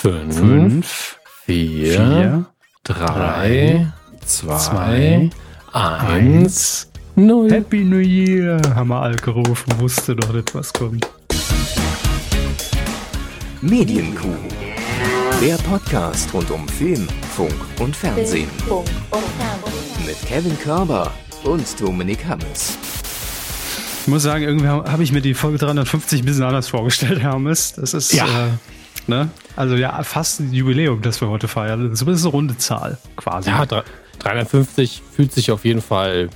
Fünf, Fünf vier, vier, drei, zwei, zwei eins, null. Happy New Year, haben wir alle gerufen, wusste doch nicht, was kommt. Medienkuh. Der Podcast rund um Film, Funk und Fernsehen. Mit Kevin Körber und Dominik Hammes. Ich muss sagen, irgendwie habe ich mir die Folge 350 ein bisschen anders vorgestellt, Hermes. Das ist ja. Äh, Ne? Also ja, fast ein Jubiläum, das wir heute feiern. Das ist eine runde Zahl quasi. Ja, 350 fühlt sich auf jeden Fall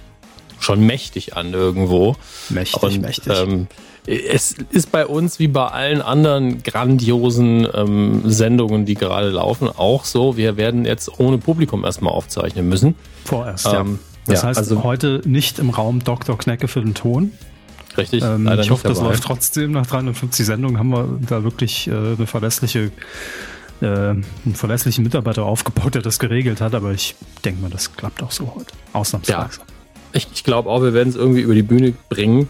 schon mächtig an irgendwo. Mächtig, Und, mächtig. Ähm, es ist bei uns wie bei allen anderen grandiosen ähm, Sendungen, die gerade laufen, auch so. Wir werden jetzt ohne Publikum erstmal aufzeichnen müssen. Vorerst, ähm, ja. Das ja, heißt, also, heute nicht im Raum Dr. Knecke für den Ton. Richtig. Ähm, ich hoffe, das läuft trotzdem. Nach 350 Sendungen haben wir da wirklich äh, eine verlässliche, äh, einen verlässlichen Mitarbeiter aufgebaut, der das geregelt hat. Aber ich denke mal, das klappt auch so heute. Ausnahmsweise. Ja. Ich, ich glaube auch, wir werden es irgendwie über die Bühne bringen.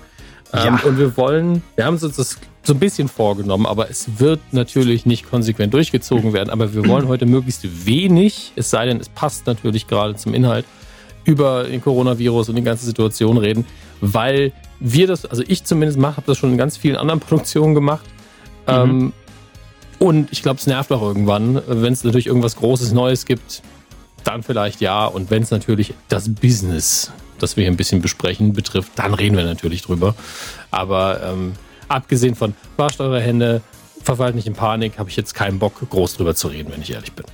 Ähm, ja. Und wir wollen, wir haben uns das so ein bisschen vorgenommen, aber es wird natürlich nicht konsequent durchgezogen werden. Aber wir wollen heute möglichst wenig, es sei denn, es passt natürlich gerade zum Inhalt, über den Coronavirus und die ganze Situation reden, weil wir das, also ich zumindest mache, habe das schon in ganz vielen anderen Produktionen gemacht. Mhm. Ähm, und ich glaube, es nervt auch irgendwann, wenn es natürlich irgendwas Großes Neues gibt, dann vielleicht ja. Und wenn es natürlich das Business, das wir hier ein bisschen besprechen, betrifft, dann reden wir natürlich drüber. Aber ähm, abgesehen von wascht eure Hände, verfallt nicht in Panik, habe ich jetzt keinen Bock, groß drüber zu reden, wenn ich ehrlich bin.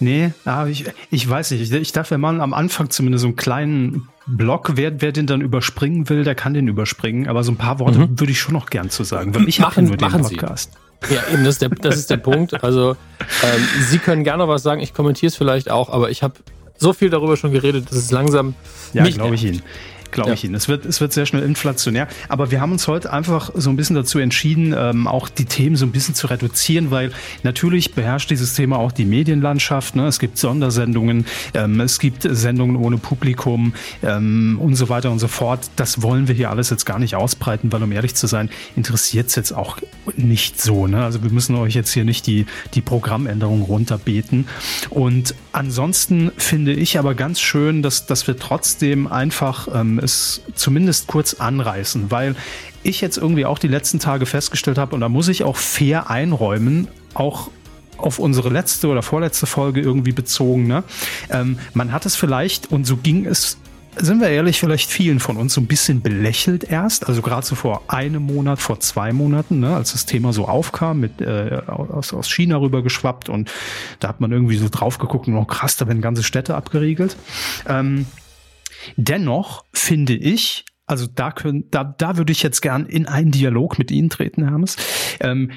Nee, aber ich, ich weiß nicht. Ich, ich darf, wenn man am Anfang zumindest so einen kleinen Block, wer, wer den dann überspringen will, der kann den überspringen. Aber so ein paar Worte mhm. würde ich schon noch gern zu sagen, weil ich mache nur den Podcast. Sie. Ja, eben, das ist der, das ist der Punkt. Also, ähm, Sie können gerne was sagen, ich kommentiere es vielleicht auch, aber ich habe so viel darüber schon geredet, dass es langsam. Ja, glaube ich Ihnen glaube ich Ihnen. Es wird, es wird sehr schnell inflationär. Aber wir haben uns heute einfach so ein bisschen dazu entschieden, ähm, auch die Themen so ein bisschen zu reduzieren, weil natürlich beherrscht dieses Thema auch die Medienlandschaft. Ne? Es gibt Sondersendungen, ähm, es gibt Sendungen ohne Publikum ähm, und so weiter und so fort. Das wollen wir hier alles jetzt gar nicht ausbreiten, weil um ehrlich zu sein, interessiert es jetzt auch nicht so. Ne? Also wir müssen euch jetzt hier nicht die, die Programmänderung runterbeten. Und ansonsten finde ich aber ganz schön, dass, dass wir trotzdem einfach ähm, es zumindest kurz anreißen, weil ich jetzt irgendwie auch die letzten Tage festgestellt habe, und da muss ich auch fair einräumen, auch auf unsere letzte oder vorletzte Folge irgendwie bezogen. Ne? Ähm, man hat es vielleicht, und so ging es sind wir ehrlich, vielleicht vielen von uns so ein bisschen belächelt erst. Also gerade so vor einem Monat, vor zwei Monaten, ne, als das Thema so aufkam, mit äh, aus, aus China rüber geschwappt und da hat man irgendwie so drauf geguckt und auch krass, da werden ganze Städte abgeriegelt. Ähm, Dennoch finde ich, also da können, da, da würde ich jetzt gern in einen Dialog mit Ihnen treten, Hermes. Ähm,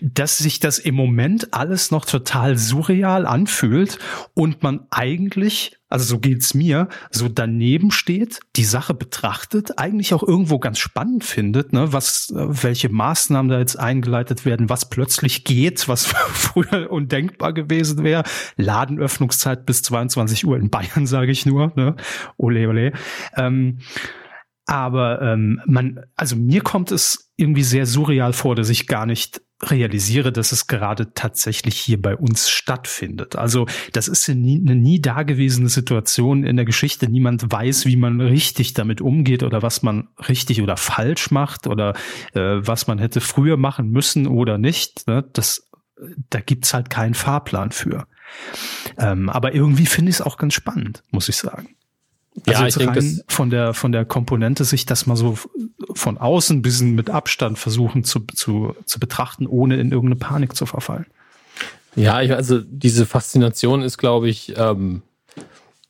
dass sich das im Moment alles noch total surreal anfühlt und man eigentlich, also so geht's mir, so daneben steht, die Sache betrachtet, eigentlich auch irgendwo ganz spannend findet, ne, was, welche Maßnahmen da jetzt eingeleitet werden, was plötzlich geht, was früher undenkbar gewesen wäre. Ladenöffnungszeit bis 22 Uhr in Bayern, sage ich nur, ne, ole ole. Ähm, aber ähm, man, also mir kommt es irgendwie sehr surreal vor, dass ich gar nicht realisiere, dass es gerade tatsächlich hier bei uns stattfindet. Also das ist eine nie, eine nie dagewesene Situation in der Geschichte. Niemand weiß, wie man richtig damit umgeht oder was man richtig oder falsch macht oder äh, was man hätte früher machen müssen oder nicht. Ne? Das, da gibt's halt keinen Fahrplan für. Ähm, aber irgendwie finde ich es auch ganz spannend, muss ich sagen. Also ja, ich denke, von der von der Komponente sich das mal so von außen ein bisschen mit Abstand versuchen zu, zu, zu betrachten, ohne in irgendeine Panik zu verfallen. Ja, ich, also diese Faszination ist, glaube ich, ähm,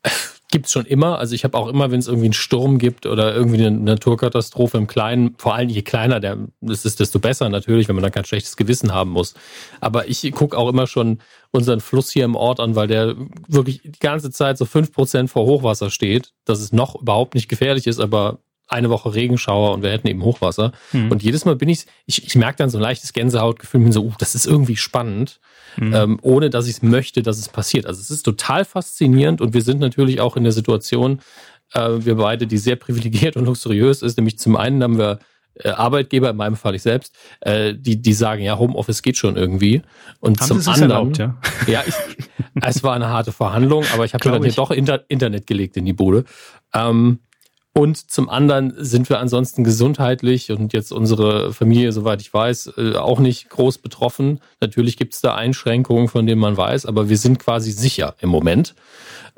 gibt's schon immer. Also ich habe auch immer, wenn es irgendwie einen Sturm gibt oder irgendwie eine Naturkatastrophe im Kleinen, vor allem je kleiner der das ist, desto besser natürlich, wenn man dann kein schlechtes Gewissen haben muss. Aber ich gucke auch immer schon unseren Fluss hier im Ort an, weil der wirklich die ganze Zeit so fünf Prozent vor Hochwasser steht, dass es noch überhaupt nicht gefährlich ist, aber eine Woche Regenschauer und wir hätten eben Hochwasser. Mhm. Und jedes Mal bin ich, ich, ich merke dann so ein leichtes Gänsehautgefühl, bin so, uh, das ist irgendwie spannend, mhm. ähm, ohne dass ich es möchte, dass es passiert. Also es ist total faszinierend und wir sind natürlich auch in der Situation, äh, wir beide, die sehr privilegiert und luxuriös ist, nämlich zum einen haben wir äh, Arbeitgeber, in meinem Fall ich selbst, äh, die, die sagen, ja, Homeoffice geht schon irgendwie. Und Haben zum anderen, erlaubt, ja, ja ich, es war eine harte Verhandlung, aber ich habe dann hier doch Inter Internet gelegt in die Bude. Ähm, und zum anderen sind wir ansonsten gesundheitlich und jetzt unsere Familie, soweit ich weiß, äh, auch nicht groß betroffen. Natürlich gibt es da Einschränkungen, von denen man weiß, aber wir sind quasi sicher im Moment.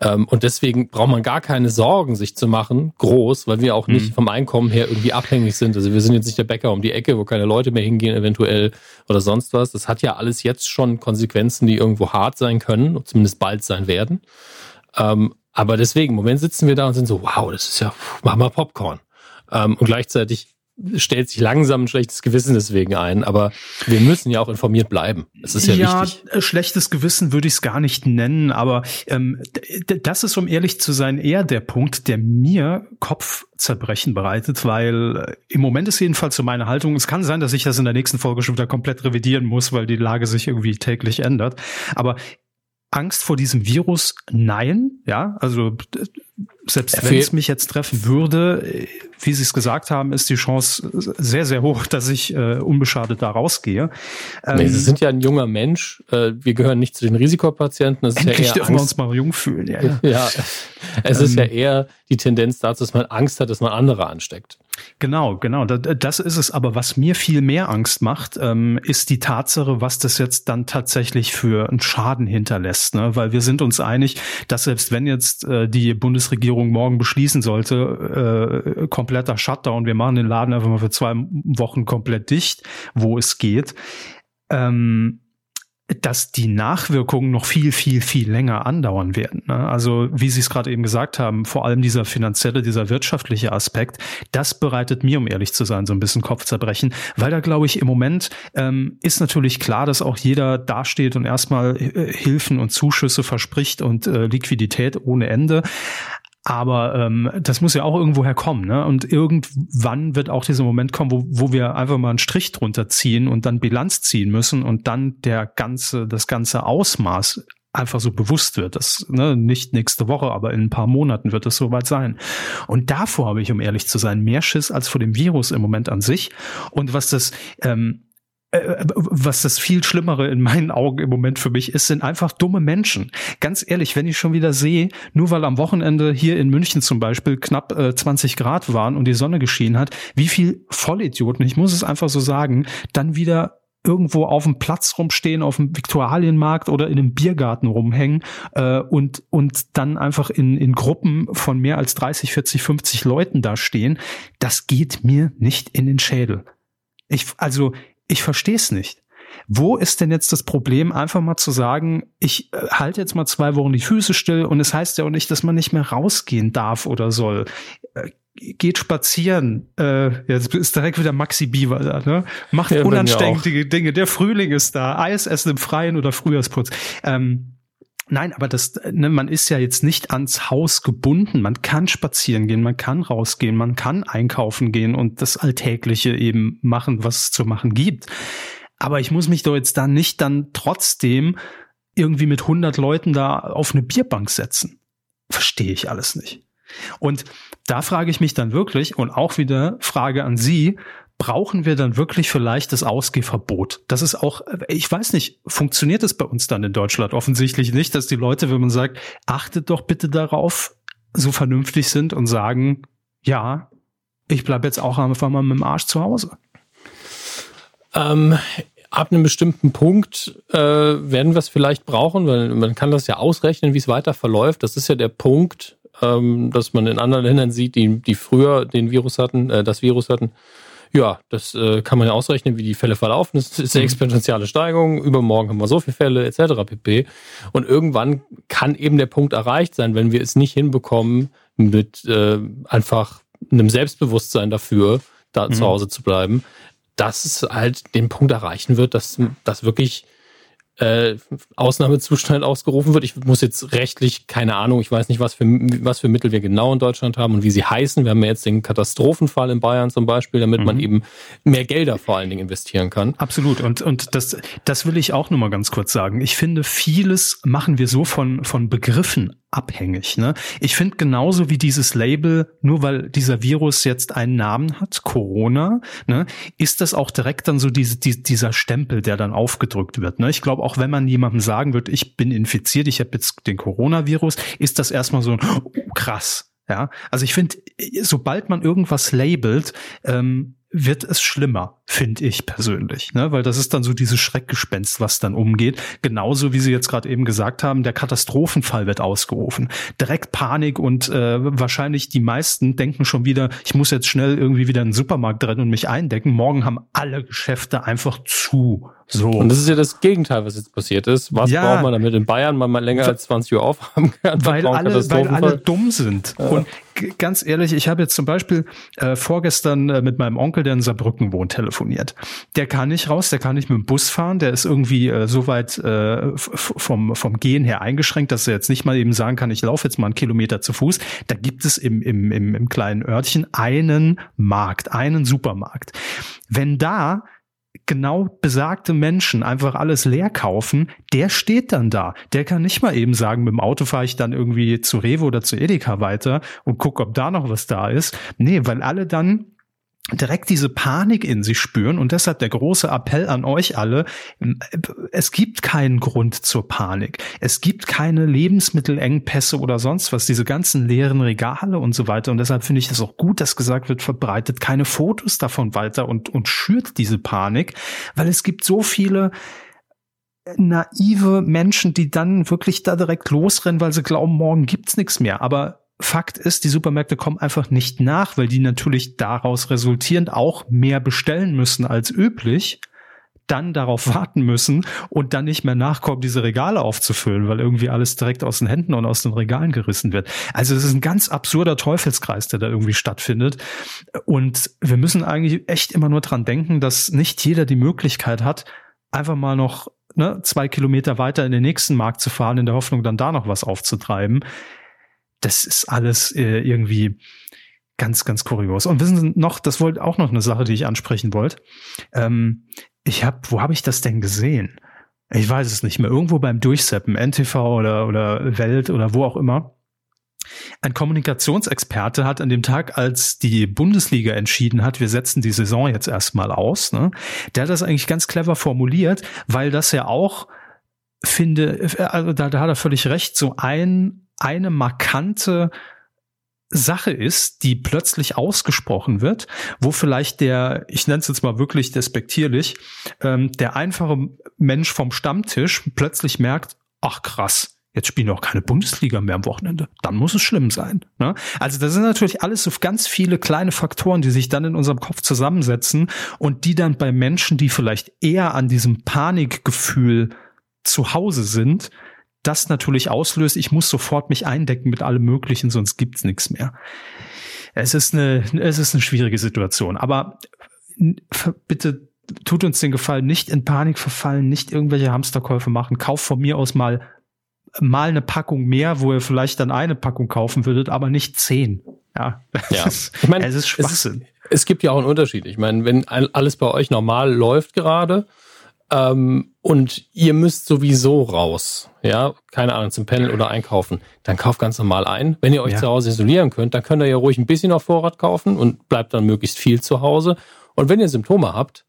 Ähm, und deswegen braucht man gar keine Sorgen, sich zu machen, groß, weil wir auch nicht mhm. vom Einkommen her irgendwie abhängig sind. Also wir sind jetzt nicht der Bäcker um die Ecke, wo keine Leute mehr hingehen, eventuell oder sonst was. Das hat ja alles jetzt schon Konsequenzen, die irgendwo hart sein können, zumindest bald sein werden. Ähm, aber deswegen, im Moment sitzen wir da und sind so, wow, das ist ja, mach mal Popcorn. Ähm, und gleichzeitig stellt sich langsam ein schlechtes Gewissen deswegen ein, aber wir müssen ja auch informiert bleiben. Das ist ja, ja wichtig. Äh, schlechtes Gewissen würde ich es gar nicht nennen, aber ähm, das ist, um ehrlich zu sein, eher der Punkt, der mir Kopfzerbrechen bereitet, weil äh, im Moment ist jedenfalls so meine Haltung, es kann sein, dass ich das in der nächsten Folge schon wieder komplett revidieren muss, weil die Lage sich irgendwie täglich ändert, aber Angst vor diesem Virus? Nein, ja, also selbst wenn es mich jetzt treffen würde, wie Sie es gesagt haben, ist die Chance sehr, sehr hoch, dass ich äh, unbeschadet da rausgehe. Nee, ähm, Sie sind ja ein junger Mensch. Äh, wir gehören nicht zu den Risikopatienten. Das endlich ist ja eher dürfen Angst. wir uns mal jung fühlen. Ja, ja. ja es ähm, ist ja ähm, eher die Tendenz dazu, dass man Angst hat, dass man andere ansteckt. Genau, genau. Das ist es. Aber was mir viel mehr Angst macht, ähm, ist die Tatsache, was das jetzt dann tatsächlich für einen Schaden hinterlässt. Ne? Weil wir sind uns einig, dass selbst wenn jetzt äh, die Bundesregierung morgen beschließen sollte, äh, kompletter Shutdown, wir machen den Laden einfach mal für zwei Wochen komplett dicht, wo es geht, ähm, dass die Nachwirkungen noch viel, viel, viel länger andauern werden. Ne? Also wie Sie es gerade eben gesagt haben, vor allem dieser finanzielle, dieser wirtschaftliche Aspekt, das bereitet mir, um ehrlich zu sein, so ein bisschen Kopfzerbrechen, weil da glaube ich im Moment ähm, ist natürlich klar, dass auch jeder dasteht und erstmal äh, Hilfen und Zuschüsse verspricht und äh, Liquidität ohne Ende. Aber ähm, das muss ja auch irgendwoher kommen, ne? Und irgendwann wird auch dieser Moment kommen, wo, wo wir einfach mal einen Strich drunter ziehen und dann Bilanz ziehen müssen und dann der ganze, das ganze Ausmaß einfach so bewusst wird. Das ne, nicht nächste Woche, aber in ein paar Monaten wird es soweit sein. Und davor habe ich, um ehrlich zu sein, mehr Schiss als vor dem Virus im Moment an sich. Und was das ähm, äh, äh, was das viel Schlimmere in meinen Augen im Moment für mich ist, sind einfach dumme Menschen. Ganz ehrlich, wenn ich schon wieder sehe, nur weil am Wochenende hier in München zum Beispiel knapp äh, 20 Grad waren und die Sonne geschienen hat, wie viel Vollidioten, ich muss es einfach so sagen, dann wieder irgendwo auf dem Platz rumstehen, auf dem Viktualienmarkt oder in einem Biergarten rumhängen äh, und, und dann einfach in, in Gruppen von mehr als 30, 40, 50 Leuten da stehen, das geht mir nicht in den Schädel. Ich, also ich verstehe es nicht. Wo ist denn jetzt das Problem, einfach mal zu sagen, ich äh, halte jetzt mal zwei Wochen die Füße still und es heißt ja auch nicht, dass man nicht mehr rausgehen darf oder soll. Äh, geht spazieren. Äh, jetzt ist direkt wieder Maxi Bieber da. Ne? Macht ja, unanständige Dinge. Der Frühling ist da. Eis essen im Freien oder Frühjahrsputz. Ähm, Nein, aber das, ne, man ist ja jetzt nicht ans Haus gebunden. Man kann spazieren gehen, man kann rausgehen, man kann einkaufen gehen und das Alltägliche eben machen, was es zu machen gibt. Aber ich muss mich doch jetzt da nicht dann trotzdem irgendwie mit 100 Leuten da auf eine Bierbank setzen. Verstehe ich alles nicht. Und da frage ich mich dann wirklich und auch wieder Frage an Sie, brauchen wir dann wirklich vielleicht das Ausgehverbot? Das ist auch, ich weiß nicht, funktioniert es bei uns dann in Deutschland offensichtlich nicht, dass die Leute, wenn man sagt, achtet doch bitte darauf, so vernünftig sind und sagen, ja, ich bleibe jetzt auch einfach mal mit dem Arsch zu Hause. Ähm, ab einem bestimmten Punkt äh, werden wir es vielleicht brauchen, weil man kann das ja ausrechnen, wie es weiter verläuft. Das ist ja der Punkt, ähm, dass man in anderen Ländern sieht, die, die früher den Virus hatten, äh, das Virus hatten, ja, das äh, kann man ja ausrechnen, wie die Fälle verlaufen. Das ist eine mhm. exponentielle Steigerung. Übermorgen haben wir so viele Fälle etc. pp. Und irgendwann kann eben der Punkt erreicht sein, wenn wir es nicht hinbekommen, mit äh, einfach einem Selbstbewusstsein dafür, da mhm. zu Hause zu bleiben, dass es halt den Punkt erreichen wird, dass, dass wirklich äh, Ausnahmezustand ausgerufen wird. Ich muss jetzt rechtlich, keine Ahnung, ich weiß nicht, was für, was für Mittel wir genau in Deutschland haben und wie sie heißen. Wir haben ja jetzt den Katastrophenfall in Bayern zum Beispiel, damit mhm. man eben mehr Gelder vor allen Dingen investieren kann. Absolut. Und, und das, das will ich auch nur mal ganz kurz sagen. Ich finde, vieles machen wir so von, von Begriffen abhängig. Ne? Ich finde genauso wie dieses Label, nur weil dieser Virus jetzt einen Namen hat, Corona, ne, ist das auch direkt dann so diese, die, dieser Stempel, der dann aufgedrückt wird. Ne? Ich glaube, auch wenn man jemandem sagen wird, ich bin infiziert, ich habe jetzt den Coronavirus, ist das erstmal so oh, krass. Ja, also ich finde, sobald man irgendwas labelt, ähm, wird es schlimmer, finde ich persönlich, ne? weil das ist dann so dieses Schreckgespenst, was dann umgeht. Genauso wie Sie jetzt gerade eben gesagt haben, der Katastrophenfall wird ausgerufen. Direkt Panik und äh, wahrscheinlich die meisten denken schon wieder, ich muss jetzt schnell irgendwie wieder in den Supermarkt rennen und mich eindecken. Morgen haben alle Geschäfte einfach zu. So. Und das ist ja das Gegenteil, was jetzt passiert ist. Was ja, braucht man damit in Bayern, man mal länger als 20 Uhr aufhaben kann? Weil alle, weil alle dumm sind. Ja. Und ganz ehrlich, ich habe jetzt zum Beispiel äh, vorgestern äh, mit meinem Onkel, der in Saarbrücken wohnt, telefoniert. Der kann nicht raus, der kann nicht mit dem Bus fahren, der ist irgendwie äh, so weit äh, vom, vom Gehen her eingeschränkt, dass er jetzt nicht mal eben sagen kann, ich laufe jetzt mal einen Kilometer zu Fuß. Da gibt es im, im, im, im kleinen Örtchen einen Markt, einen Supermarkt. Wenn da genau besagte Menschen einfach alles leer kaufen, der steht dann da. Der kann nicht mal eben sagen, mit dem Auto fahre ich dann irgendwie zu Rewe oder zu Edeka weiter und gucke, ob da noch was da ist. Nee, weil alle dann direkt diese Panik in sich spüren und deshalb der große Appell an euch alle, es gibt keinen Grund zur Panik. Es gibt keine Lebensmittelengpässe oder sonst was, diese ganzen leeren Regale und so weiter und deshalb finde ich es auch gut, dass gesagt wird, verbreitet keine Fotos davon weiter und, und schürt diese Panik, weil es gibt so viele naive Menschen, die dann wirklich da direkt losrennen, weil sie glauben, morgen gibt's nichts mehr. Aber Fakt ist, die Supermärkte kommen einfach nicht nach, weil die natürlich daraus resultierend auch mehr bestellen müssen als üblich, dann darauf warten müssen und dann nicht mehr nachkommen, diese Regale aufzufüllen, weil irgendwie alles direkt aus den Händen und aus den Regalen gerissen wird. Also es ist ein ganz absurder Teufelskreis, der da irgendwie stattfindet. Und wir müssen eigentlich echt immer nur dran denken, dass nicht jeder die Möglichkeit hat, einfach mal noch ne, zwei Kilometer weiter in den nächsten Markt zu fahren, in der Hoffnung, dann da noch was aufzutreiben das ist alles äh, irgendwie ganz, ganz kurios. Und wissen Sie noch, das wollte auch noch eine Sache, die ich ansprechen wollte. Ähm, ich habe, wo habe ich das denn gesehen? Ich weiß es nicht mehr. Irgendwo beim Durchseppen, NTV oder, oder Welt oder wo auch immer. Ein Kommunikationsexperte hat an dem Tag, als die Bundesliga entschieden hat, wir setzen die Saison jetzt erstmal aus, ne, der hat das eigentlich ganz clever formuliert, weil das ja auch finde, also da, da hat er völlig recht, so ein eine markante Sache ist, die plötzlich ausgesprochen wird, wo vielleicht der, ich nenne es jetzt mal wirklich despektierlich, ähm, der einfache Mensch vom Stammtisch plötzlich merkt, ach krass, jetzt spielen auch keine Bundesliga mehr am Wochenende. Dann muss es schlimm sein. Ne? Also das sind natürlich alles so ganz viele kleine Faktoren, die sich dann in unserem Kopf zusammensetzen und die dann bei Menschen, die vielleicht eher an diesem Panikgefühl zu Hause sind, das natürlich auslöst, ich muss sofort mich eindecken mit allem Möglichen, sonst gibt's nichts mehr. Es ist eine, es ist eine schwierige Situation. Aber bitte tut uns den Gefallen, nicht in Panik verfallen, nicht irgendwelche Hamsterkäufe machen. Kauft von mir aus mal mal eine Packung mehr, wo ihr vielleicht dann eine Packung kaufen würdet, aber nicht zehn. Ja, ja. ich meine, es ist Schwachsinn. Es, es, gibt ja auch einen Unterschied. Ich meine, wenn alles bei euch normal läuft gerade, ähm, und ihr müsst sowieso raus, ja, keine Ahnung, zum Panel oder einkaufen, dann kauft ganz normal ein. Wenn ihr euch ja. zu Hause isolieren könnt, dann könnt ihr ja ruhig ein bisschen auf Vorrat kaufen und bleibt dann möglichst viel zu Hause. Und wenn ihr Symptome habt,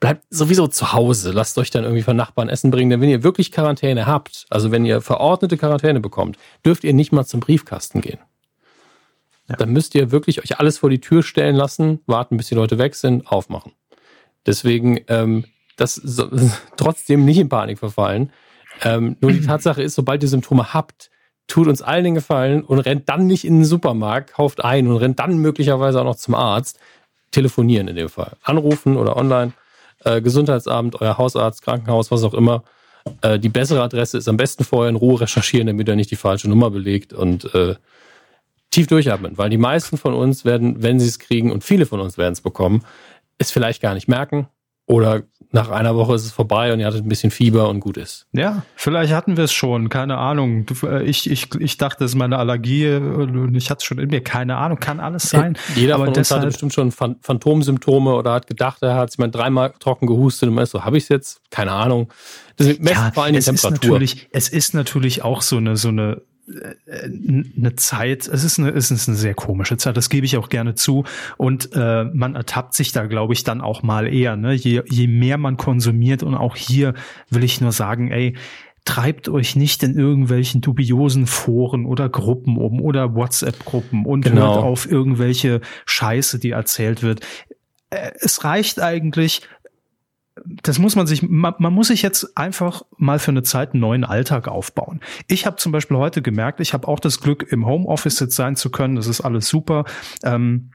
bleibt sowieso zu Hause. Lasst euch dann irgendwie von Nachbarn Essen bringen. Denn wenn ihr wirklich Quarantäne habt, also wenn ihr verordnete Quarantäne bekommt, dürft ihr nicht mal zum Briefkasten gehen. Ja. Dann müsst ihr wirklich euch alles vor die Tür stellen lassen, warten, bis die Leute weg sind, aufmachen. Deswegen ähm, das so, trotzdem nicht in Panik verfallen. Ähm, nur die Tatsache ist, sobald ihr Symptome habt, tut uns allen den Gefallen und rennt dann nicht in den Supermarkt, kauft ein und rennt dann möglicherweise auch noch zum Arzt. Telefonieren in dem Fall. Anrufen oder online. Äh, Gesundheitsamt, euer Hausarzt, Krankenhaus, was auch immer. Äh, die bessere Adresse ist am besten vorher in Ruhe recherchieren, damit er nicht die falsche Nummer belegt und äh, tief durchatmen, weil die meisten von uns werden, wenn sie es kriegen und viele von uns werden es bekommen, es vielleicht gar nicht merken oder nach einer Woche ist es vorbei und ihr hattet ein bisschen Fieber und gut ist. Ja, vielleicht hatten wir es schon, keine Ahnung. Ich, ich, ich dachte, es ist meine Allergie und ich hatte es schon in mir, keine Ahnung, kann alles sein. Jeder Aber von uns hatte bestimmt schon Phantomsymptome oder hat gedacht, er hat sich mal dreimal trocken gehustet und man ist so, habe ich es jetzt? Keine Ahnung. Das ja, vor allem die Temperatur. Ist natürlich, es ist natürlich auch so eine, so eine eine Zeit, es ist eine, es ist eine sehr komische Zeit, das gebe ich auch gerne zu. Und äh, man ertappt sich da, glaube ich, dann auch mal eher. Ne? Je, je mehr man konsumiert und auch hier will ich nur sagen, ey, treibt euch nicht in irgendwelchen dubiosen Foren oder Gruppen um oder WhatsApp-Gruppen und genau. hört auf irgendwelche Scheiße, die erzählt wird. Äh, es reicht eigentlich, das muss man sich, man, man, muss sich jetzt einfach mal für eine Zeit einen neuen Alltag aufbauen. Ich habe zum Beispiel heute gemerkt, ich habe auch das Glück, im Homeoffice jetzt sein zu können. Das ist alles super. Ähm,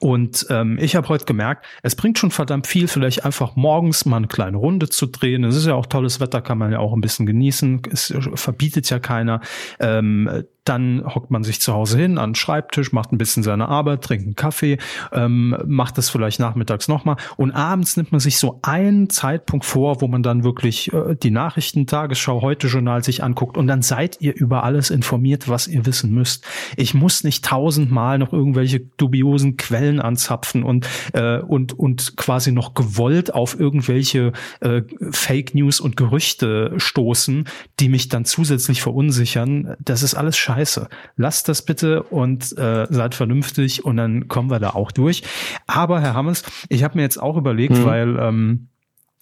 und ähm, ich habe heute gemerkt, es bringt schon verdammt viel, vielleicht einfach morgens mal eine kleine Runde zu drehen. Es ist ja auch tolles Wetter, kann man ja auch ein bisschen genießen. Es verbietet ja keiner. Ähm, dann hockt man sich zu Hause hin an den Schreibtisch, macht ein bisschen seine Arbeit, trinkt einen Kaffee, ähm, macht das vielleicht nachmittags nochmal und abends nimmt man sich so einen Zeitpunkt vor, wo man dann wirklich äh, die Nachrichten, Tagesschau, Heute-Journal sich anguckt und dann seid ihr über alles informiert, was ihr wissen müsst. Ich muss nicht tausendmal noch irgendwelche dubiosen Quellen anzapfen und, äh, und, und quasi noch gewollt auf irgendwelche äh, Fake News und Gerüchte stoßen, die mich dann zusätzlich verunsichern. Das ist alles scheiße scheiße. Lasst das bitte und äh, seid vernünftig und dann kommen wir da auch durch. Aber Herr Hammers, ich habe mir jetzt auch überlegt, mhm. weil ähm,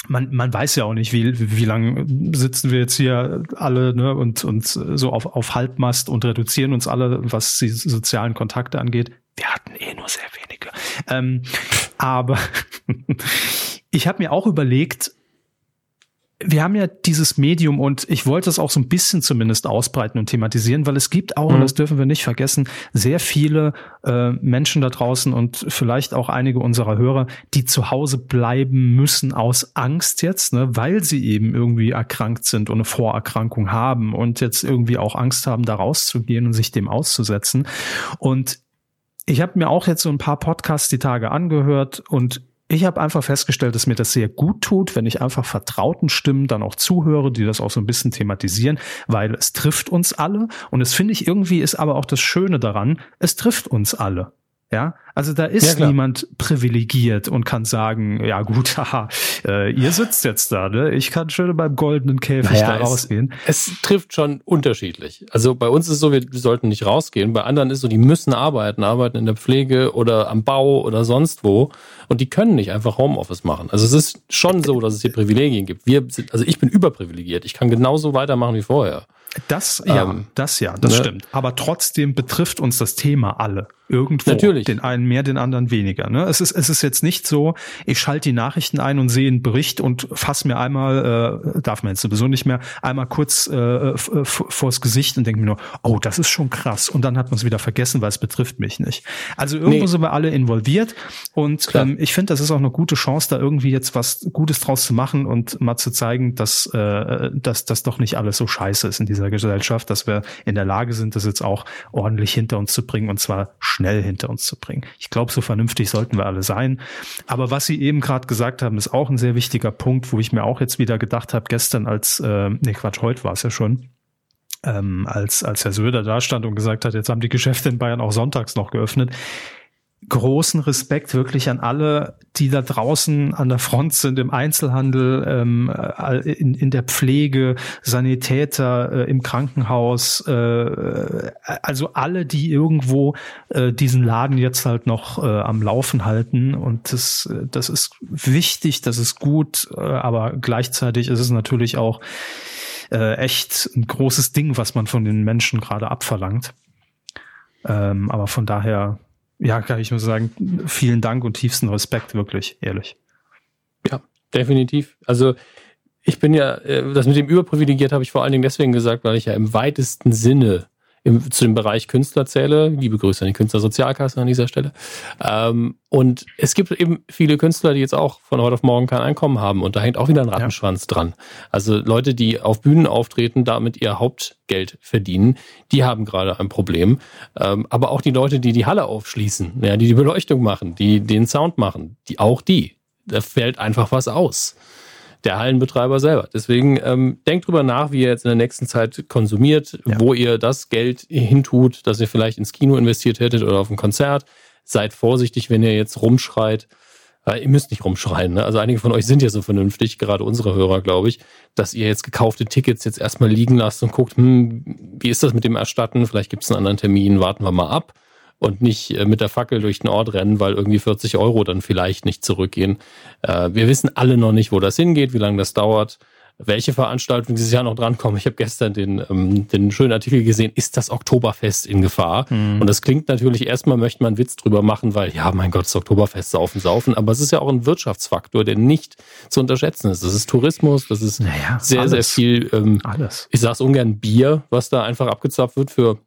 man, man weiß ja auch nicht, wie, wie lange sitzen wir jetzt hier alle ne, und, und so auf, auf Halbmast und reduzieren uns alle, was die sozialen Kontakte angeht. Wir hatten eh nur sehr wenige. Ähm, aber ich habe mir auch überlegt, wir haben ja dieses Medium und ich wollte es auch so ein bisschen zumindest ausbreiten und thematisieren, weil es gibt auch, mhm. und das dürfen wir nicht vergessen, sehr viele äh, Menschen da draußen und vielleicht auch einige unserer Hörer, die zu Hause bleiben müssen aus Angst jetzt, ne, weil sie eben irgendwie erkrankt sind und eine Vorerkrankung haben und jetzt irgendwie auch Angst haben, da rauszugehen und sich dem auszusetzen. Und ich habe mir auch jetzt so ein paar Podcasts die Tage angehört und ich habe einfach festgestellt, dass mir das sehr gut tut, wenn ich einfach vertrauten Stimmen dann auch zuhöre, die das auch so ein bisschen thematisieren, weil es trifft uns alle. Und es finde ich irgendwie ist aber auch das Schöne daran, es trifft uns alle. Ja, also da ist ja, niemand privilegiert und kann sagen, ja gut, haha, äh, ihr sitzt jetzt da, ne? Ich kann schön beim goldenen Käfig naja, da rausgehen. Es, es, trifft schon unterschiedlich. Also bei uns ist es so, wir sollten nicht rausgehen. Bei anderen ist so, die müssen arbeiten, arbeiten in der Pflege oder am Bau oder sonst wo. Und die können nicht einfach Homeoffice machen. Also es ist schon so, dass es hier Privilegien gibt. Wir sind, also ich bin überprivilegiert. Ich kann genauso weitermachen wie vorher. Das ja, ähm, das ja, das ne? stimmt. Aber trotzdem betrifft uns das Thema alle irgendwo. Natürlich. Den einen mehr, den anderen weniger. Ne? Es ist es ist jetzt nicht so, ich schalte die Nachrichten ein und sehe einen Bericht und fasse mir einmal, äh, darf man jetzt sowieso nicht mehr, einmal kurz äh, vors Gesicht und denke mir nur, oh, das ist schon krass. Und dann hat man es wieder vergessen, weil es betrifft mich nicht. Also irgendwo nee. sind wir alle involviert und ähm, ich finde, das ist auch eine gute Chance, da irgendwie jetzt was Gutes draus zu machen und mal zu zeigen, dass, äh, dass das doch nicht alles so scheiße ist in dieser dieser Gesellschaft, dass wir in der Lage sind, das jetzt auch ordentlich hinter uns zu bringen und zwar schnell hinter uns zu bringen. Ich glaube, so vernünftig sollten wir alle sein. Aber was Sie eben gerade gesagt haben, ist auch ein sehr wichtiger Punkt, wo ich mir auch jetzt wieder gedacht habe, gestern als, äh, nee Quatsch, heute war es ja schon, ähm, als, als Herr Söder da stand und gesagt hat, jetzt haben die Geschäfte in Bayern auch sonntags noch geöffnet großen Respekt wirklich an alle, die da draußen an der Front sind, im Einzelhandel, ähm, äh, in, in der Pflege, Sanitäter, äh, im Krankenhaus, äh, also alle, die irgendwo äh, diesen Laden jetzt halt noch äh, am Laufen halten. Und das, das ist wichtig, das ist gut, äh, aber gleichzeitig ist es natürlich auch äh, echt ein großes Ding, was man von den Menschen gerade abverlangt. Ähm, aber von daher ja, kann ich nur sagen, vielen Dank und tiefsten Respekt, wirklich, ehrlich. Ja, definitiv. Also ich bin ja, äh, das mit dem überprivilegiert habe ich vor allen Dingen deswegen gesagt, weil ich ja im weitesten Sinne im, zu dem Bereich Künstler zähle. Liebe Grüße an die Künstlersozialkasse an dieser Stelle. Ähm, und es gibt eben viele Künstler, die jetzt auch von heute auf morgen kein Einkommen haben. Und da hängt auch wieder ein Rattenschwanz ja. dran. Also Leute, die auf Bühnen auftreten, damit ihr Hauptgeld verdienen, die haben gerade ein Problem. Ähm, aber auch die Leute, die die Halle aufschließen, ja, die die Beleuchtung machen, die den Sound machen, die auch die. Da fällt einfach was aus der Hallenbetreiber selber. Deswegen ähm, denkt drüber nach, wie ihr jetzt in der nächsten Zeit konsumiert, ja. wo ihr das Geld hintut, das ihr vielleicht ins Kino investiert hättet oder auf ein Konzert. Seid vorsichtig, wenn ihr jetzt rumschreit. Äh, ihr müsst nicht rumschreien. Ne? Also einige von euch sind ja so vernünftig, gerade unsere Hörer, glaube ich, dass ihr jetzt gekaufte Tickets jetzt erstmal liegen lasst und guckt, hm, wie ist das mit dem Erstatten? Vielleicht gibt es einen anderen Termin, warten wir mal ab und nicht äh, mit der Fackel durch den Ort rennen, weil irgendwie 40 Euro dann vielleicht nicht zurückgehen. Äh, wir wissen alle noch nicht, wo das hingeht, wie lange das dauert welche Veranstaltungen dieses Jahr noch drankommen. Ich habe gestern den, ähm, den schönen Artikel gesehen, ist das Oktoberfest in Gefahr? Mhm. Und das klingt natürlich, erstmal möchte man einen Witz drüber machen, weil, ja, mein Gott, das Oktoberfest, saufen, saufen. Aber es ist ja auch ein Wirtschaftsfaktor, der nicht zu unterschätzen ist. Das ist Tourismus, das ist naja, sehr, alles. sehr viel, ähm, alles. ich sage ungern Bier, was da einfach abgezapft wird für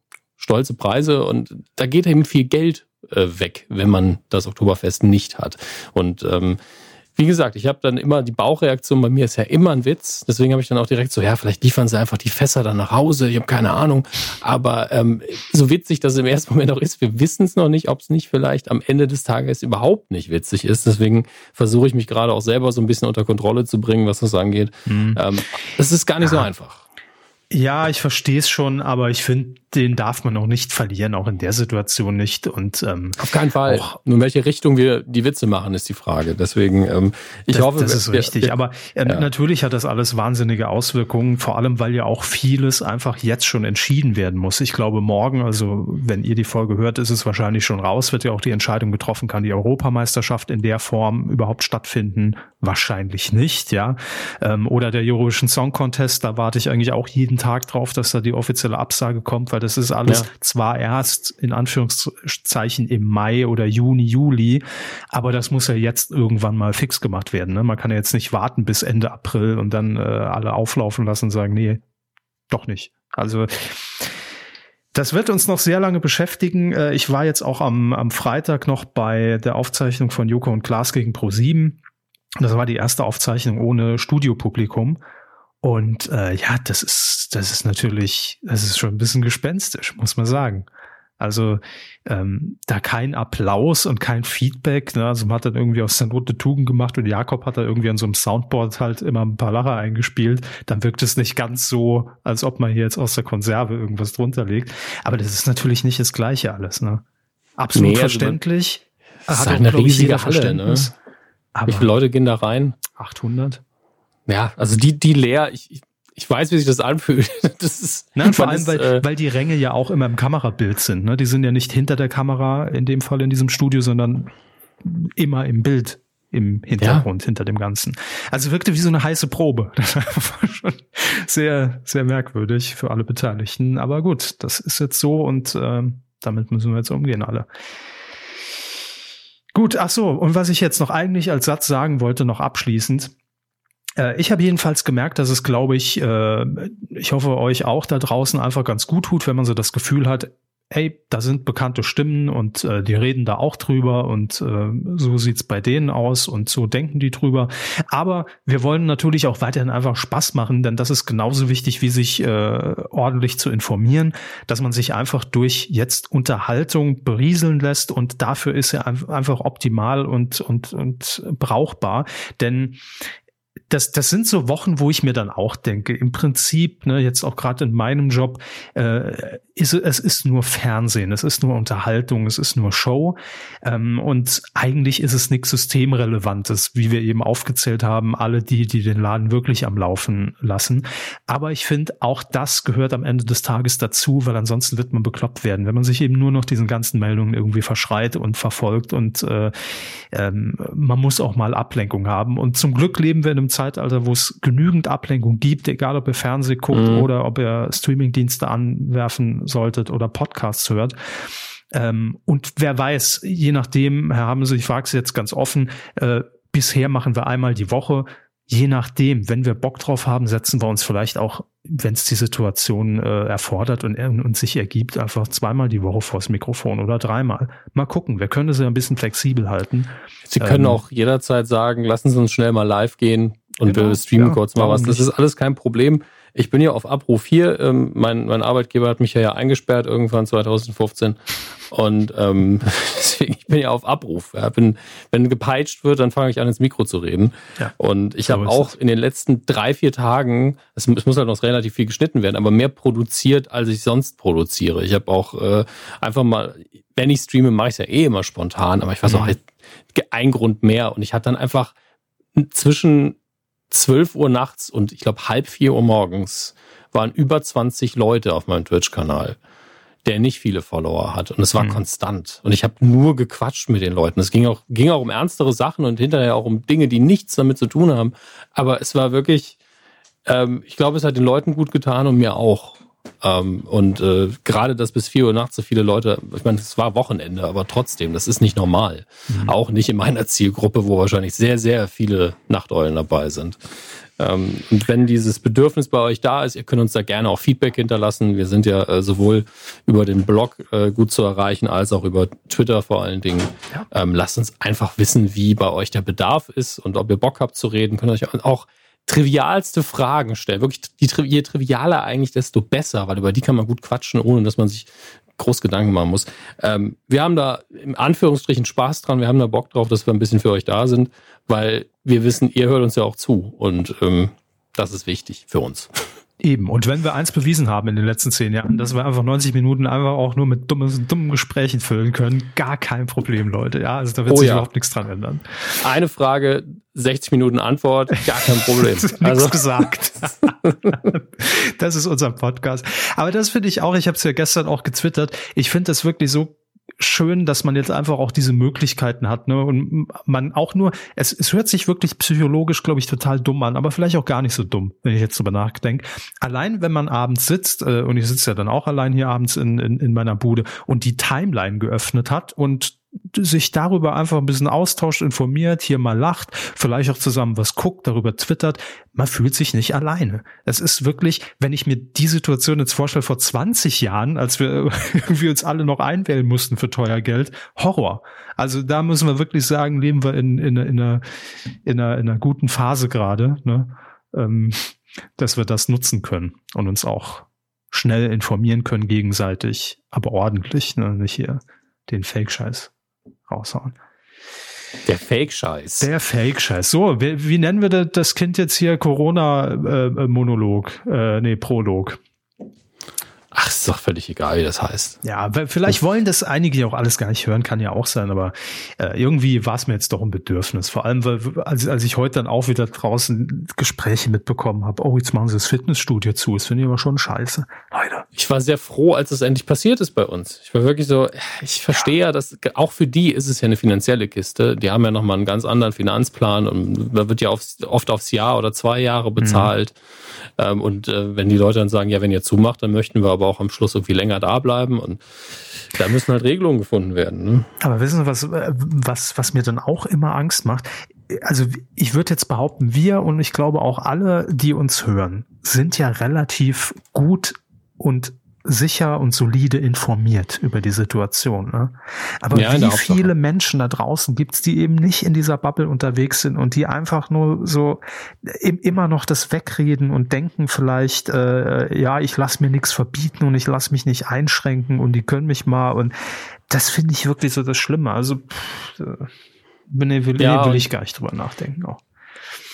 stolze Preise. Und da geht eben viel Geld äh, weg, wenn man das Oktoberfest nicht hat. Und ähm, wie gesagt, ich habe dann immer die Bauchreaktion, bei mir ist ja immer ein Witz. Deswegen habe ich dann auch direkt so, ja, vielleicht liefern sie einfach die Fässer dann nach Hause. Ich habe keine Ahnung. Aber ähm, so witzig das im ersten Moment auch ist, wir wissen es noch nicht, ob es nicht vielleicht am Ende des Tages überhaupt nicht witzig ist. Deswegen versuche ich mich gerade auch selber so ein bisschen unter Kontrolle zu bringen, was das angeht. Mhm. Ähm, es ist gar nicht ja. so einfach. Ja, ich verstehe es schon, aber ich finde, den darf man auch nicht verlieren, auch in der Situation nicht. Und ähm, auf keinen Fall. Auch, Nur in welche Richtung wir die Witze machen, ist die Frage. Deswegen, ähm, ich das, hoffe, das ist wir, richtig. Wir, aber ähm, ja. natürlich hat das alles wahnsinnige Auswirkungen, vor allem weil ja auch vieles einfach jetzt schon entschieden werden muss. Ich glaube, morgen, also wenn ihr die Folge hört, ist es wahrscheinlich schon raus, wird ja auch die Entscheidung getroffen, kann die Europameisterschaft in der Form überhaupt stattfinden? Wahrscheinlich nicht, ja. Ähm, oder der Eurovision Song Contest, da warte ich eigentlich auch jeden Tag drauf, dass da die offizielle Absage kommt, weil das ist alles ja. zwar erst in Anführungszeichen im Mai oder Juni, Juli, aber das muss ja jetzt irgendwann mal fix gemacht werden. Ne? Man kann ja jetzt nicht warten bis Ende April und dann äh, alle auflaufen lassen und sagen, nee, doch nicht. Also das wird uns noch sehr lange beschäftigen. Äh, ich war jetzt auch am, am Freitag noch bei der Aufzeichnung von Joko und Klaas gegen Pro7. Das war die erste Aufzeichnung ohne Studiopublikum. Und äh, ja, das ist, das ist natürlich, das ist schon ein bisschen gespenstisch, muss man sagen. Also ähm, da kein Applaus und kein Feedback. Ne? Also man hat dann irgendwie aus der Not eine Tugend gemacht und Jakob hat da irgendwie an so einem Soundboard halt immer ein paar Lacher eingespielt. Dann wirkt es nicht ganz so, als ob man hier jetzt aus der Konserve irgendwas drunter legt. Aber das ist natürlich nicht das Gleiche alles. Ne? Absolut nee, also verständlich. Das ist halt eine riesige Halle. Ne? Wie viele Leute gehen da rein? 800. Ja, also die, die leer, ich, ich weiß, wie sich das anfühlt. Das ist, Nein, vor allem, ist, weil, äh, weil die Ränge ja auch immer im Kamerabild sind. Ne? Die sind ja nicht hinter der Kamera, in dem Fall in diesem Studio, sondern immer im Bild im Hintergrund, ja. hinter dem Ganzen. Also wirkte wie so eine heiße Probe. Das war schon sehr, sehr merkwürdig für alle Beteiligten. Aber gut, das ist jetzt so und äh, damit müssen wir jetzt umgehen alle. Gut, ach so, und was ich jetzt noch eigentlich als Satz sagen wollte, noch abschließend, ich habe jedenfalls gemerkt, dass es, glaube ich, äh, ich hoffe euch auch da draußen einfach ganz gut tut, wenn man so das Gefühl hat, hey, da sind bekannte Stimmen und äh, die reden da auch drüber und äh, so sieht's bei denen aus und so denken die drüber. Aber wir wollen natürlich auch weiterhin einfach Spaß machen, denn das ist genauso wichtig, wie sich äh, ordentlich zu informieren, dass man sich einfach durch jetzt Unterhaltung berieseln lässt und dafür ist er einfach optimal und, und, und brauchbar. Denn das, das sind so Wochen, wo ich mir dann auch denke, im Prinzip, ne, jetzt auch gerade in meinem Job, äh, ist, es ist nur Fernsehen, es ist nur Unterhaltung, es ist nur Show. Ähm, und eigentlich ist es nichts Systemrelevantes, wie wir eben aufgezählt haben, alle die, die den Laden wirklich am Laufen lassen. Aber ich finde, auch das gehört am Ende des Tages dazu, weil ansonsten wird man bekloppt werden, wenn man sich eben nur noch diesen ganzen Meldungen irgendwie verschreit und verfolgt und äh, ähm, man muss auch mal Ablenkung haben. Und zum Glück leben wir in einem Zeitalter, wo es genügend Ablenkung gibt, egal ob ihr Fernsehen guckt mhm. oder ob ihr Streamingdienste anwerfen solltet oder Podcasts hört. Ähm, und wer weiß, je nachdem, Herr Hamse, ich frage Sie jetzt ganz offen, äh, bisher machen wir einmal die Woche. Je nachdem, wenn wir Bock drauf haben, setzen wir uns vielleicht auch, wenn es die Situation äh, erfordert und, und sich ergibt, einfach zweimal die Woche vors Mikrofon oder dreimal. Mal gucken, wir können das ja ein bisschen flexibel halten. Sie können ähm, auch jederzeit sagen, lassen Sie uns schnell mal live gehen und genau, wir streamen ja, kurz mal was. Das ist alles kein Problem. Ich bin ja auf Abruf hier. Ähm, mein, mein Arbeitgeber hat mich ja, ja eingesperrt irgendwann 2015. Und ähm, deswegen, ich bin ja auf Abruf. Ja. Bin, wenn gepeitscht wird, dann fange ich an, ins Mikro zu reden. Ja, und ich habe auch in den letzten drei, vier Tagen, es, es, muss halt noch relativ viel geschnitten werden, aber mehr produziert, als ich sonst produziere. Ich habe auch äh, einfach mal, wenn ich streame, mache ich es ja eh immer spontan, aber ich weiß mhm. auch, ein Grund mehr. Und ich hatte dann einfach zwischen 12 Uhr nachts und ich glaube halb vier Uhr morgens waren über 20 Leute auf meinem Twitch-Kanal, der nicht viele Follower hat. Und es war mhm. konstant. Und ich habe nur gequatscht mit den Leuten. Es ging auch, ging auch um ernstere Sachen und hinterher auch um Dinge, die nichts damit zu tun haben. Aber es war wirklich, ähm, ich glaube, es hat den Leuten gut getan und mir auch. Ähm, und äh, gerade, dass bis vier Uhr nachts so viele Leute, ich meine, es war Wochenende, aber trotzdem, das ist nicht normal. Mhm. Auch nicht in meiner Zielgruppe, wo wahrscheinlich sehr, sehr viele Nachteulen dabei sind. Ähm, und wenn dieses Bedürfnis bei euch da ist, ihr könnt uns da gerne auch Feedback hinterlassen. Wir sind ja äh, sowohl über den Blog äh, gut zu erreichen, als auch über Twitter vor allen Dingen. Ja. Ähm, lasst uns einfach wissen, wie bei euch der Bedarf ist und ob ihr Bock habt zu reden. Könnt euch auch trivialste Fragen stellen. Wirklich, die, je trivialer eigentlich, desto besser, weil über die kann man gut quatschen, ohne dass man sich groß Gedanken machen muss. Ähm, wir haben da im Anführungsstrichen Spaß dran, wir haben da Bock drauf, dass wir ein bisschen für euch da sind, weil wir wissen, ihr hört uns ja auch zu und ähm, das ist wichtig für uns. Eben. Und wenn wir eins bewiesen haben in den letzten zehn Jahren, dass wir einfach 90 Minuten einfach auch nur mit dummen, dummen Gesprächen füllen können, gar kein Problem, Leute. Ja, also da wird oh, sich ja. überhaupt nichts dran ändern. Eine Frage, 60 Minuten Antwort, gar kein Problem. also gesagt. das ist unser Podcast. Aber das finde ich auch, ich habe es ja gestern auch getwittert, ich finde das wirklich so schön, dass man jetzt einfach auch diese Möglichkeiten hat. Ne? Und man auch nur, es, es hört sich wirklich psychologisch, glaube ich, total dumm an, aber vielleicht auch gar nicht so dumm, wenn ich jetzt drüber nachdenke. Allein, wenn man abends sitzt, äh, und ich sitze ja dann auch allein hier abends in, in, in meiner Bude und die Timeline geöffnet hat und sich darüber einfach ein bisschen austauscht, informiert, hier mal lacht, vielleicht auch zusammen was guckt, darüber twittert, man fühlt sich nicht alleine. Es ist wirklich, wenn ich mir die Situation jetzt vorstelle vor 20 Jahren, als wir irgendwie uns alle noch einwählen mussten für teuer Geld, Horror. Also da müssen wir wirklich sagen, leben wir in, in, in, einer, in, einer, in einer guten Phase gerade, ne? ähm, dass wir das nutzen können und uns auch schnell informieren können gegenseitig, aber ordentlich, ne? nicht hier den Fake-Scheiß raushauen. Der Fake-Scheiß. Der Fake-Scheiß. So, wie, wie, nennen wir das Kind jetzt hier? Corona-Monolog. Äh, äh, nee, Prolog. Ach, ist doch völlig egal, wie das heißt. Ja, vielleicht wollen das einige ja auch alles gar nicht hören, kann ja auch sein, aber äh, irgendwie war es mir jetzt doch ein Bedürfnis. Vor allem, weil als, als ich heute dann auch wieder draußen Gespräche mitbekommen habe, oh, jetzt machen sie das Fitnessstudio zu. Das finde ich aber schon scheiße. Leute. Ich war sehr froh, als es endlich passiert ist bei uns. Ich war wirklich so, ich verstehe ja, dass auch für die ist es ja eine finanzielle Kiste. Die haben ja nochmal einen ganz anderen Finanzplan und da wird ja oft, oft aufs Jahr oder zwei Jahre bezahlt. Mhm. Ähm, und äh, wenn die Leute dann sagen, ja, wenn ihr zumacht, dann möchten wir aber auch am Schluss irgendwie länger da bleiben und da müssen halt Regelungen gefunden werden. Ne? Aber wissen Sie, was, äh, was, was mir dann auch immer Angst macht? Also ich würde jetzt behaupten, wir und ich glaube auch alle, die uns hören, sind ja relativ gut und sicher und solide informiert über die Situation. Ne? Aber ja, wie viele Menschen da draußen gibt's, die eben nicht in dieser Bubble unterwegs sind und die einfach nur so immer noch das wegreden und denken vielleicht, äh, ja, ich lass mir nichts verbieten und ich lass mich nicht einschränken und die können mich mal und das finde ich wirklich so das Schlimme. Also pff, äh, will, ja, will ich gar nicht drüber nachdenken auch.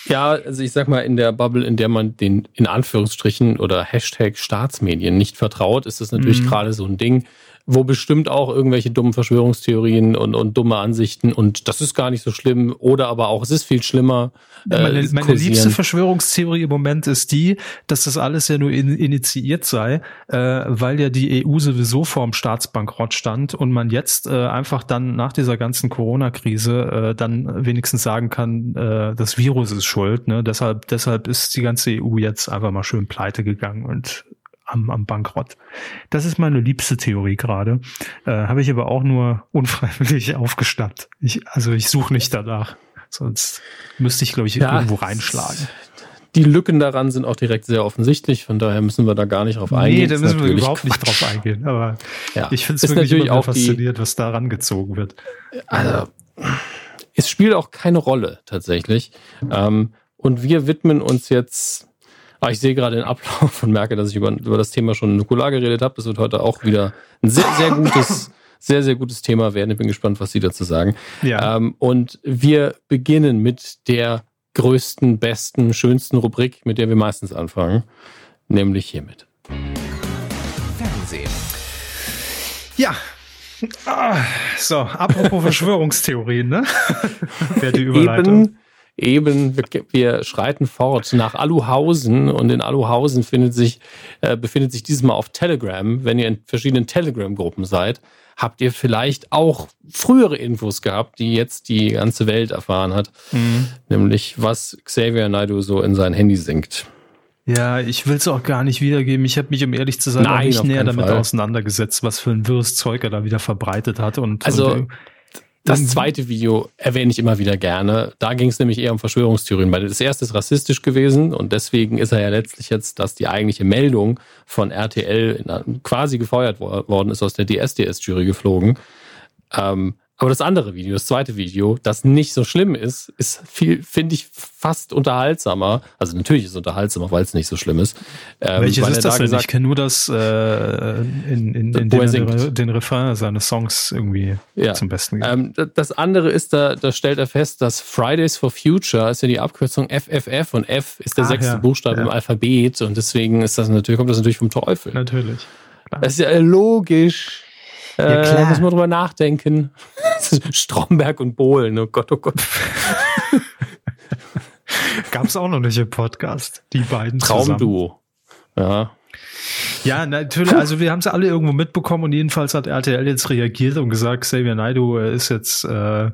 Ja, also ich sag mal, in der Bubble, in der man den in Anführungsstrichen oder Hashtag Staatsmedien nicht vertraut, ist das natürlich mhm. gerade so ein Ding wo bestimmt auch irgendwelche dummen Verschwörungstheorien und, und dumme Ansichten und das ist gar nicht so schlimm oder aber auch, es ist viel schlimmer. Äh, meine, meine liebste Verschwörungstheorie im Moment ist die, dass das alles ja nur in, initiiert sei, äh, weil ja die EU sowieso vorm Staatsbankrott stand und man jetzt äh, einfach dann nach dieser ganzen Corona-Krise äh, dann wenigstens sagen kann, äh, das Virus ist schuld. Ne? Deshalb, deshalb ist die ganze EU jetzt einfach mal schön pleite gegangen und am, am Bankrott. Das ist meine liebste Theorie gerade. Äh, Habe ich aber auch nur unfreiwillig aufgeschnappt. Ich, also ich suche nicht danach. Sonst müsste ich, glaube ich, ja, irgendwo reinschlagen. Die Lücken daran sind auch direkt sehr offensichtlich, von daher müssen wir da gar nicht drauf eingehen. Nee, da müssen wir überhaupt nicht drauf eingehen. Aber ja. ich finde es wirklich natürlich auch fasziniert, was da rangezogen wird. Also, es spielt auch keine Rolle tatsächlich. Ähm, und wir widmen uns jetzt aber ah, ich sehe gerade den Ablauf und merke, dass ich über, über das Thema schon nukular geredet habe. Das wird heute auch wieder ein sehr, sehr gutes, sehr, sehr gutes Thema werden. Ich bin gespannt, was Sie dazu sagen. Ja. Ähm, und wir beginnen mit der größten, besten, schönsten Rubrik, mit der wir meistens anfangen, nämlich hiermit. Fernsehen. Ja, Ah, so, apropos Verschwörungstheorien, ne? Wer die Überleitung. Eben eben, wir, wir, schreiten fort nach Aluhausen und in Aluhausen findet sich, äh, befindet sich dieses Mal auf Telegram. Wenn ihr in verschiedenen Telegram-Gruppen seid, habt ihr vielleicht auch frühere Infos gehabt, die jetzt die ganze Welt erfahren hat. Mhm. Nämlich, was Xavier Naidoo so in sein Handy singt. Ja, ich will es auch gar nicht wiedergeben. Ich habe mich, um ehrlich zu sein, Nein, nicht näher damit Fall. auseinandergesetzt, was für ein wirres Zeug er da wieder verbreitet hat. Und, also, und, das zweite Video erwähne ich immer wieder gerne. Da ging es nämlich eher um Verschwörungstheorien, weil das erste ist rassistisch gewesen und deswegen ist er ja letztlich jetzt, dass die eigentliche Meldung von RTL quasi gefeuert worden ist, aus der DSDS-Jury geflogen. Ähm, aber das andere Video, das zweite Video, das nicht so schlimm ist, ist viel, finde ich, fast unterhaltsamer. Also natürlich ist es unterhaltsamer, weil es nicht so schlimm ist. Ähm, Welches ist das da denn? ich kenne nur das äh, in, in, in dem er den Refrain seines Songs irgendwie ja. zum Besten. Ähm, das andere ist, da, da stellt er fest, dass Fridays for Future ist ja die Abkürzung FFF und F ist der Ach, sechste ja. Buchstabe ja. im Alphabet und deswegen ist das natürlich, kommt das natürlich vom Teufel. Natürlich. Klar. Das ist ja logisch. Ja, klar. Äh, muss man drüber nachdenken. Stromberg und Bohlen, oh Gott, oh Gott. Gab es auch noch nicht im Podcast, die beiden Traumduo. Ja. Ja, natürlich. Also wir haben es alle irgendwo mitbekommen und jedenfalls hat RTL jetzt reagiert und gesagt, Xavier Naidu ist jetzt äh,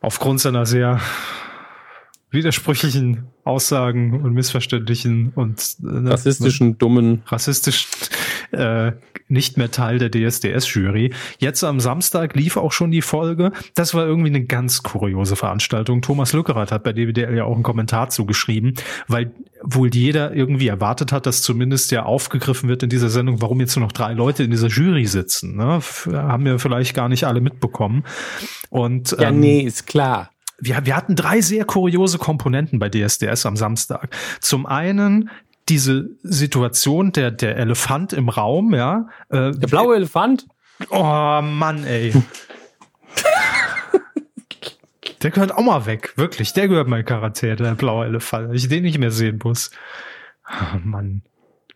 aufgrund seiner sehr widersprüchlichen Aussagen und missverständlichen und äh, rassistischen, dummen, rassistisch äh, nicht mehr Teil der DSDS-Jury. Jetzt am Samstag lief auch schon die Folge. Das war irgendwie eine ganz kuriose Veranstaltung. Thomas Lückerath hat bei DWDL ja auch einen Kommentar zugeschrieben, weil wohl jeder irgendwie erwartet hat, dass zumindest ja aufgegriffen wird in dieser Sendung, warum jetzt nur noch drei Leute in dieser Jury sitzen. Ne? Haben wir vielleicht gar nicht alle mitbekommen. Und, ja, ähm, nee, ist klar wir, wir hatten drei sehr kuriose Komponenten bei DSDS am Samstag. Zum einen diese Situation, der, der Elefant im Raum, ja. Äh, der blaue Elefant? Oh Mann, ey. der gehört auch mal weg, wirklich. Der gehört mein Charakter, der blaue Elefant. Ich den nicht mehr sehen muss. Oh Mann.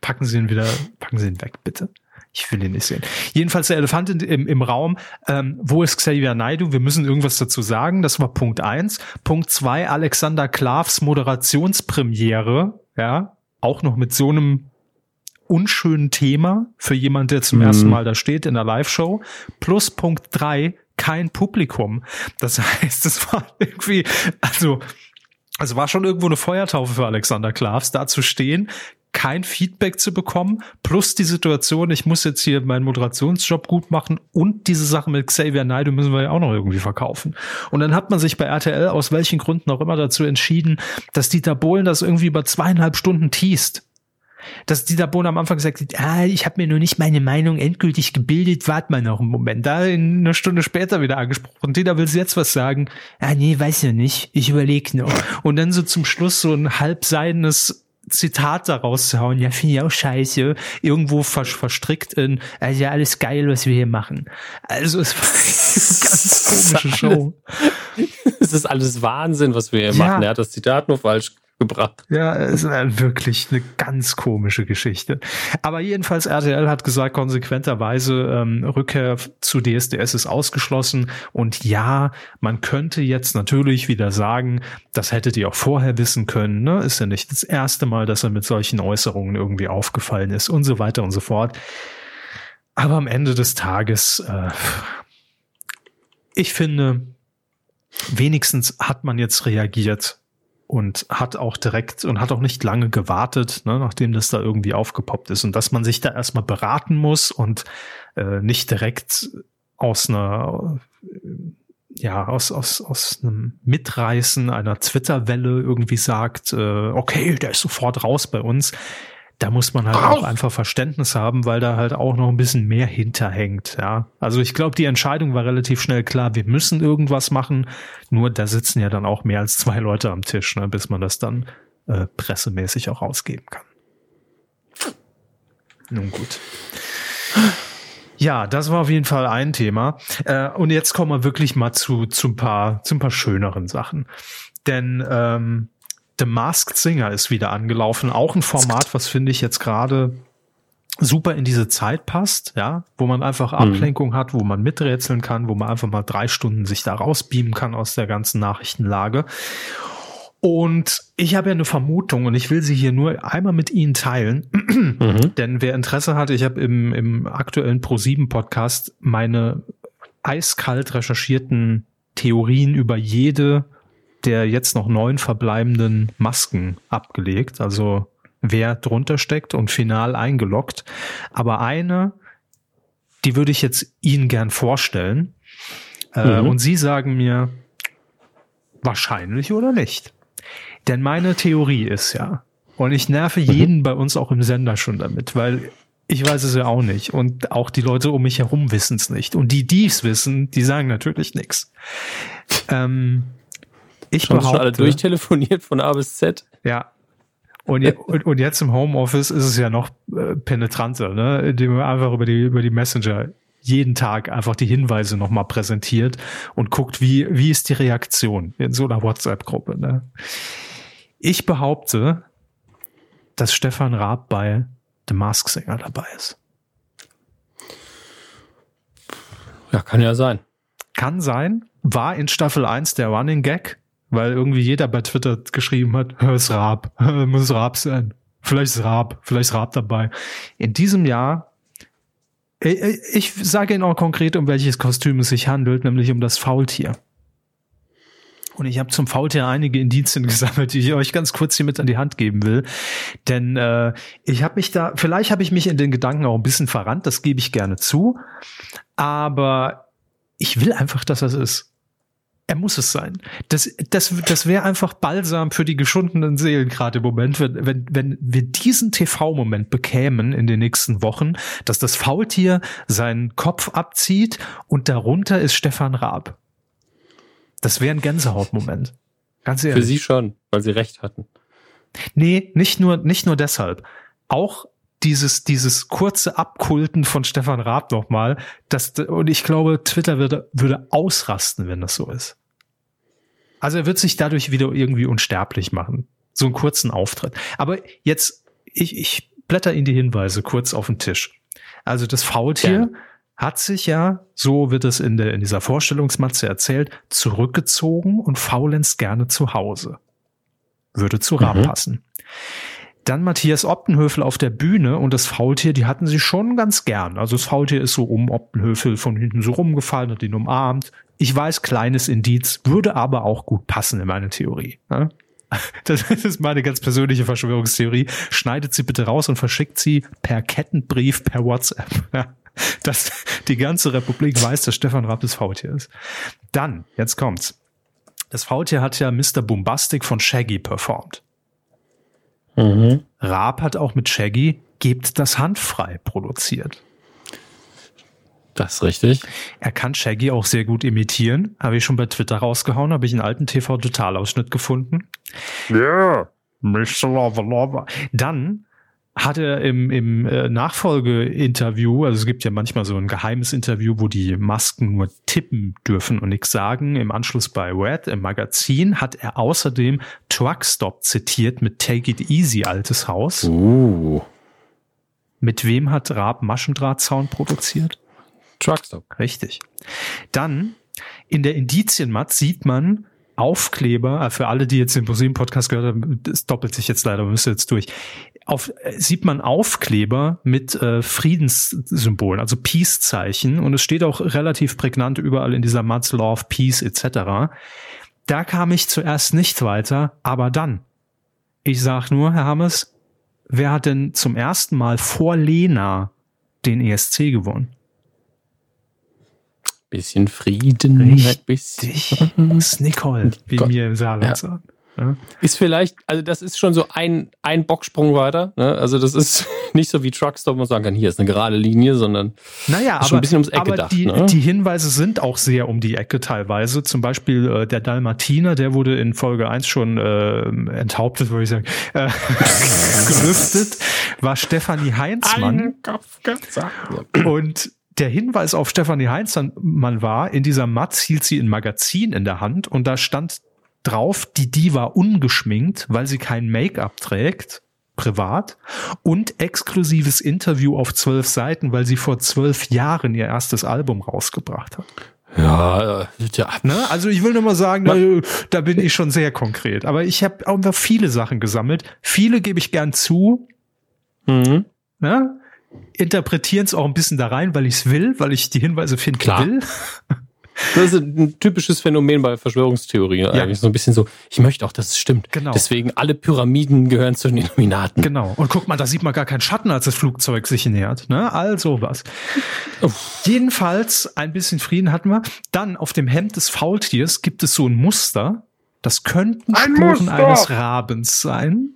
Packen Sie ihn wieder, packen Sie ihn weg, bitte. Ich will ihn nicht sehen. Jedenfalls der Elefant im, im Raum. Ähm, wo ist Xavier Naidu? Wir müssen irgendwas dazu sagen. Das war Punkt eins. Punkt zwei, Alexander Klavs Moderationspremiere. Ja, auch noch mit so einem unschönen Thema für jemand, der zum mhm. ersten Mal da steht in der Live-Show. Plus Punkt drei, kein Publikum. Das heißt, es war irgendwie, also, also war schon irgendwo eine Feuertaufe für Alexander Klavs, da zu stehen, kein Feedback zu bekommen, plus die Situation, ich muss jetzt hier meinen Moderationsjob gut machen und diese Sache mit Xavier Naidoo müssen wir ja auch noch irgendwie verkaufen. Und dann hat man sich bei RTL aus welchen Gründen auch immer dazu entschieden, dass Dieter Bohlen das irgendwie über zweieinhalb Stunden teast. Dass Dieter Bohlen am Anfang gesagt hat, ah, ich habe mir nur nicht meine Meinung endgültig gebildet, wart mal noch einen Moment. Da eine Stunde später wieder angesprochen. Dieter will jetzt was sagen. Ah, nee, weiß ja nicht. Ich überlege noch. Und dann so zum Schluss so ein halbseidenes Zitat daraus zu hauen, ja, finde ich auch scheiße, irgendwo verstrickt in, also ja, alles geil, was wir hier machen. Also es war eine ganz komische Show. Es ist alles Wahnsinn, was wir hier ja. machen. Er hat das Zitat nur falsch gebracht. Ja, es ist wirklich eine ganz komische Geschichte. Aber jedenfalls RTL hat gesagt, konsequenterweise ähm, Rückkehr zu DSDS ist ausgeschlossen. Und ja, man könnte jetzt natürlich wieder sagen, das hättet ihr auch vorher wissen können. Ne? Ist ja nicht das erste Mal, dass er mit solchen Äußerungen irgendwie aufgefallen ist und so weiter und so fort. Aber am Ende des Tages, äh, ich finde, wenigstens hat man jetzt reagiert und hat auch direkt und hat auch nicht lange gewartet, ne, nachdem das da irgendwie aufgepoppt ist. Und dass man sich da erstmal beraten muss und äh, nicht direkt aus einer ja aus aus aus einem Mitreißen einer Twitter-Welle irgendwie sagt, äh, okay, der ist sofort raus bei uns da muss man halt Auf. auch einfach Verständnis haben, weil da halt auch noch ein bisschen mehr hinterhängt, ja. Also ich glaube, die Entscheidung war relativ schnell klar, wir müssen irgendwas machen, nur da sitzen ja dann auch mehr als zwei Leute am Tisch, ne, bis man das dann äh, pressemäßig auch ausgeben kann. Nun gut. Ja, das war auf jeden Fall ein Thema. Äh, und jetzt kommen wir wirklich mal zu, zu ein paar, zu ein paar schöneren Sachen. Denn ähm, The Masked Singer ist wieder angelaufen. Auch ein Format, was finde ich jetzt gerade super in diese Zeit passt, ja, wo man einfach mhm. Ablenkung mhm. hat, wo man miträtseln kann, wo man einfach mal drei Stunden sich da rausbeamen kann aus der ganzen Nachrichtenlage. Und ich habe ja eine Vermutung und ich will sie hier nur einmal mit Ihnen teilen. Mhm. Denn wer Interesse hat, ich habe im, im aktuellen Pro7 Podcast meine eiskalt recherchierten Theorien über jede der jetzt noch neun verbleibenden Masken abgelegt. Also wer drunter steckt und final eingeloggt. Aber eine, die würde ich jetzt Ihnen gern vorstellen. Äh, mhm. Und Sie sagen mir, wahrscheinlich oder nicht. Denn meine Theorie ist ja, und ich nerve mhm. jeden mhm. bei uns auch im Sender schon damit, weil ich weiß es ja auch nicht. Und auch die Leute um mich herum wissen es nicht. Und die, die es wissen, die sagen natürlich nichts. Ähm, ich schon, behaupte, schon alle durchtelefoniert von A bis Z. Ja. Und, und, und jetzt im Homeoffice ist es ja noch äh, penetranter, ne? indem man einfach über die, über die Messenger jeden Tag einfach die Hinweise nochmal präsentiert und guckt, wie, wie ist die Reaktion in so einer WhatsApp-Gruppe. Ne? Ich behaupte, dass Stefan Raab bei The Mask Singer dabei ist. Ja, kann ja sein. Kann sein. War in Staffel 1 der Running Gag, weil irgendwie jeder bei Twitter geschrieben hat, es Raab, muss Raab sein. Vielleicht ist Raab, vielleicht ist Raab dabei. In diesem Jahr ich sage Ihnen auch konkret, um welches Kostüm es sich handelt, nämlich um das Faultier. Und ich habe zum Faultier einige Indizien gesammelt, die ich euch ganz kurz hier mit an die Hand geben will. Denn äh, ich habe mich da, vielleicht habe ich mich in den Gedanken auch ein bisschen verrannt, das gebe ich gerne zu. Aber ich will einfach, dass das ist. Er muss es sein. Das, das, das wäre einfach Balsam für die geschundenen Seelen gerade im Moment, wenn, wenn, wenn wir diesen TV-Moment bekämen in den nächsten Wochen, dass das Faultier seinen Kopf abzieht und darunter ist Stefan Raab. Das wäre ein Gänsehautmoment. Ganz ehrlich. Für Sie schon, weil Sie recht hatten. Nee, nicht nur, nicht nur deshalb. Auch dieses, dieses kurze Abkulten von Stefan Raab nochmal, das, und ich glaube, Twitter würde, würde ausrasten, wenn das so ist. Also er wird sich dadurch wieder irgendwie unsterblich machen. So einen kurzen Auftritt. Aber jetzt, ich, ich blätter Ihnen die Hinweise kurz auf den Tisch. Also das Faultier ja. hat sich ja, so wird es in, der, in dieser Vorstellungsmatze erzählt, zurückgezogen und faulenzt gerne zu Hause. Würde zu Raab mhm. passen. Dann Matthias Optenhöfel auf der Bühne und das Faultier, die hatten sie schon ganz gern. Also das Faultier ist so um Optenhöfel von hinten so rumgefallen und ihn umarmt. Ich weiß, kleines Indiz, würde aber auch gut passen in meine Theorie. Das ist meine ganz persönliche Verschwörungstheorie. Schneidet sie bitte raus und verschickt sie per Kettenbrief, per WhatsApp. Dass die ganze Republik weiß, dass Stefan Rapp das Faultier ist. Dann, jetzt kommt's. Das Faultier hat ja Mr. Bombastic von Shaggy performt. Mhm. Raab hat auch mit Shaggy Gebt das handfrei produziert. Das ist richtig. Er kann Shaggy auch sehr gut imitieren. Habe ich schon bei Twitter rausgehauen, habe ich einen alten TV-Totalausschnitt gefunden. Ja, yeah, Mr. Lava Lava. Dann hat er im, im äh, Nachfolgeinterview, also es gibt ja manchmal so ein geheimes Interview, wo die Masken nur tippen dürfen und nichts sagen. Im Anschluss bei Red im Magazin hat er außerdem Truckstop zitiert mit Take It Easy, altes Haus. Uh. Mit wem hat Raab Maschendrahtzaun produziert? Truckstop. Richtig. Dann in der Indizienmat sieht man Aufkleber, äh, für alle, die jetzt den Museum-Podcast gehört haben, das doppelt sich jetzt leider, müsste jetzt durch. Auf, äh, sieht man Aufkleber mit äh, Friedenssymbolen, also Peace-Zeichen und es steht auch relativ prägnant überall in dieser Mats Law of Peace etc. Da kam ich zuerst nicht weiter, aber dann. Ich sag nur, Herr Hammes, wer hat denn zum ersten Mal vor Lena den ESC gewonnen? Bisschen Frieden. Richtig. Bisschen. Nicole, wie Gott. mir im Saarland ja. sagen. Ja. Ist vielleicht, also das ist schon so ein, ein Bocksprung weiter. Ne? Also das ist nicht so wie Truckstop, wo man sagen kann, hier ist eine gerade Linie, sondern naja, aber, schon ein bisschen ums Eck aber gedacht. Die, ne? die Hinweise sind auch sehr um die Ecke teilweise. Zum Beispiel äh, der Dalmatiner, der wurde in Folge 1 schon äh, enthauptet, würde ich sagen, äh, gelüftet, war Stefanie Heinzmann. Und der Hinweis auf Stefanie Heinzmann war, in dieser Matz hielt sie ein Magazin in der Hand und da stand drauf, die Diva ungeschminkt, weil sie kein Make-up trägt. privat und exklusives Interview auf zwölf Seiten, weil sie vor zwölf Jahren ihr erstes Album rausgebracht hat. Ja, äh, ja. Ne? Also ich will nur mal sagen, da, da bin ich schon sehr konkret. Aber ich habe auch viele Sachen gesammelt. Viele gebe ich gern zu. Mhm. Ne? Interpretieren es auch ein bisschen da rein, weil ich es will, weil ich die Hinweise finden will. Das ist ein typisches Phänomen bei Verschwörungstheorien ja. eigentlich. So ein bisschen so, ich möchte auch, dass es stimmt. Genau. Deswegen alle Pyramiden gehören zu den Illuminaten. Genau. Und guck mal, da sieht man gar keinen Schatten, als das Flugzeug sich nähert. Ne? All sowas. Jedenfalls, ein bisschen Frieden hatten wir. Dann auf dem Hemd des Faultiers gibt es so ein Muster. Das könnten ein Spuren Muster. eines Rabens sein.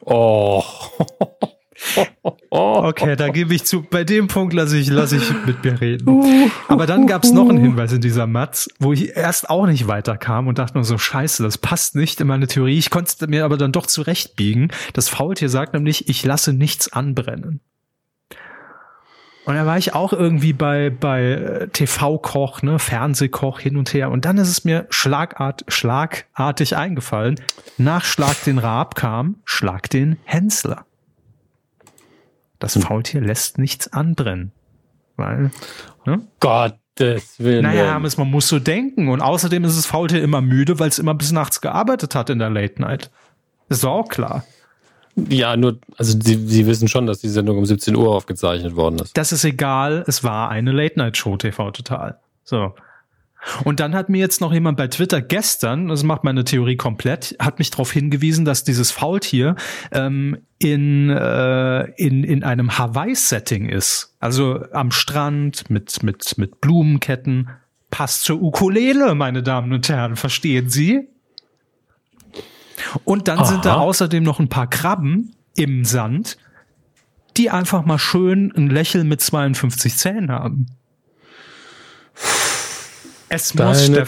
Oh. Okay, da gebe ich zu. Bei dem Punkt lasse ich, lasse ich mit mir reden. Aber dann gab es noch einen Hinweis in dieser Matz, wo ich erst auch nicht weiterkam und dachte nur so, scheiße, das passt nicht in meine Theorie. Ich konnte mir aber dann doch zurechtbiegen. Das Faultier sagt nämlich, ich lasse nichts anbrennen. Und da war ich auch irgendwie bei, bei äh, TV-Koch, ne, Fernsehkoch hin und her. Und dann ist es mir schlagart, schlagartig eingefallen. Nach Schlag den Raab kam Schlag den Hensler. Das Faultier lässt nichts anbrennen. Weil, ne? Gottes Willen. Naja, man muss so denken. Und außerdem ist das Faultier immer müde, weil es immer bis nachts gearbeitet hat in der Late Night. Ist auch klar. Ja, nur, also Sie, Sie wissen schon, dass die Sendung um 17 Uhr aufgezeichnet worden ist. Das ist egal, es war eine Late-Night-Show TV total. So. Und dann hat mir jetzt noch jemand bei Twitter gestern, das macht meine Theorie komplett, hat mich darauf hingewiesen, dass dieses Faultier ähm, in, äh, in, in einem Hawaii-Setting ist. Also am Strand mit, mit, mit Blumenketten. Passt zur Ukulele, meine Damen und Herren, verstehen Sie? Und dann Aha. sind da außerdem noch ein paar Krabben im Sand, die einfach mal schön ein Lächeln mit 52 Zähnen haben. Es Deine muss Stefan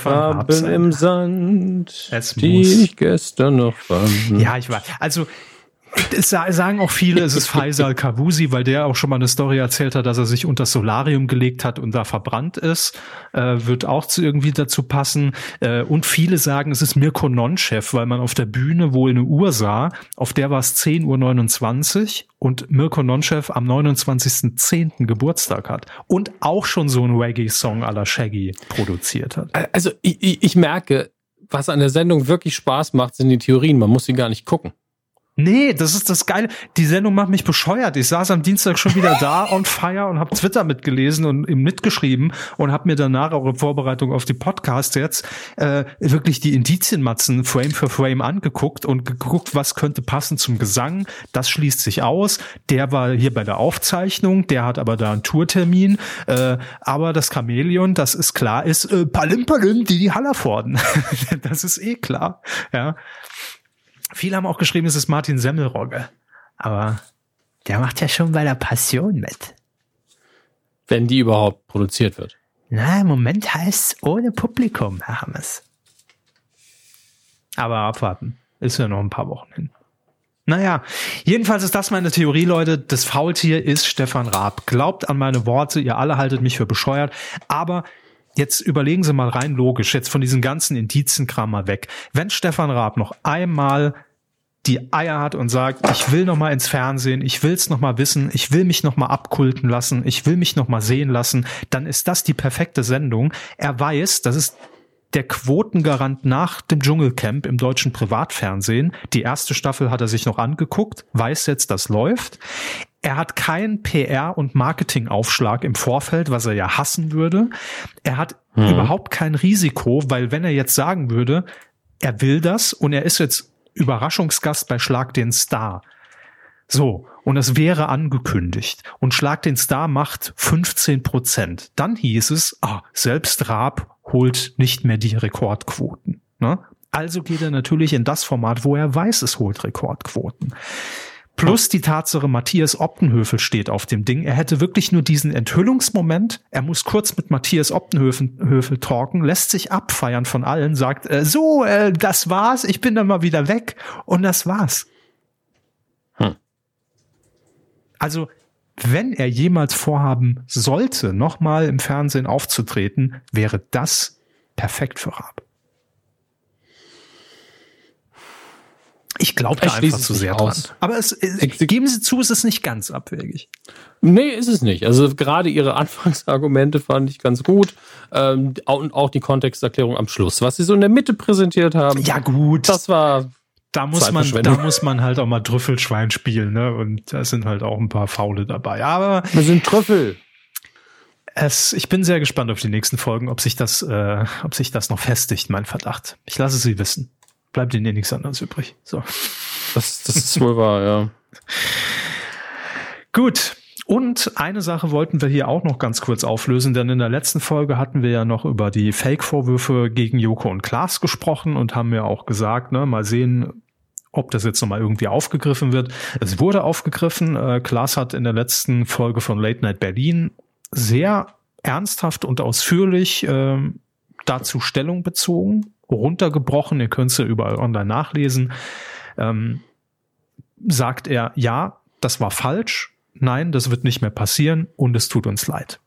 Farben im Sand, es die muss. ich gestern noch fand. Ja, ich weiß. Also es sagen auch viele, es ist Faisal Kavusi, weil der auch schon mal eine Story erzählt hat, dass er sich unter Solarium gelegt hat und da verbrannt ist. Äh, wird auch zu irgendwie dazu passen. Äh, und viele sagen, es ist Mirko Nonchef, weil man auf der Bühne wohl eine Uhr sah, auf der war es 10.29 Uhr und Mirko Nonchef am 29.10. Geburtstag hat und auch schon so einen Reggae-Song à la Shaggy produziert hat. Also ich, ich merke, was an der Sendung wirklich Spaß macht, sind die Theorien. Man muss sie gar nicht gucken. Nee, das ist das Geile. Die Sendung macht mich bescheuert. Ich saß am Dienstag schon wieder da on fire und habe Twitter mitgelesen und ihm mitgeschrieben und habe mir danach auch in Vorbereitung auf die Podcasts jetzt äh, wirklich die Indizienmatzen Frame für Frame angeguckt und geguckt, was könnte passen zum Gesang. Das schließt sich aus. Der war hier bei der Aufzeichnung, der hat aber da einen Tourtermin. Äh, aber das Chamäleon, das ist klar, ist äh, Palim Palim, die die Hallerforden. das ist eh klar. Ja. Viele haben auch geschrieben, es ist Martin Semmelrogge. Aber der macht ja schon bei der Passion mit. Wenn die überhaupt produziert wird. Na, im Moment heißt es ohne Publikum, Herr Hammes. Aber abwarten. Ist ja noch ein paar Wochen hin. Naja, jedenfalls ist das meine Theorie, Leute. Das Faultier ist Stefan Raab. Glaubt an meine Worte, ihr alle haltet mich für bescheuert. Aber jetzt überlegen Sie mal rein logisch, jetzt von diesen ganzen Indizienkram mal weg. Wenn Stefan Raab noch einmal die Eier hat und sagt, ich will noch mal ins Fernsehen, ich will's noch mal wissen, ich will mich noch mal abkulten lassen, ich will mich noch mal sehen lassen, dann ist das die perfekte Sendung. Er weiß, das ist der Quotengarant nach dem Dschungelcamp im deutschen Privatfernsehen. Die erste Staffel hat er sich noch angeguckt, weiß jetzt, das läuft. Er hat keinen PR- und Marketingaufschlag im Vorfeld, was er ja hassen würde. Er hat hm. überhaupt kein Risiko, weil wenn er jetzt sagen würde, er will das und er ist jetzt Überraschungsgast bei Schlag den Star. So, und es wäre angekündigt. Und Schlag den Star macht 15 Prozent. Dann hieß es, ah, selbst Raab holt nicht mehr die Rekordquoten. Ne? Also geht er natürlich in das Format, wo er weiß, es holt Rekordquoten. Plus die Tatsache, Matthias Optenhöfel steht auf dem Ding. Er hätte wirklich nur diesen Enthüllungsmoment. Er muss kurz mit Matthias Optenhöfel talken, lässt sich abfeiern von allen, sagt, äh, so, äh, das war's, ich bin dann mal wieder weg. Und das war's. Hm. Also, wenn er jemals vorhaben sollte, nochmal im Fernsehen aufzutreten, wäre das perfekt für Raab. Ich glaube da einfach zu sehr aus. dran. Aber es, es, geben Sie zu, es ist nicht ganz abwegig. Nee, ist es nicht. Also gerade Ihre Anfangsargumente fand ich ganz gut. Ähm, und auch die Kontexterklärung am Schluss. Was Sie so in der Mitte präsentiert haben. Ja, gut. Das war. Da muss man, da muss man halt auch mal Trüffelschwein spielen, ne? Und da sind halt auch ein paar Faule dabei. Aber. Wir sind Trüffel. Es, ich bin sehr gespannt auf die nächsten Folgen, ob sich das, äh, ob sich das noch festigt, mein Verdacht. Ich lasse Sie wissen bleibt ihnen ja nichts anderes übrig. So. Das, das ist wohl wahr, ja. Gut. Und eine Sache wollten wir hier auch noch ganz kurz auflösen, denn in der letzten Folge hatten wir ja noch über die Fake-Vorwürfe gegen Joko und Klaas gesprochen und haben ja auch gesagt, ne, mal sehen, ob das jetzt nochmal irgendwie aufgegriffen wird. Es wurde aufgegriffen. Äh, Klaas hat in der letzten Folge von Late Night Berlin sehr ernsthaft und ausführlich äh, dazu Stellung bezogen runtergebrochen, ihr könnt es ja überall online nachlesen, ähm, sagt er, ja, das war falsch, nein, das wird nicht mehr passieren und es tut uns leid.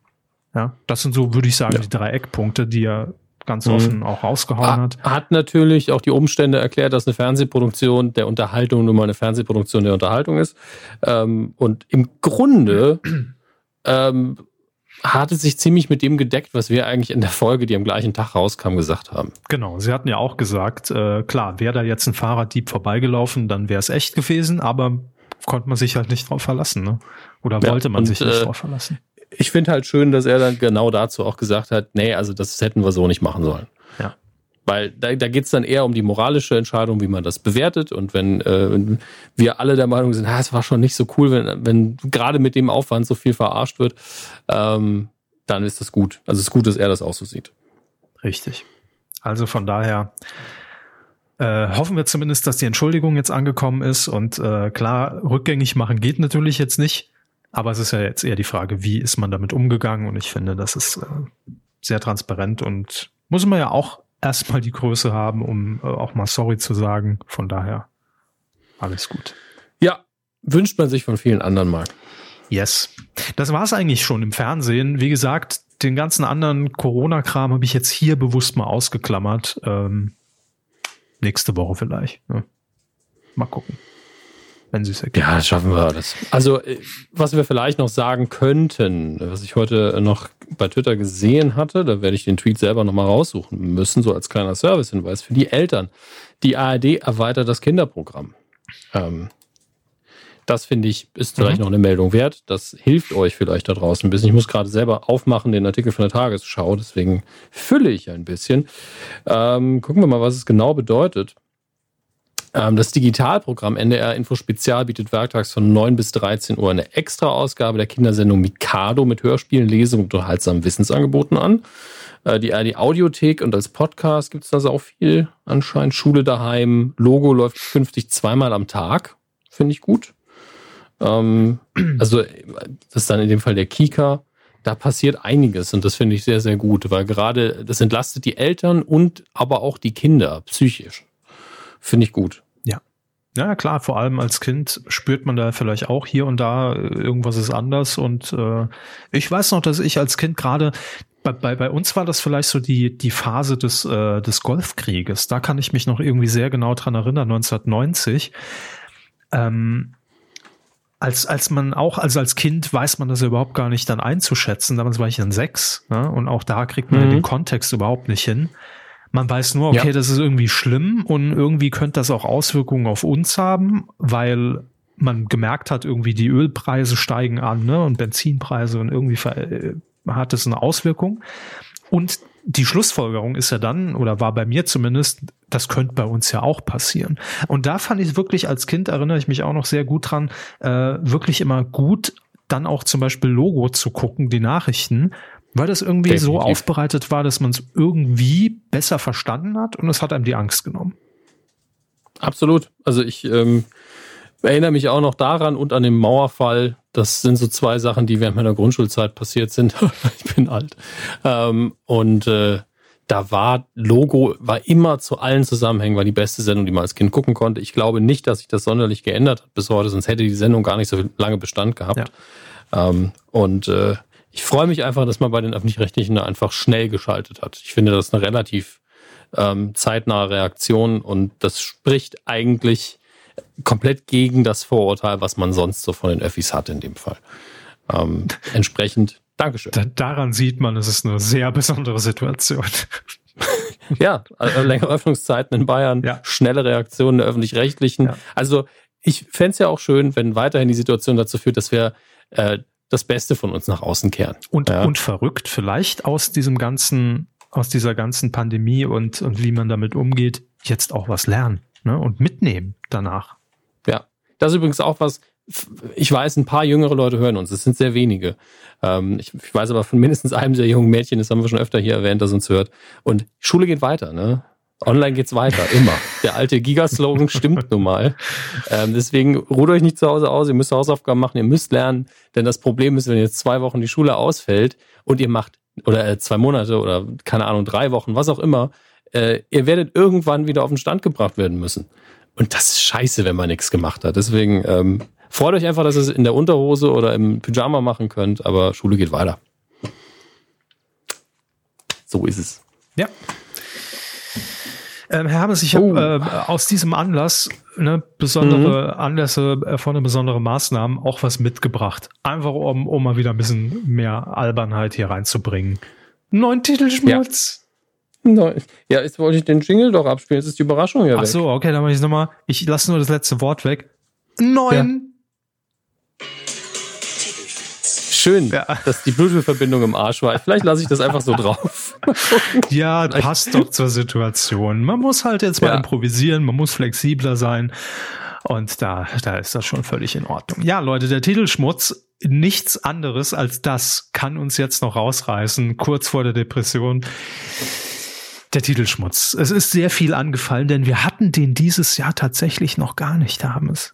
Ja, das sind so, würde ich sagen, ja. die drei Eckpunkte, die er ganz mhm. offen auch rausgehauen hat. Hat natürlich auch die Umstände erklärt, dass eine Fernsehproduktion der Unterhaltung nun mal eine Fernsehproduktion der Unterhaltung ist. Ähm, und im Grunde ähm, hatte sich ziemlich mit dem gedeckt, was wir eigentlich in der Folge, die am gleichen Tag rauskam, gesagt haben. Genau, sie hatten ja auch gesagt, äh, klar, wäre da jetzt ein Fahrraddieb vorbeigelaufen, dann wäre es echt gewesen, aber konnte man sich halt nicht drauf verlassen, ne? Oder ja, wollte man und, sich nicht äh, drauf verlassen? Ich finde halt schön, dass er dann genau dazu auch gesagt hat, nee, also das hätten wir so nicht machen sollen. Ja. Weil da, da geht es dann eher um die moralische Entscheidung, wie man das bewertet. Und wenn, äh, wir alle der Meinung sind, ah, es war schon nicht so cool, wenn, wenn gerade mit dem Aufwand so viel verarscht wird, ähm, dann ist das gut. Also es ist gut, dass er das auch so sieht. Richtig. Also von daher äh, hoffen wir zumindest, dass die Entschuldigung jetzt angekommen ist. Und äh, klar, rückgängig machen geht natürlich jetzt nicht. Aber es ist ja jetzt eher die Frage, wie ist man damit umgegangen? Und ich finde, das ist äh, sehr transparent und muss man ja auch erstmal die Größe haben, um äh, auch mal sorry zu sagen. Von daher alles gut. Ja, wünscht man sich von vielen anderen mal. Yes. Das war es eigentlich schon im Fernsehen. Wie gesagt, den ganzen anderen Corona-Kram habe ich jetzt hier bewusst mal ausgeklammert. Ähm, nächste Woche vielleicht. Ne? Mal gucken wenn sie es erkennen. Ja, das schaffen wir alles. Also, äh, was wir vielleicht noch sagen könnten, was ich heute noch bei Twitter gesehen hatte, da werde ich den Tweet selber nochmal raussuchen müssen, so als kleiner Servicehinweis für die Eltern. Die ARD erweitert das Kinderprogramm. Ähm, das finde ich, ist vielleicht mhm. noch eine Meldung wert. Das hilft euch vielleicht da draußen ein bisschen. Ich muss gerade selber aufmachen, den Artikel von der Tagesschau, deswegen fülle ich ein bisschen. Ähm, gucken wir mal, was es genau bedeutet. Ähm, das Digitalprogramm NDR Info Spezial bietet werktags von 9 bis 13 Uhr eine Extra-Ausgabe der Kindersendung Mikado mit Hörspielen, Lesungen und unterhaltsamen Wissensangeboten an. Äh, die ARD Audiothek und als Podcast gibt es da auch viel anscheinend. Schule daheim, Logo läuft künftig zweimal am Tag. Finde ich gut. Ähm, also, das ist dann in dem Fall der Kika. Da passiert einiges und das finde ich sehr, sehr gut, weil gerade das entlastet die Eltern und aber auch die Kinder psychisch. Finde ich gut. Ja. Ja, klar, vor allem als Kind spürt man da vielleicht auch hier und da äh, irgendwas ist anders. Und äh, ich weiß noch, dass ich als Kind gerade bei, bei, bei uns war das vielleicht so die, die Phase des, äh, des Golfkrieges. Da kann ich mich noch irgendwie sehr genau dran erinnern, 1990. Ähm, als, als man auch, also als Kind weiß man das ja überhaupt gar nicht dann einzuschätzen. Damals war ich dann sechs, ne? und auch da kriegt man mhm. den Kontext überhaupt nicht hin. Man weiß nur, okay, ja. das ist irgendwie schlimm und irgendwie könnte das auch Auswirkungen auf uns haben, weil man gemerkt hat, irgendwie die Ölpreise steigen an ne, und Benzinpreise und irgendwie äh, hat es eine Auswirkung. Und die Schlussfolgerung ist ja dann, oder war bei mir zumindest, das könnte bei uns ja auch passieren. Und da fand ich wirklich als Kind, erinnere ich mich auch noch sehr gut dran, äh, wirklich immer gut, dann auch zum Beispiel Logo zu gucken, die Nachrichten, weil das irgendwie Definitiv. so aufbereitet war, dass man es irgendwie besser verstanden hat und es hat einem die Angst genommen. Absolut. Also ich ähm, erinnere mich auch noch daran und an den Mauerfall. Das sind so zwei Sachen, die während meiner Grundschulzeit passiert sind. ich bin alt. Ähm, und äh, da war Logo, war immer zu allen Zusammenhängen, war die beste Sendung, die man als Kind gucken konnte. Ich glaube nicht, dass sich das sonderlich geändert hat bis heute, sonst hätte die Sendung gar nicht so lange Bestand gehabt. Ja. Ähm, und äh, ich freue mich einfach, dass man bei den öffentlich-rechtlichen einfach schnell geschaltet hat. Ich finde, das ist eine relativ ähm, zeitnahe Reaktion und das spricht eigentlich komplett gegen das Vorurteil, was man sonst so von den Öffis hat in dem Fall. Ähm, entsprechend, Dankeschön. Da, daran sieht man, es ist eine sehr besondere Situation. ja, also längere Öffnungszeiten in Bayern, ja. schnelle Reaktionen der öffentlich-rechtlichen. Ja. Also ich fände es ja auch schön, wenn weiterhin die Situation dazu führt, dass wir äh, das Beste von uns nach außen kehren. Und, ja. und verrückt vielleicht aus diesem ganzen, aus dieser ganzen Pandemie und, und wie man damit umgeht, jetzt auch was lernen ne? und mitnehmen danach. Ja, das ist übrigens auch was, ich weiß, ein paar jüngere Leute hören uns. Es sind sehr wenige. Ähm, ich, ich, weiß aber von mindestens einem sehr jungen Mädchen, das haben wir schon öfter hier erwähnt, das uns hört. Und Schule geht weiter, ne? Online geht's weiter, immer. Der alte Gigaslogan stimmt nun mal. Ähm, deswegen ruht euch nicht zu Hause aus, ihr müsst Hausaufgaben machen, ihr müsst lernen, denn das Problem ist, wenn jetzt zwei Wochen die Schule ausfällt und ihr macht, oder äh, zwei Monate oder keine Ahnung, drei Wochen, was auch immer, äh, ihr werdet irgendwann wieder auf den Stand gebracht werden müssen. Und das ist scheiße, wenn man nichts gemacht hat. Deswegen ähm, freut euch einfach, dass ihr es in der Unterhose oder im Pyjama machen könnt, aber Schule geht weiter. So ist es. Ja. Ähm, Herr Hammes, ich oh. habe äh, aus diesem Anlass, ne, besondere mhm. Anlässe erfordern besondere Maßnahmen, auch was mitgebracht. Einfach um, um mal wieder ein bisschen mehr Albernheit hier reinzubringen. Neuen Titelschmutz. Ja. Nein. Ja, jetzt wollte ich den Jingle doch abspielen. Jetzt ist die Überraschung ja Ach weg. Ach so, okay, dann mache ich nochmal. Ich lasse nur das letzte Wort weg. Neuen schön, ja. dass die Bluetooth-Verbindung im Arsch war. Vielleicht lasse ich das einfach so drauf. ja, passt doch zur Situation. Man muss halt jetzt mal ja. improvisieren, man muss flexibler sein. Und da, da ist das schon völlig in Ordnung. Ja, Leute, der Titelschmutz, nichts anderes als das kann uns jetzt noch rausreißen, kurz vor der Depression. Der Titelschmutz. Es ist sehr viel angefallen, denn wir hatten den dieses Jahr tatsächlich noch gar nicht, haben es.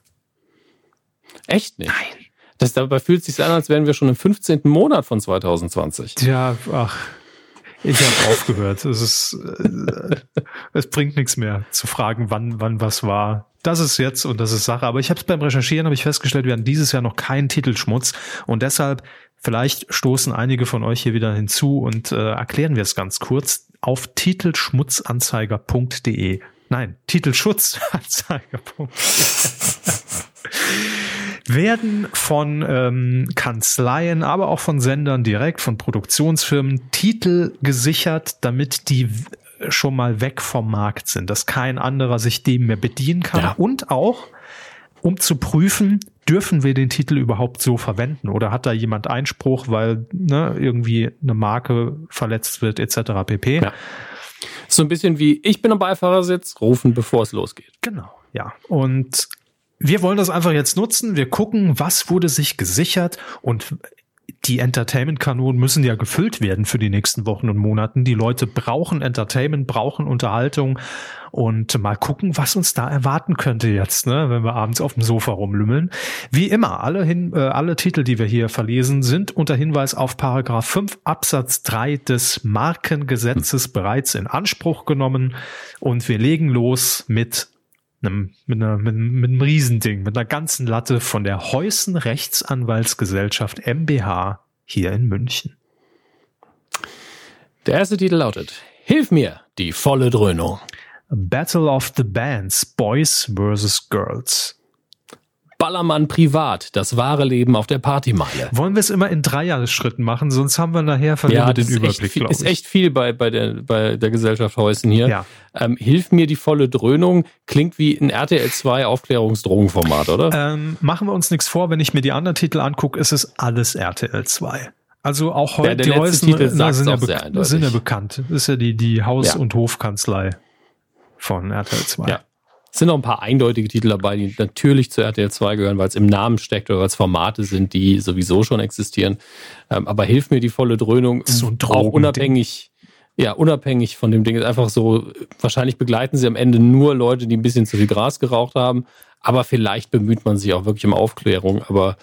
Echt nicht? Nein. Das, dabei fühlt es sich an, als wären wir schon im 15. Monat von 2020. Ja, ach, ich habe aufgehört. Es ist, äh, es bringt nichts mehr zu fragen, wann, wann was war. Das ist jetzt und das ist Sache. Aber ich habe es beim Recherchieren habe ich festgestellt, wir hatten dieses Jahr noch keinen Titelschmutz und deshalb vielleicht stoßen einige von euch hier wieder hinzu und äh, erklären wir es ganz kurz auf titelschmutzanzeiger.de. Nein, Titelschutzanzeiger.de werden von ähm, Kanzleien, aber auch von Sendern direkt, von Produktionsfirmen Titel gesichert, damit die schon mal weg vom Markt sind, dass kein anderer sich dem mehr bedienen kann ja. und auch um zu prüfen, dürfen wir den Titel überhaupt so verwenden oder hat da jemand Einspruch, weil ne, irgendwie eine Marke verletzt wird etc. pp. Ja. So ein bisschen wie ich bin am Beifahrersitz, rufen bevor es losgeht. Genau, ja. Und wir wollen das einfach jetzt nutzen. Wir gucken, was wurde sich gesichert und die Entertainment-Kanonen müssen ja gefüllt werden für die nächsten Wochen und Monaten. Die Leute brauchen Entertainment, brauchen Unterhaltung und mal gucken, was uns da erwarten könnte jetzt, ne, wenn wir abends auf dem Sofa rumlümmeln. Wie immer, alle, hin, äh, alle Titel, die wir hier verlesen, sind unter Hinweis auf Paragraph 5 Absatz 3 des Markengesetzes bereits in Anspruch genommen und wir legen los mit einem, mit, einer, mit, mit einem Riesending, mit einer ganzen Latte von der Heusen Rechtsanwaltsgesellschaft MBH hier in München. Der erste Titel lautet Hilf mir, die volle Dröhnung. Battle of the Bands, Boys vs. Girls. Ballermann privat, das wahre Leben auf der Partymeile. Wollen wir es immer in Dreijahresschritten machen, sonst haben wir nachher verlieren ja, den Überblick, glaube ich. ist echt viel bei, bei, der, bei der Gesellschaft Heusen hier. Ja. Ähm, Hilf mir die volle Dröhnung, klingt wie ein RTL 2 Aufklärungsdrogenformat, oder? Ähm, machen wir uns nichts vor, wenn ich mir die anderen Titel angucke, ist es alles RTL 2. Also auch heute ja, die Titel na, sind, ja sind ja bekannt. Das ist ja die, die Haus- und Hofkanzlei von RTL 2. Ja. Es sind noch ein paar eindeutige Titel dabei, die natürlich zu RTL 2 gehören, weil es im Namen steckt oder weil es Formate sind, die sowieso schon existieren. Ähm, aber hilf mir die volle Dröhnung, so auch unabhängig, ja, unabhängig von dem Ding. Ist einfach so, wahrscheinlich begleiten sie am Ende nur Leute, die ein bisschen zu viel Gras geraucht haben. Aber vielleicht bemüht man sich auch wirklich um Aufklärung. Aber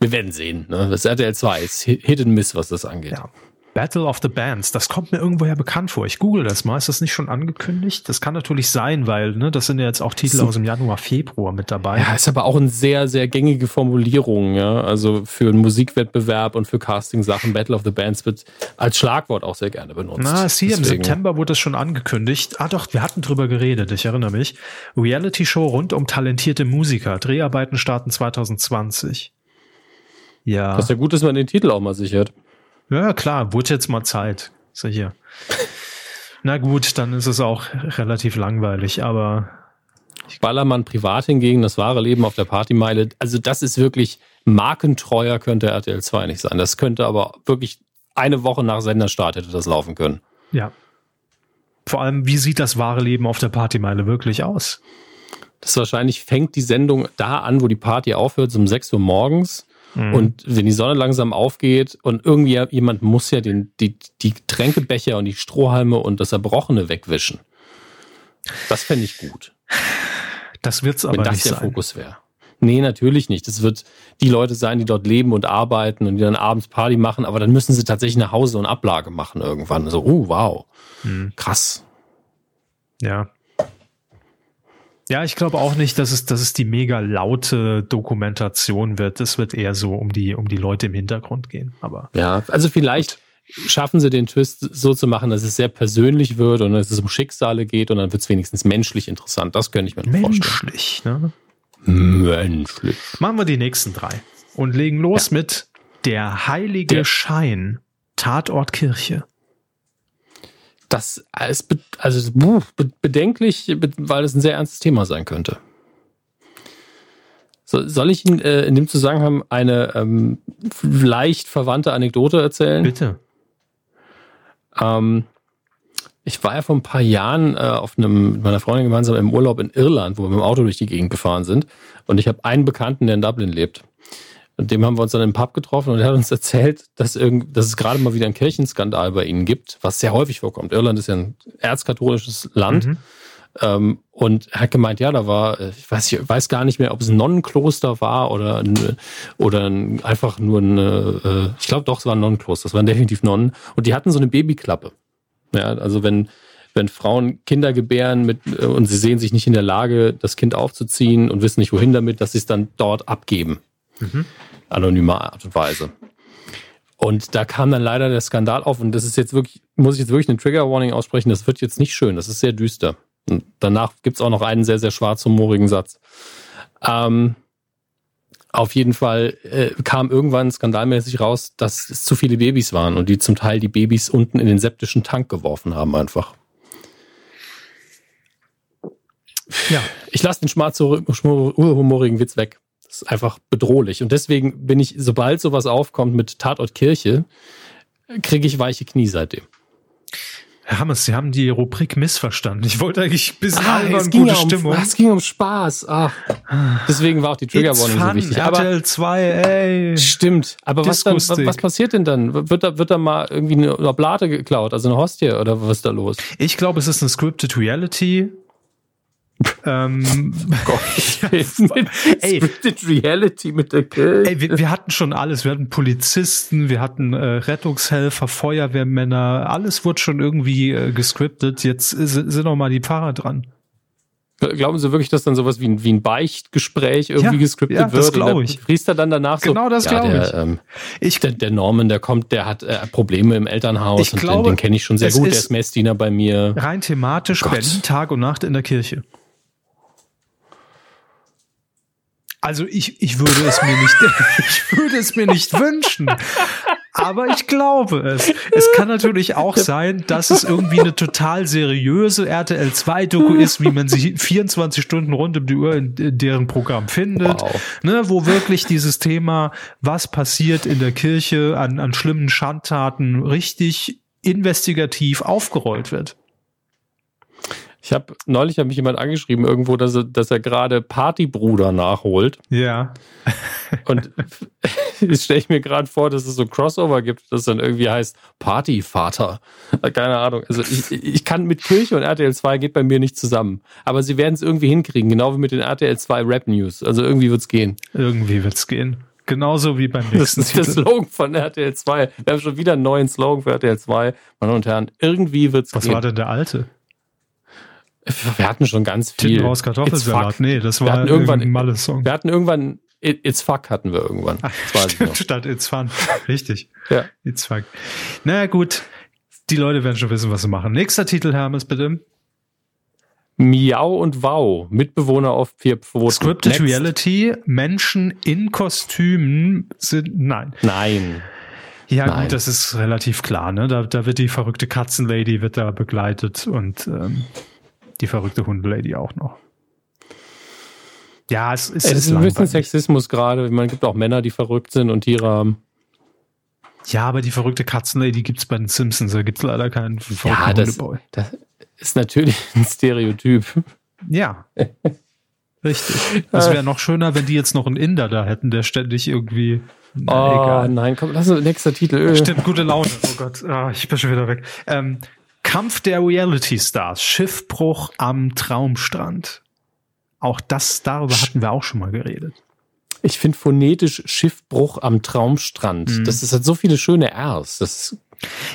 wir werden sehen. Ne? Das RTL 2 ist Hit and Miss, was das angeht. Ja. Battle of the Bands. Das kommt mir irgendwoher bekannt vor. Ich google das mal. Ist das nicht schon angekündigt? Das kann natürlich sein, weil ne, das sind ja jetzt auch Titel aus dem Januar, Februar mit dabei. Ja, ist aber auch eine sehr, sehr gängige Formulierung. Ja, also für einen Musikwettbewerb und für Casting-Sachen. Battle of the Bands wird als Schlagwort auch sehr gerne benutzt. Na, ist hier Deswegen. im September wurde das schon angekündigt. Ah, doch, wir hatten drüber geredet. Ich erinnere mich. Reality-Show rund um talentierte Musiker. Dreharbeiten starten 2020. Ja. Das ist ja gut, dass man den Titel auch mal sichert. Ja, klar, wurde jetzt mal Zeit. So hier. Na gut, dann ist es auch relativ langweilig, aber. Ballermann privat hingegen, das wahre Leben auf der Partymeile, also das ist wirklich markentreuer könnte RTL 2 nicht sein. Das könnte aber wirklich eine Woche nach Senderstart hätte das laufen können. Ja. Vor allem, wie sieht das wahre Leben auf der Partymeile wirklich aus? Das wahrscheinlich fängt die Sendung da an, wo die Party aufhört, um 6 Uhr morgens. Mhm. Und wenn die Sonne langsam aufgeht und irgendwie jemand muss ja den, die, die Tränkebecher und die Strohhalme und das Erbrochene wegwischen. Das fände ich gut. Das wird's aber wenn das der sein. Fokus wäre. Nee, natürlich nicht. Das wird die Leute sein, die dort leben und arbeiten und die dann abends Party machen, aber dann müssen sie tatsächlich nach Hause und Ablage machen irgendwann. So, oh, wow. Mhm. Krass. Ja. Ja, ich glaube auch nicht, dass es, dass es die mega laute Dokumentation wird. Es wird eher so um die, um die Leute im Hintergrund gehen. Aber ja, also vielleicht schaffen sie den Twist so zu machen, dass es sehr persönlich wird und dass es um Schicksale geht und dann wird es wenigstens menschlich interessant. Das könnte ich mir menschlich, vorstellen. Menschlich, ne? Menschlich. Machen wir die nächsten drei und legen los ja. mit Der heilige der Schein, Tatort Kirche das ist also bedenklich, weil es ein sehr ernstes Thema sein könnte. So, soll ich Ihnen äh, in dem Zusammenhang eine ähm, leicht verwandte Anekdote erzählen? Bitte. Ähm, ich war ja vor ein paar Jahren äh, auf einem mit meiner Freundin gemeinsam im Urlaub in Irland, wo wir mit dem Auto durch die Gegend gefahren sind. Und ich habe einen Bekannten, der in Dublin lebt. Und dem haben wir uns dann im Pub getroffen und er hat uns erzählt, dass, irgend, dass es gerade mal wieder einen Kirchenskandal bei ihnen gibt, was sehr häufig vorkommt. Irland ist ja ein erzkatholisches Land. Mhm. Ähm, und er hat gemeint, ja, da war, ich weiß, ich weiß gar nicht mehr, ob es ein Nonnenkloster war oder, ein, oder ein, einfach nur ein, äh, ich glaube doch, es war ein Nonnenkloster, das waren definitiv Nonnen. Und die hatten so eine Babyklappe. Ja, also wenn, wenn Frauen Kinder gebären mit, äh, und sie sehen sich nicht in der Lage, das Kind aufzuziehen und wissen nicht wohin damit, dass sie es dann dort abgeben. Mhm. Anonymer Art und Weise. Und da kam dann leider der Skandal auf und das ist jetzt wirklich, muss ich jetzt wirklich eine Trigger Warning aussprechen, das wird jetzt nicht schön, das ist sehr düster. Und danach gibt's auch noch einen sehr, sehr schwarzhumorigen Satz. Ähm, auf jeden Fall äh, kam irgendwann skandalmäßig raus, dass es zu viele Babys waren und die zum Teil die Babys unten in den septischen Tank geworfen haben einfach. Ja, ich lasse den schwarzhumorigen Witz weg. Ist einfach bedrohlich. Und deswegen bin ich, sobald sowas aufkommt mit Tatort Kirche, kriege ich weiche Knie seitdem. Herr Hammers, Sie haben die Rubrik missverstanden. Ich wollte eigentlich ein bisschen ah, es ging gute um, Stimmung. Es ging um Spaß. Ach. Deswegen war auch die Trigger Warning so wichtig. RTL 2, ey. Stimmt. Aber was, dann, was passiert denn dann? Wird da, wird da mal irgendwie eine Oblate geklaut, also eine Hostie oder was ist da los? Ich glaube, es ist eine Scripted Reality ähm, Gott, ey, Scripted Reality mit der Kirche. Ey, wir, wir, hatten schon alles. Wir hatten Polizisten, wir hatten äh, Rettungshelfer, Feuerwehrmänner. Alles wurde schon irgendwie äh, gescriptet. Jetzt sind noch mal die Pfarrer dran. Glauben Sie wirklich, dass dann sowas wie ein, wie ein Beichtgespräch irgendwie ja, gescriptet ja, wird? Das glaube ich. Priester dann danach genau so. Genau das ja, glaube ich. Ähm, ich der, der Norman, der kommt, der hat äh, Probleme im Elternhaus ich und glaube, den, den kenne ich schon sehr gut. Der ist Messdiener bei mir. Rein thematisch Gott. Berlin Tag und Nacht in der Kirche. Also ich, ich würde es mir nicht, ich würde es mir nicht wünschen. Aber ich glaube es. Es kann natürlich auch sein, dass es irgendwie eine total seriöse RTL 2 Doku ist, wie man sie 24 Stunden rund um die Uhr in, deren Programm findet, wow. ne, wo wirklich dieses Thema, was passiert in der Kirche an, an schlimmen Schandtaten, richtig investigativ aufgerollt wird. Ich habe neulich hat mich jemand angeschrieben irgendwo, dass er, dass er gerade Partybruder nachholt. Ja. Und jetzt stelle ich mir gerade vor, dass es so Crossover gibt, das dann irgendwie heißt Partyvater. Keine Ahnung. Also ich, ich kann mit Kirche und RTL 2 geht bei mir nicht zusammen. Aber sie werden es irgendwie hinkriegen, genau wie mit den RTL 2 Rap News. Also irgendwie wird's gehen. Irgendwie wird's gehen. Genauso wie beim nächsten Das ist der Slogan von RTL 2. Wir haben schon wieder einen neuen Slogan für RTL 2. Meine und Herren, irgendwie wird's Was gehen. war denn der alte? Wir hatten schon ganz viel. Titten raus Kartoffelsalat. Nee, das war wir irgendwann ein Malle-Song. Wir hatten irgendwann It's Fuck hatten wir irgendwann. Ach, stimmt, statt It's Fun. Richtig. ja. It's Fuck. Na gut, die Leute werden schon wissen, was sie machen. Nächster Titel, Hermes, bitte. Miau und Wow, Mitbewohner auf vier Pfoten. Scripted Next. Reality, Menschen in Kostümen sind, nein. Nein. Ja, nein. gut, das ist relativ klar, ne? Da, da wird die verrückte Katzenlady wird da begleitet und ähm, die verrückte Hundelady auch noch. Ja, es, es, es ist ein bisschen Sexismus gerade. Man gibt auch Männer, die verrückt sind und Tiere haben. Ja, aber die verrückte Katzenlady gibt es bei den Simpsons. Da gibt es leider keinen verrückten ja, das, das ist natürlich ein Stereotyp. Ja. Richtig. Das wäre noch schöner, wenn die jetzt noch einen Inder da hätten, der ständig irgendwie. Na, oh egal. nein, komm, lass uns nächster Titel. Stimmt, gute Laune. Oh Gott, ah, ich bin schon wieder weg. Ähm, Kampf der Reality Stars, Schiffbruch am Traumstrand. Auch das, darüber hatten wir auch schon mal geredet. Ich finde phonetisch Schiffbruch am Traumstrand. Mhm. Das ist halt so viele schöne Rs. Das ist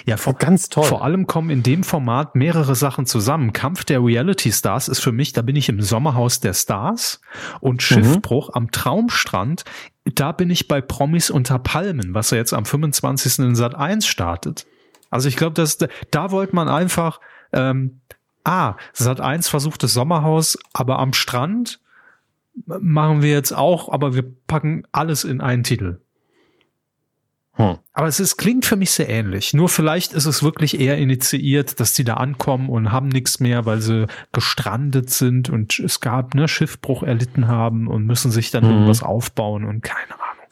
ja, vor, ganz toll. Vor allem kommen in dem Format mehrere Sachen zusammen. Kampf der Reality Stars ist für mich, da bin ich im Sommerhaus der Stars und mhm. Schiffbruch mhm. am Traumstrand, da bin ich bei Promis unter Palmen, was er jetzt am 25. in Sat 1 startet. Also ich glaube, dass da wollte man einfach, ähm, ah, Sat 1 versucht das Sommerhaus, aber am Strand machen wir jetzt auch, aber wir packen alles in einen Titel. Hm. Aber es ist, klingt für mich sehr ähnlich. Nur vielleicht ist es wirklich eher initiiert, dass die da ankommen und haben nichts mehr, weil sie gestrandet sind und es gab ne Schiffbruch erlitten haben und müssen sich dann mhm. irgendwas aufbauen und keine Ahnung.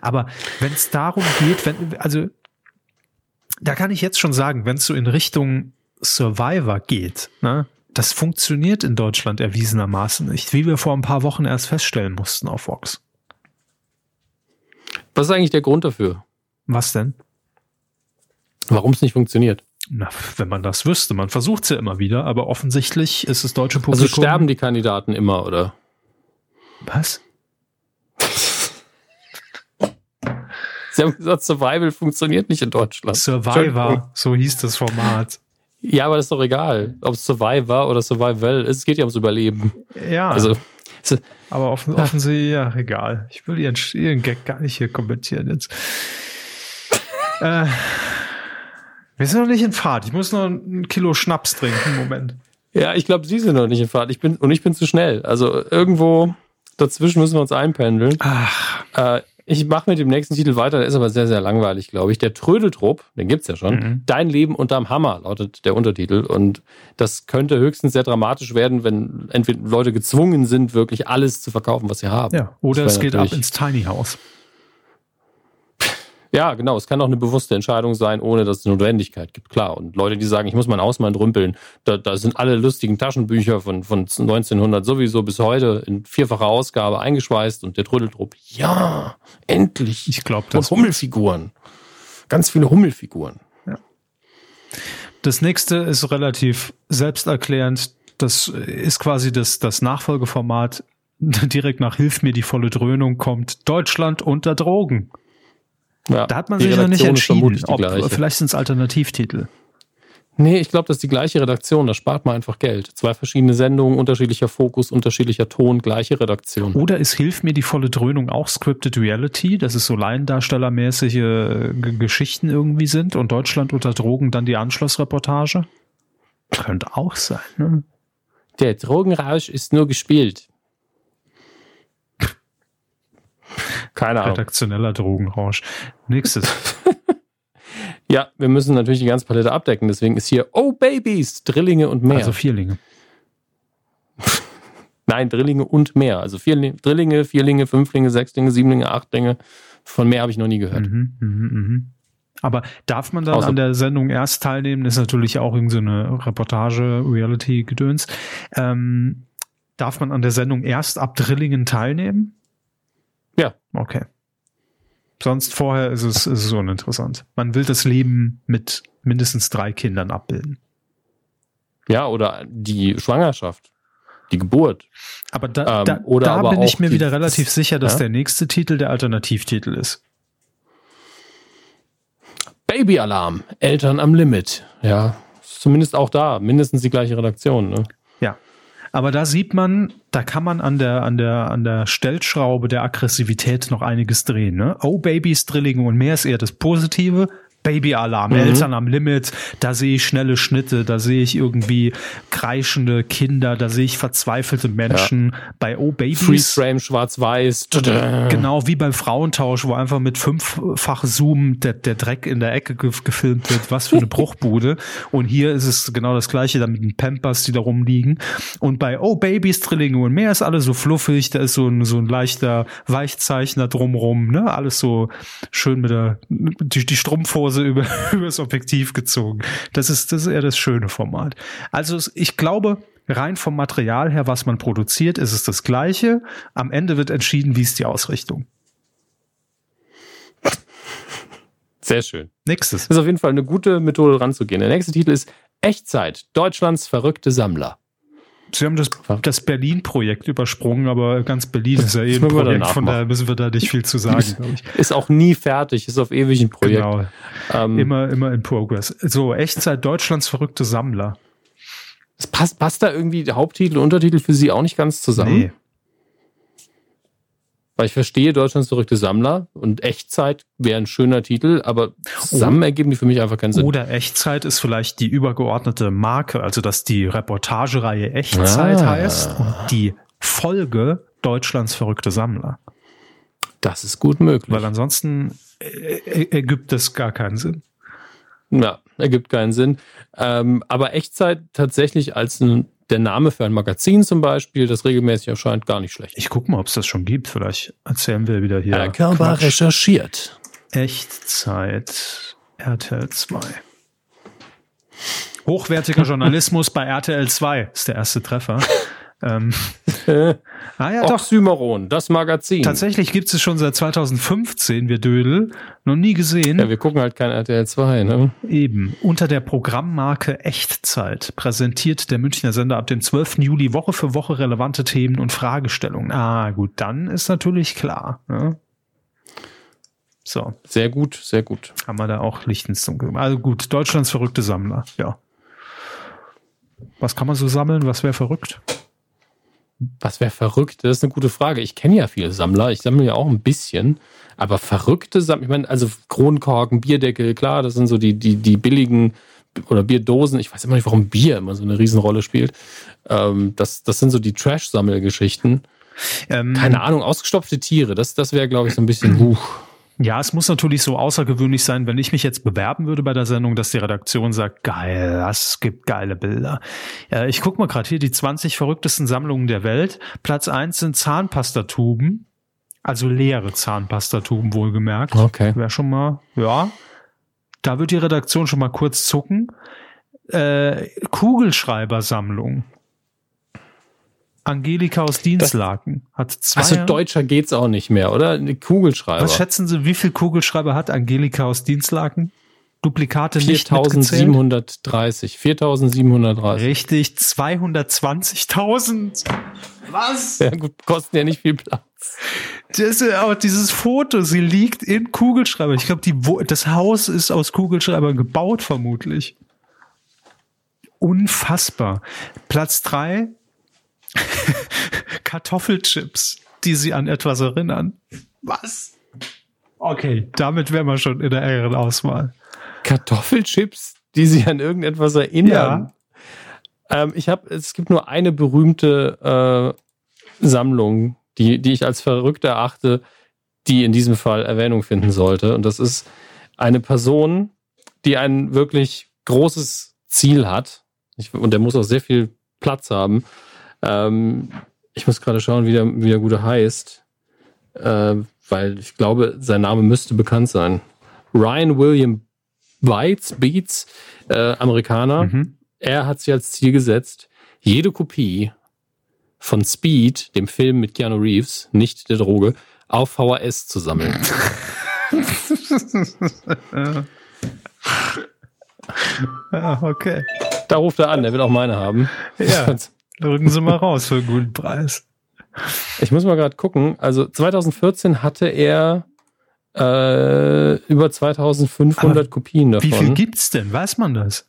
Aber wenn es darum geht, wenn also da kann ich jetzt schon sagen, wenn es so in Richtung Survivor geht, ne, das funktioniert in Deutschland erwiesenermaßen nicht, wie wir vor ein paar Wochen erst feststellen mussten auf Vox. Was ist eigentlich der Grund dafür? Was denn? Warum es nicht funktioniert? Na, wenn man das wüsste, man versucht es ja immer wieder, aber offensichtlich ist das deutsche Publikum. Also sterben die Kandidaten immer, oder? Was? Sie haben gesagt, Survival funktioniert nicht in Deutschland. Survivor, so hieß das Format. Ja, aber das ist doch egal, ob es Survivor oder Survival ist. Es geht ja ums Überleben. Ja. Also, aber offen, offensichtlich, ja, egal. Ich will ihren, ihren Gag gar nicht hier kommentieren jetzt. äh, wir sind noch nicht in Fahrt. Ich muss noch ein Kilo Schnaps trinken. Moment. Ja, ich glaube, Sie sind noch nicht in Fahrt. Ich bin, und ich bin zu schnell. Also irgendwo dazwischen müssen wir uns einpendeln. Ach. Äh, ich mache mit dem nächsten Titel weiter, der ist aber sehr, sehr langweilig, glaube ich. Der Trödeltrupp, den gibt's ja schon. Mhm. Dein Leben unterm Hammer lautet der Untertitel. Und das könnte höchstens sehr dramatisch werden, wenn entweder Leute gezwungen sind, wirklich alles zu verkaufen, was sie haben. Ja, oder es geht ab ins Tiny House. Ja, genau. Es kann auch eine bewusste Entscheidung sein, ohne dass es eine Notwendigkeit gibt. Klar. Und Leute, die sagen, ich muss mein Haus mal entrümpeln, da, da sind alle lustigen Taschenbücher von, von 1900 sowieso bis heute in vierfacher Ausgabe eingeschweißt und der Trödeltrupp. Ja, endlich. Ich glaube, das. Und Hummelfiguren. Ganz viele Hummelfiguren. Ja. Das nächste ist relativ selbsterklärend. Das ist quasi das, das Nachfolgeformat. Direkt nach Hilf mir die volle Dröhnung kommt Deutschland unter Drogen. Ja, da hat man sich noch nicht entschieden. Ob, vielleicht sind es Alternativtitel. Nee, ich glaube, das ist die gleiche Redaktion. Da spart man einfach Geld. Zwei verschiedene Sendungen, unterschiedlicher Fokus, unterschiedlicher Ton, gleiche Redaktion. Oder es hilft mir die volle Dröhnung auch Scripted Reality, dass es so laiendarstellermäßige äh, Geschichten irgendwie sind und Deutschland unter Drogen dann die Anschlussreportage? Könnte auch sein, ne? Der Drogenrausch ist nur gespielt. Keine Ahnung. Redaktioneller Drogenrausch. Nächstes. ja, wir müssen natürlich die ganze Palette abdecken. Deswegen ist hier Oh Babies, Drillinge und mehr. Also Vierlinge. Nein, Drillinge und mehr. Also vier Drillinge, Vierlinge, Fünflinge, Sechslinge, Siebenlinge, Achtlinge. Von mehr habe ich noch nie gehört. Mhm, mh, mh. Aber darf man dann Außer an der Sendung erst teilnehmen? Das ist natürlich auch irgendeine so Reportage, Reality-Gedöns. Ähm, darf man an der Sendung erst ab Drillingen teilnehmen? Okay. Sonst vorher ist es, ist es uninteressant. Man will das Leben mit mindestens drei Kindern abbilden. Ja, oder die Schwangerschaft. die Geburt. Aber da, ähm, da, oder da aber bin ich mir wieder relativ sicher, dass ja? der nächste Titel der Alternativtitel ist. Baby-Alarm, Eltern am Limit. Ja, zumindest auch da, mindestens die gleiche Redaktion. Ne? Ja, aber da sieht man, da kann man an der, an der, an der Stellschraube der Aggressivität noch einiges drehen. Ne? Oh, Babys, Drillinge und mehr ist eher das Positive. Baby-Alarm, mhm. Eltern am Limit, da sehe ich schnelle Schnitte, da sehe ich irgendwie kreischende Kinder, da sehe ich verzweifelte Menschen. Ja. Bei Oh Babies. Freeze-Frame, schwarz-weiß. Genau, wie beim Frauentausch, wo einfach mit fünffach Zoom der, der Dreck in der Ecke gefilmt wird. Was für eine Bruchbude. Und hier ist es genau das gleiche, da mit den Pampers, die da rumliegen. Und bei Oh Babies, Drillinge und mehr ist alles so fluffig, da ist so ein, so ein leichter Weichzeichner drumrum, ne? Alles so schön mit der, die, die Strumpfhose Hose über, übers Objektiv gezogen. Das ist, das ist eher das schöne Format. Also ich glaube, rein vom Material her, was man produziert, ist es das Gleiche. Am Ende wird entschieden, wie ist die Ausrichtung. Sehr schön. Nächstes. Das ist auf jeden Fall eine gute Methode ranzugehen. Der nächste Titel ist Echtzeit. Deutschlands verrückte Sammler. Sie haben das, das Berlin-Projekt übersprungen, aber ganz Berlin ist ja eh ein Projekt, von daher müssen wir da nicht viel zu sagen. Ist auch nie fertig, ist auf ewig ein Projekt. Genau. Ähm, immer, immer in Progress. So, Echtzeit Deutschlands verrückte Sammler. Es passt, passt da irgendwie der Haupttitel, Untertitel für Sie auch nicht ganz zusammen? Nee. Weil ich verstehe Deutschlands verrückte Sammler und Echtzeit wäre ein schöner Titel, aber zusammen ergeben die für mich einfach keinen Sinn. Oder Echtzeit ist vielleicht die übergeordnete Marke, also dass die Reportagereihe Echtzeit ah. heißt und die Folge Deutschlands verrückte Sammler. Das ist gut möglich. Weil ansonsten ergibt es gar keinen Sinn. Ja, ergibt keinen Sinn. Ähm, aber Echtzeit tatsächlich als ein der Name für ein Magazin zum Beispiel, das regelmäßig erscheint, gar nicht schlecht. Ich gucke mal, ob es das schon gibt. Vielleicht erzählen wir wieder hier. Herr Körber recherchiert. Echtzeit RTL 2. Hochwertiger Journalismus bei RTL 2 ist der erste Treffer. Ähm, ah ja, Oxymoron, doch. das Magazin. Tatsächlich gibt es schon seit 2015, wir Dödel. Noch nie gesehen. Ja, wir gucken halt kein RTL 2, ne? Eben. Unter der Programmmarke Echtzeit präsentiert der Münchner Sender ab dem 12. Juli Woche für Woche relevante Themen und Fragestellungen. Ah, gut, dann ist natürlich klar. Ne? So. Sehr gut, sehr gut. Haben wir da auch Licht ins Dunkel. Also gut, Deutschlands verrückte Sammler, ja. Was kann man so sammeln? Was wäre verrückt? Was wäre verrückt? Das ist eine gute Frage. Ich kenne ja viele Sammler. Ich sammle ja auch ein bisschen. Aber verrückte Sammler, ich meine, also Kronkorken, Bierdeckel, klar, das sind so die, die, die billigen oder Bierdosen. Ich weiß immer nicht, warum Bier immer so eine Riesenrolle spielt. Ähm, das, das sind so die Trash-Sammelgeschichten. Ähm, Keine Ahnung, ausgestopfte Tiere. Das, das wäre, glaube ich, so ein bisschen, huch. Ja, es muss natürlich so außergewöhnlich sein, wenn ich mich jetzt bewerben würde bei der Sendung, dass die Redaktion sagt, geil, das gibt geile Bilder. Ja, ich guck mal gerade hier die 20 verrücktesten Sammlungen der Welt. Platz eins sind Zahnpastatuben, also leere Zahnpastatuben wohlgemerkt. Okay. Wäre schon mal, ja. Da wird die Redaktion schon mal kurz zucken. Äh, Kugelschreibersammlung. Angelika aus Dienstlaken hat zwei. Also deutscher geht's auch nicht mehr, oder? Eine Kugelschreiber. Was schätzen Sie, wie viel Kugelschreiber hat Angelika aus Dienstlaken? Duplikate 4730. 4730. Richtig, 220.000. Was? Ja gut, kosten ja nicht viel Platz. Das auch dieses Foto, sie liegt in Kugelschreiber. Ich glaube, das Haus ist aus Kugelschreibern gebaut, vermutlich. Unfassbar. Platz drei Kartoffelchips, die sie an etwas erinnern. Was? Okay, damit wären wir schon in der engeren Auswahl. Kartoffelchips, die sie an irgendetwas erinnern? Ja. Ähm, ich habe, es gibt nur eine berühmte äh, Sammlung, die, die ich als verrückt erachte, die in diesem Fall Erwähnung finden sollte. Und das ist eine Person, die ein wirklich großes Ziel hat. Ich, und der muss auch sehr viel Platz haben. Ähm, ich muss gerade schauen, wie der, wie der Gute heißt, äh, weil ich glaube, sein Name müsste bekannt sein. Ryan William Beats, Beats äh, Amerikaner. Mhm. Er hat sich als Ziel gesetzt, jede Kopie von Speed, dem Film mit Keanu Reeves, nicht der Droge, auf VHS zu sammeln. ja, okay. Da ruft er an, er will auch meine haben. Ja. Rücken Sie mal raus für einen guten Preis. Ich muss mal gerade gucken. Also 2014 hatte er äh, über 2500 aber Kopien davon. Wie viel gibt's denn? Weiß man das?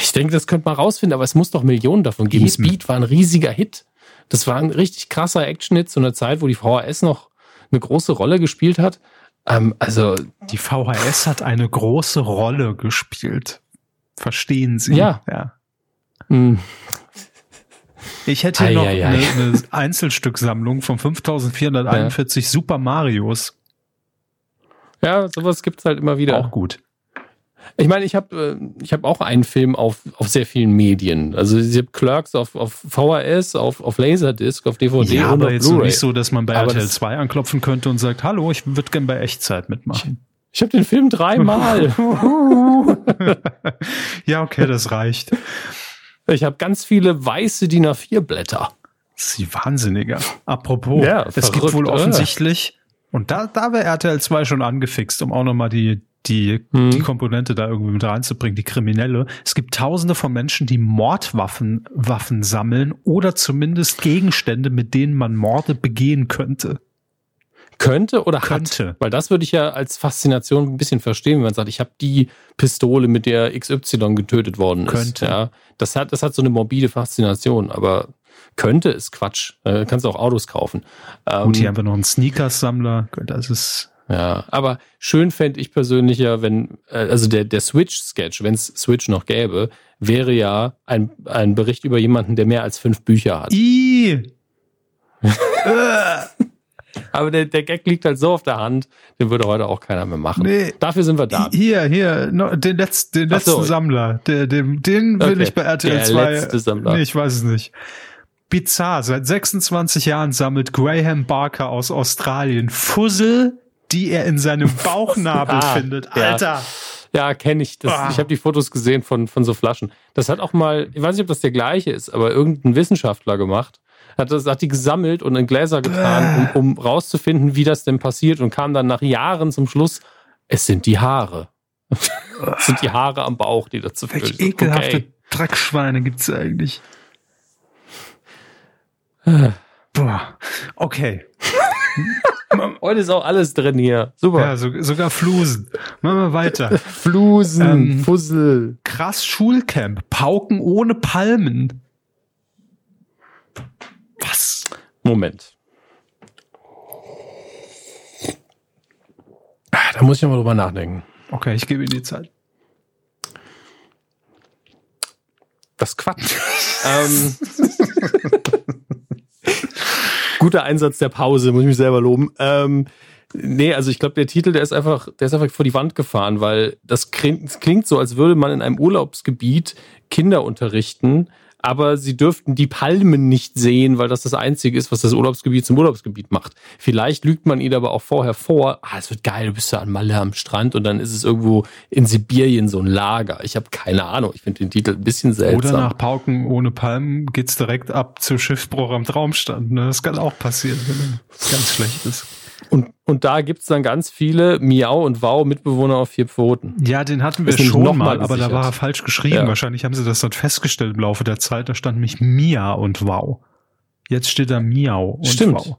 Ich denke, das könnte man rausfinden, aber es muss doch Millionen davon geben. Eben. Speed war ein riesiger Hit. Das war ein richtig krasser Action-Hit zu einer Zeit, wo die VHS noch eine große Rolle gespielt hat. Ähm, also die VHS hat eine große Rolle gespielt. Verstehen Sie? Ja. ja. Ich hätte hier noch Eine, eine Einzelstücksammlung von 5441 ja. Super Marios. Ja, sowas gibt's halt immer wieder. Auch gut. Ich meine, ich habe äh, ich hab auch einen Film auf, auf sehr vielen Medien. Also ich habe Clerks auf, auf VHS, auf, auf Laserdisc, auf DVD ja, aber jetzt nicht so, dass man bei aber RTL 2 anklopfen könnte und sagt, hallo, ich würde gerne bei Echtzeit mitmachen. Ich, ich habe den Film dreimal. ja, okay, das reicht. Ich habe ganz viele weiße DIN A4 Blätter. Sie Wahnsinniger. Apropos, ja, es verrückt, gibt wohl offensichtlich, und da, da wäre RTL 2 schon angefixt, um auch nochmal die, die, hm. die Komponente da irgendwie mit reinzubringen, die Kriminelle. Es gibt tausende von Menschen, die Mordwaffen Waffen sammeln oder zumindest Gegenstände, mit denen man Morde begehen könnte. Könnte oder könnte. Hat. Weil das würde ich ja als Faszination ein bisschen verstehen, wenn man sagt, ich habe die Pistole, mit der XY getötet worden ist. Könnte. Ja, das hat, das hat so eine morbide Faszination, aber könnte ist Quatsch. Äh, kannst auch Autos kaufen. Ähm, Und hier haben wir noch einen Sneakers-Sammler. Das ist ja, aber schön fände ich persönlich ja, wenn, äh, also der, der Switch-Sketch, wenn es Switch noch gäbe, wäre ja ein, ein Bericht über jemanden, der mehr als fünf Bücher hat. I Aber der, der Gag liegt halt so auf der Hand, den würde heute auch keiner mehr machen. Nee. Dafür sind wir da. Hier, hier, no, den, Letz-, den letzten so. Sammler. Der, den, den will okay. ich bei RTL der 2. Letzte Sammler. Nee, ich weiß es nicht. Bizarr. Seit 26 Jahren sammelt Graham Barker aus Australien Fussel, die er in seinem Bauchnabel ah, findet. Alter. Ja, ja kenne ich. Das, ah. Ich habe die Fotos gesehen von, von so Flaschen. Das hat auch mal, ich weiß nicht, ob das der gleiche ist, aber irgendein Wissenschaftler gemacht hat, das, hat die gesammelt und in Gläser getan, um, um rauszufinden, wie das denn passiert und kam dann nach Jahren zum Schluss, es sind die Haare. es sind die Haare am Bauch, die dazu führen. Welche ekelhafte okay. Dreckschweine gibt's eigentlich? Boah, okay. Heute ist auch alles drin hier. Super. Ja, so, sogar Flusen. Machen wir weiter. Flusen, ähm, Fussel. Krass Schulcamp. Pauken ohne Palmen. Was? Moment. Ah, da muss ich mal drüber nachdenken. Okay, ich gebe Ihnen die Zeit. Das Quatsch. ähm, guter Einsatz der Pause, muss ich mich selber loben. Ähm, nee, also ich glaube, der Titel, der ist einfach, der ist einfach vor die Wand gefahren, weil das klingt, das klingt so, als würde man in einem Urlaubsgebiet Kinder unterrichten, aber sie dürften die Palmen nicht sehen, weil das das Einzige ist, was das Urlaubsgebiet zum Urlaubsgebiet macht. Vielleicht lügt man ihnen aber auch vorher vor, ah, es wird geil, du bist ja an Malle am Strand und dann ist es irgendwo in Sibirien so ein Lager. Ich habe keine Ahnung, ich finde den Titel ein bisschen seltsam. Oder nach Pauken ohne Palmen geht's direkt ab zu Schiffbruch am Traumstand. Ne? Das kann auch passieren, wenn es ganz schlecht ist. Und, und da gibt's dann ganz viele Miau und Wow Mitbewohner auf vier Pfoten. Ja, den hatten wir schon mal, mal aber da war er falsch geschrieben. Ja. Wahrscheinlich haben sie das dann festgestellt im Laufe der Zeit. Da stand nämlich Mia und Wow. Jetzt steht da Miau und Stimmt. Wow.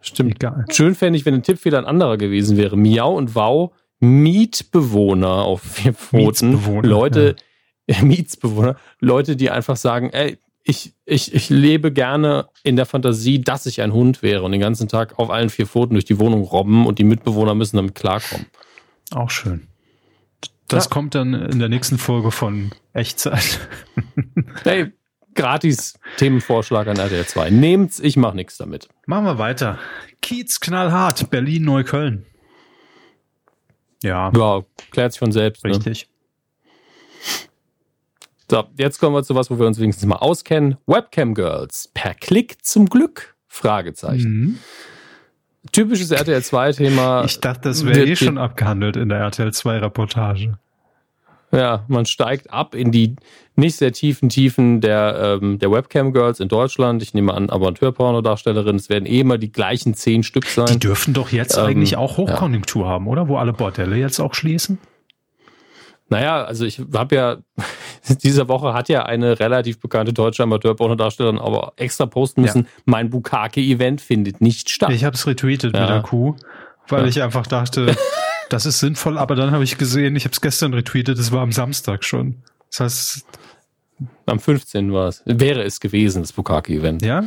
Stimmt. Egal. Schön fände ich, wenn ein Tippfehler ein anderer gewesen wäre. Miau und Wow Mietbewohner auf vier Pfoten. Leute, ja. Mietsbewohner. Leute, die einfach sagen, ey, ich, ich, ich lebe gerne in der Fantasie, dass ich ein Hund wäre und den ganzen Tag auf allen vier Pfoten durch die Wohnung robben und die Mitbewohner müssen damit klarkommen. Auch schön. Das ja. kommt dann in der nächsten Folge von Echtzeit. hey, gratis Themenvorschlag an RTL 2. Nehmt's, ich mach nichts damit. Machen wir weiter. Kiez knallhart, Berlin, Neukölln. Ja. Ja, klärt sich von selbst. Ne? Richtig. Ne? So, jetzt kommen wir zu was, wo wir uns wenigstens mal auskennen. Webcam Girls. Per Klick zum Glück? Fragezeichen. Mhm. Typisches RTL 2 Thema. Ich dachte, das wäre eh schon abgehandelt in der RTL 2 Reportage. Ja, man steigt ab in die nicht sehr tiefen Tiefen der, ähm, der Webcam Girls in Deutschland. Ich nehme an, Amateur-Pornodarstellerinnen. Es werden eh immer die gleichen zehn Stück sein. Die dürfen doch jetzt ähm, eigentlich auch Hochkonjunktur ja. haben, oder? Wo alle Bordelle jetzt auch schließen? Naja, also ich habe ja Diese Woche hat ja eine relativ bekannte deutsche Amateurpornodarstellerin aber extra posten müssen, ja. mein Bukake-Event findet nicht statt. Ich habe es retweetet ja. mit der Kuh, weil ja. ich einfach dachte, das ist sinnvoll, aber dann habe ich gesehen, ich habe es gestern retweetet, es war am Samstag schon. Das heißt, am 15. war es. Wäre es gewesen, das Bukake-Event. Ja?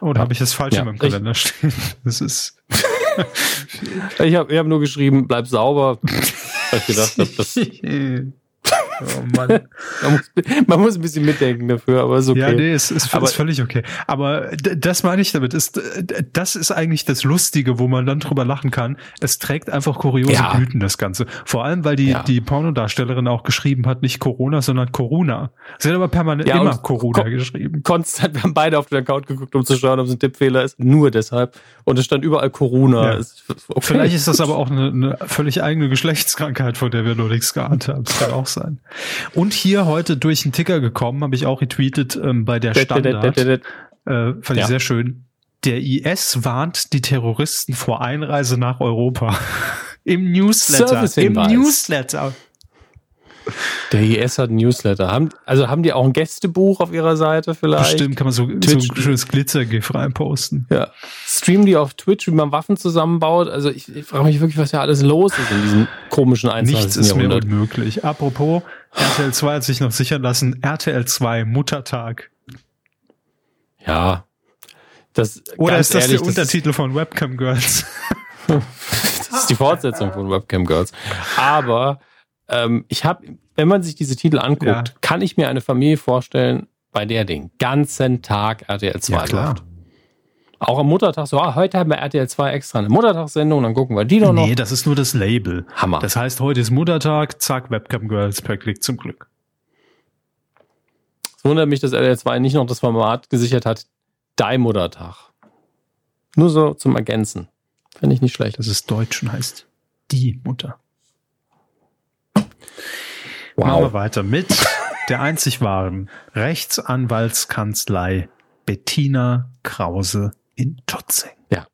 Oder habe ich das falsch in meinem Kalender ich, stehen? Das ist. ich habe ich hab nur geschrieben, bleib sauber. Weil ich gedacht habe, das. Oh Mann. man, muss, man, muss, ein bisschen mitdenken dafür, aber ist okay. Ja, nee, es ist, ist völlig okay. Aber das meine ich damit. Ist, das ist eigentlich das Lustige, wo man dann drüber lachen kann. Es trägt einfach kuriose ja. Blüten, das Ganze. Vor allem, weil die, ja. die Pornodarstellerin auch geschrieben hat, nicht Corona, sondern Corona. Sie hat aber permanent ja, immer Corona ko geschrieben. Konstant, wir haben beide auf den Account geguckt, um zu schauen, ob es ein Tippfehler ist. Nur deshalb. Und es stand überall Corona. Ja. Okay. Vielleicht ist das aber auch eine, eine völlig eigene Geschlechtskrankheit, von der wir noch nichts geahnt haben. Das kann auch sein. Und hier heute durch den Ticker gekommen, habe ich auch retweetet ähm, bei der Standard. Äh, fand ich ja. sehr schön. Der IS warnt die Terroristen vor Einreise nach Europa. Im Newsletter. Im Newsletter. Der IS hat ein Newsletter. Haben, also haben die auch ein Gästebuch auf ihrer Seite vielleicht? Bestimmt, kann man so, Twitch. so ein schönes Glitzergif reinposten. Ja. Streamen die auf Twitch, wie man Waffen zusammenbaut? Also ich, ich frage mich wirklich, was ja alles los ist in diesem komischen 21. Nichts ist Jahrhundert. mehr unmöglich. Apropos, RTL 2 hat sich noch sichern lassen, RTL 2 Muttertag. Ja. Das, Oder ist das ehrlich, der Untertitel von Webcam Girls? das ist die Fortsetzung von Webcam Girls. Aber ähm, ich habe, wenn man sich diese Titel anguckt, ja. kann ich mir eine Familie vorstellen, bei der den ganzen Tag RTL 2 ja, klar. läuft. Auch am Muttertag so, ah, heute haben wir RTL 2 extra eine Muttertagssendung, dann gucken wir die doch noch. Nee, das ist nur das Label. Hammer. Das heißt, heute ist Muttertag, zack, Webcam Girls per Klick zum Glück. Es wundert mich, dass RTL 2 nicht noch das Format gesichert hat, Dein Muttertag. Nur so zum Ergänzen. Finde ich nicht schlecht. Das ist Deutsch und heißt die Mutter. Wow. Machen wir weiter mit der einzig wahren Rechtsanwaltskanzlei Bettina Krause in Tutzing. Ja.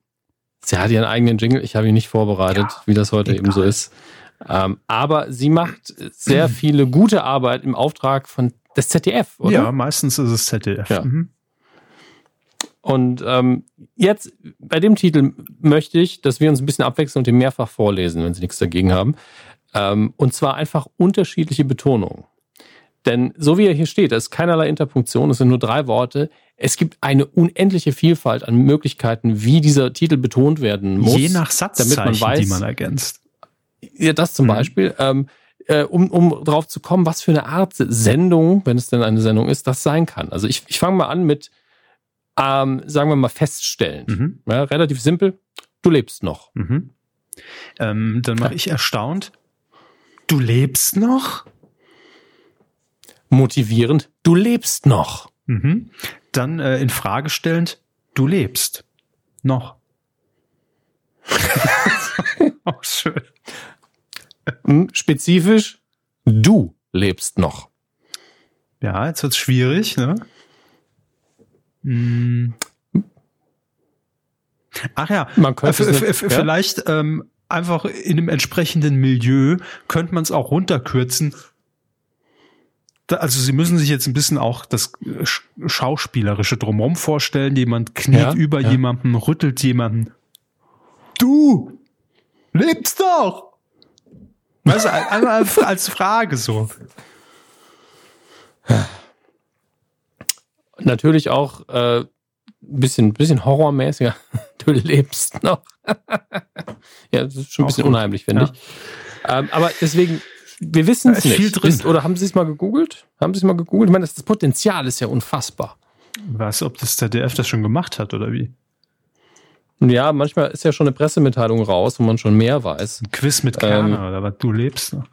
Sie hat ihren eigenen Jingle. Ich habe ihn nicht vorbereitet, ja, wie das heute egal. eben so ist. Ähm, aber sie macht sehr viele gute Arbeit im Auftrag von des ZDF, oder? Ja, meistens ist es ZDF. Ja. Mhm. Und ähm, jetzt bei dem Titel möchte ich, dass wir uns ein bisschen abwechseln und den mehrfach vorlesen, wenn Sie nichts dagegen haben. Ähm, und zwar einfach unterschiedliche Betonungen. Denn so wie er hier steht, da ist keinerlei Interpunktion, es sind nur drei Worte. Es gibt eine unendliche Vielfalt an Möglichkeiten, wie dieser Titel betont werden muss. Je nach Satzzeichen, damit man weiß, die man ergänzt. Ja, das zum mhm. Beispiel. Ähm, äh, um, um drauf zu kommen, was für eine Art Sendung, wenn es denn eine Sendung ist, das sein kann. Also ich, ich fange mal an mit, ähm, sagen wir mal, feststellen. Mhm. Ja, relativ simpel. Du lebst noch. Mhm. Ähm, dann mache ich erstaunt. Du lebst noch? Motivierend, du lebst noch. Mhm. Dann äh, in Frage stellend, du lebst noch. Auch schön. Hm, spezifisch, du lebst noch. Ja, jetzt wird's schwierig, ne? Hm. Ach ja, man könnte äh, vielleicht ähm, einfach in einem entsprechenden Milieu könnte man es auch runterkürzen. also sie müssen sich jetzt ein bisschen auch das Schauspielerische drumherum vorstellen. Jemand kniet ja, über ja. jemanden, rüttelt jemanden. Du lebst doch! Weißt du, als, als Frage so. Natürlich auch äh, bisschen, bisschen horrormäßiger. Du lebst noch. ja, das ist schon ein bisschen unheimlich, finde ja. ich. Ähm, aber deswegen, wir wissen es nicht. Viel drin. oder haben Sie es mal gegoogelt? Haben Sie es mal gegoogelt? Ich meine, das, das Potenzial ist ja unfassbar. Was, ob das ZDF das schon gemacht hat oder wie? Ja, manchmal ist ja schon eine Pressemitteilung raus, wo man schon mehr weiß. Ein Quiz mit Kerner ähm, oder was? Du lebst noch.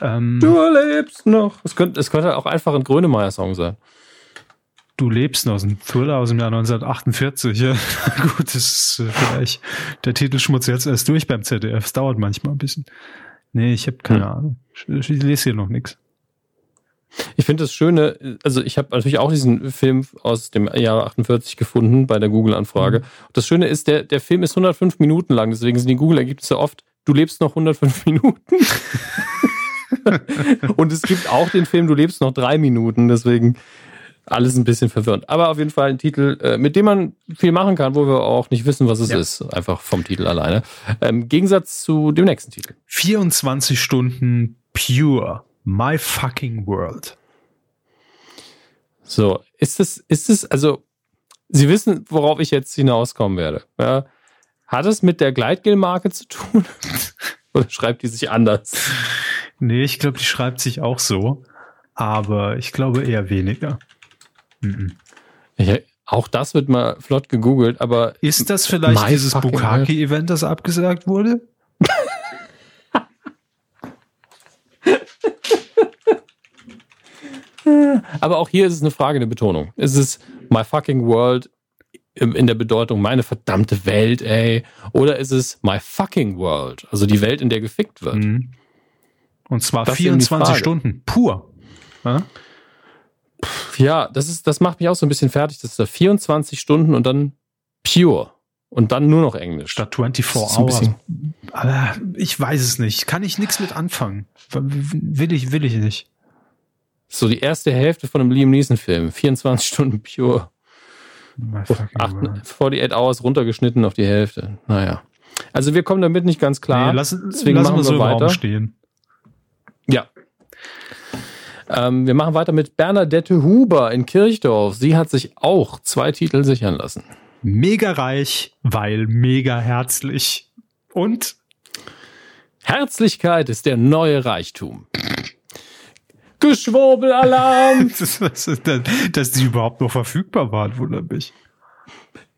Ähm, du lebst noch. Es könnte, es könnte auch einfach ein Grönemeyer-Song sein. Du lebst noch, ein Thriller aus dem Jahr 1948. Ja, gut, das ist äh, vielleicht der Titelschmutz jetzt erst durch beim ZDF. Es dauert manchmal ein bisschen. Nee, ich habe keine hm. Ahnung. Ich, ich, lese hier noch nichts. Ich finde das Schöne, also ich habe natürlich auch diesen Film aus dem Jahr 48 gefunden bei der Google-Anfrage. Mhm. Das Schöne ist, der, der Film ist 105 Minuten lang, deswegen sind die Google-Ergebnisse oft, du lebst noch 105 Minuten. Und es gibt auch den Film Du lebst noch drei Minuten, deswegen alles ein bisschen verwirrend. Aber auf jeden Fall ein Titel, äh, mit dem man viel machen kann, wo wir auch nicht wissen, was es ja. ist. Einfach vom Titel alleine. Im ähm, Gegensatz zu dem nächsten Titel. 24 Stunden Pure. My fucking world. So, ist es, ist es, also, Sie wissen, worauf ich jetzt hinauskommen werde. Ja? Hat es mit der Gleitgel-Marke zu tun? Oder schreibt die sich anders? Nee, ich glaube, die schreibt sich auch so. Aber ich glaube eher weniger. Mhm. Ich, auch das wird mal flott gegoogelt, aber. Ist das vielleicht dieses Bukaki-Event, das abgesagt wurde? aber auch hier ist es eine Frage der Betonung. Ist es My fucking world in der Bedeutung meine verdammte Welt, ey? Oder ist es My fucking world? Also die Welt, in der gefickt wird. Mhm. Und zwar das 24 Stunden pur. Ja? Ja, das ist, das macht mich auch so ein bisschen fertig. Das ist da 24 Stunden und dann pure. Und dann nur noch Englisch. Statt 24 Hours. Aber ich weiß es nicht. Kann ich nichts mit anfangen. Will ich, will ich nicht. So die erste Hälfte von einem Liam Neeson-Film. 24 Stunden pure. 48 Hours runtergeschnitten auf die Hälfte. Naja. Also wir kommen damit nicht ganz klar. Nee, lass, Deswegen lassen machen wir so weiter. stehen. Ja, ähm, wir machen weiter mit Bernadette Huber in Kirchdorf. Sie hat sich auch zwei Titel sichern lassen. Mega reich, weil mega herzlich. Und? Herzlichkeit ist der neue Reichtum. Geschwurbelalarm! dass die überhaupt noch verfügbar waren, wundert mich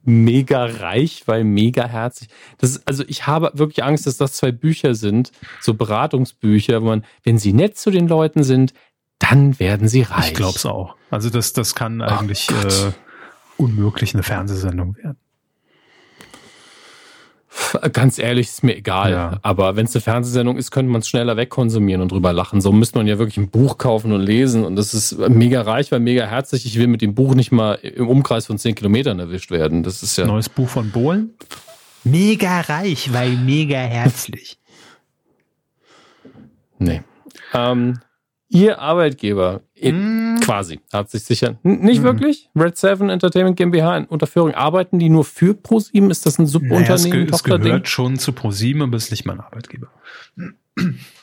mega reich, weil mega herzlich. Das ist, also ich habe wirklich Angst, dass das zwei Bücher sind, so Beratungsbücher, wo man, wenn sie nett zu den Leuten sind, dann werden sie reich. Ich glaube es auch. Also das, das kann eigentlich äh, unmöglich eine Fernsehsendung werden. Ganz ehrlich, ist mir egal. Ja. Aber wenn es eine Fernsehsendung ist, könnte man es schneller wegkonsumieren und drüber lachen. So müsste man ja wirklich ein Buch kaufen und lesen. Und das ist mega reich, weil mega herzlich. Ich will mit dem Buch nicht mal im Umkreis von 10 Kilometern erwischt werden. Das ist ja. Neues Buch von Bohlen? Mega reich, weil mega herzlich. Nee. Ähm, Ihr Arbeitgeber, mm. quasi, hat sich sicher, nicht mm. wirklich, Red Seven Entertainment GmbH in Unterführung, arbeiten die nur für ProSieben? Ist das ein Subunternehmen? Naja, es, ge es gehört schon zu ProSieben, aber ist nicht mein Arbeitgeber.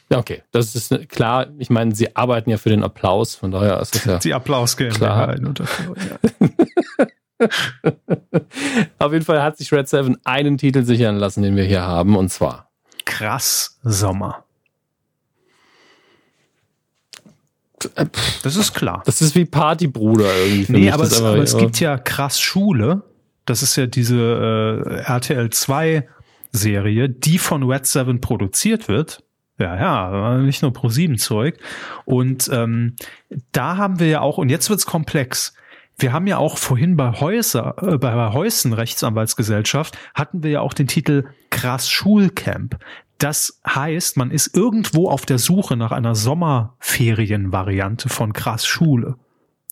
Ja, okay, das ist klar. Ich meine, sie arbeiten ja für den Applaus, von daher ist das ja. Die Applaus GmbH in Unterführung, ja. Auf jeden Fall hat sich Red Seven einen Titel sichern lassen, den wir hier haben, und zwar Krass Sommer. Das ist klar. Das ist wie Partybruder irgendwie. Nee, aber, es, aber es, gibt ja krass Schule. Das ist ja diese äh, RTL 2 Serie, die von Red 7 produziert wird. Ja, ja, nicht nur Pro 7 Zeug. Und ähm, da haben wir ja auch, und jetzt wird's komplex. Wir haben ja auch vorhin bei Häuser, äh, bei Heusen Rechtsanwaltsgesellschaft hatten wir ja auch den Titel Krass Schulcamp. Das heißt, man ist irgendwo auf der Suche nach einer Sommerferienvariante von Krass Schule.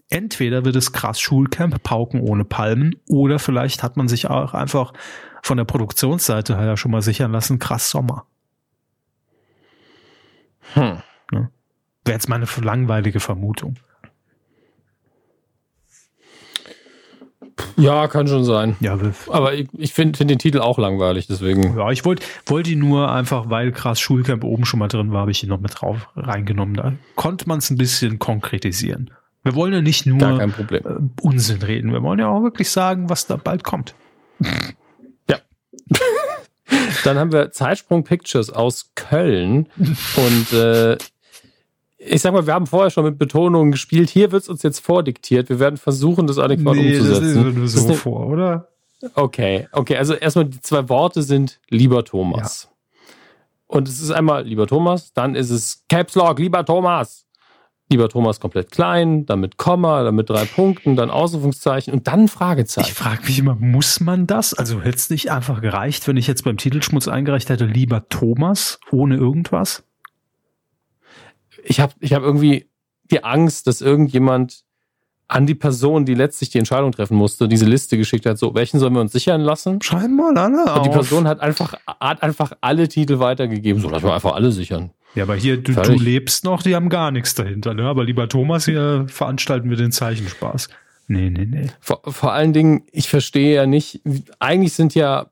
Entweder wird es Krass Schulcamp, Pauken ohne Palmen, oder vielleicht hat man sich auch einfach von der Produktionsseite her schon mal sichern lassen, Krass Sommer. Hm. Ne? Wäre jetzt meine langweilige Vermutung. Ja, kann schon sein. Ja, aber ich, ich finde find den Titel auch langweilig, deswegen. Ja, ich wollte wollt ihn nur einfach, weil krass Schulcamp oben schon mal drin war, habe ich ihn noch mit drauf reingenommen. Da konnte man es ein bisschen konkretisieren. Wir wollen ja nicht nur äh, Unsinn reden, wir wollen ja auch wirklich sagen, was da bald kommt. Ja. Dann haben wir Zeitsprung Pictures aus Köln und äh, ich sag mal, wir haben vorher schon mit Betonungen gespielt. Hier wird es uns jetzt vordiktiert. Wir werden versuchen, das adäquat nee, umzusetzen. Das ist nur so vor, oder? Okay, okay. Also erstmal die zwei Worte sind lieber Thomas. Ja. Und es ist einmal lieber Thomas, dann ist es Caps Lock, lieber Thomas. Lieber Thomas komplett klein, dann mit Komma, dann mit drei Punkten, dann Ausrufungszeichen und dann Fragezeichen. Ich frage mich immer, muss man das? Also hätte es nicht einfach gereicht, wenn ich jetzt beim Titelschmutz eingereicht hätte, lieber Thomas, ohne irgendwas? Ich habe ich hab irgendwie die Angst, dass irgendjemand an die Person, die letztlich die Entscheidung treffen musste, diese Liste geschickt hat, so, welchen sollen wir uns sichern lassen? Schreiben mal alle Und die Person hat einfach, hat einfach alle Titel weitergegeben, so, lass mal einfach alle sichern. Ja, aber hier, du, du lebst noch, die haben gar nichts dahinter, ne? Aber lieber Thomas, hier veranstalten wir den Zeichenspaß. Nee, nee, nee. Vor, vor allen Dingen, ich verstehe ja nicht, eigentlich sind ja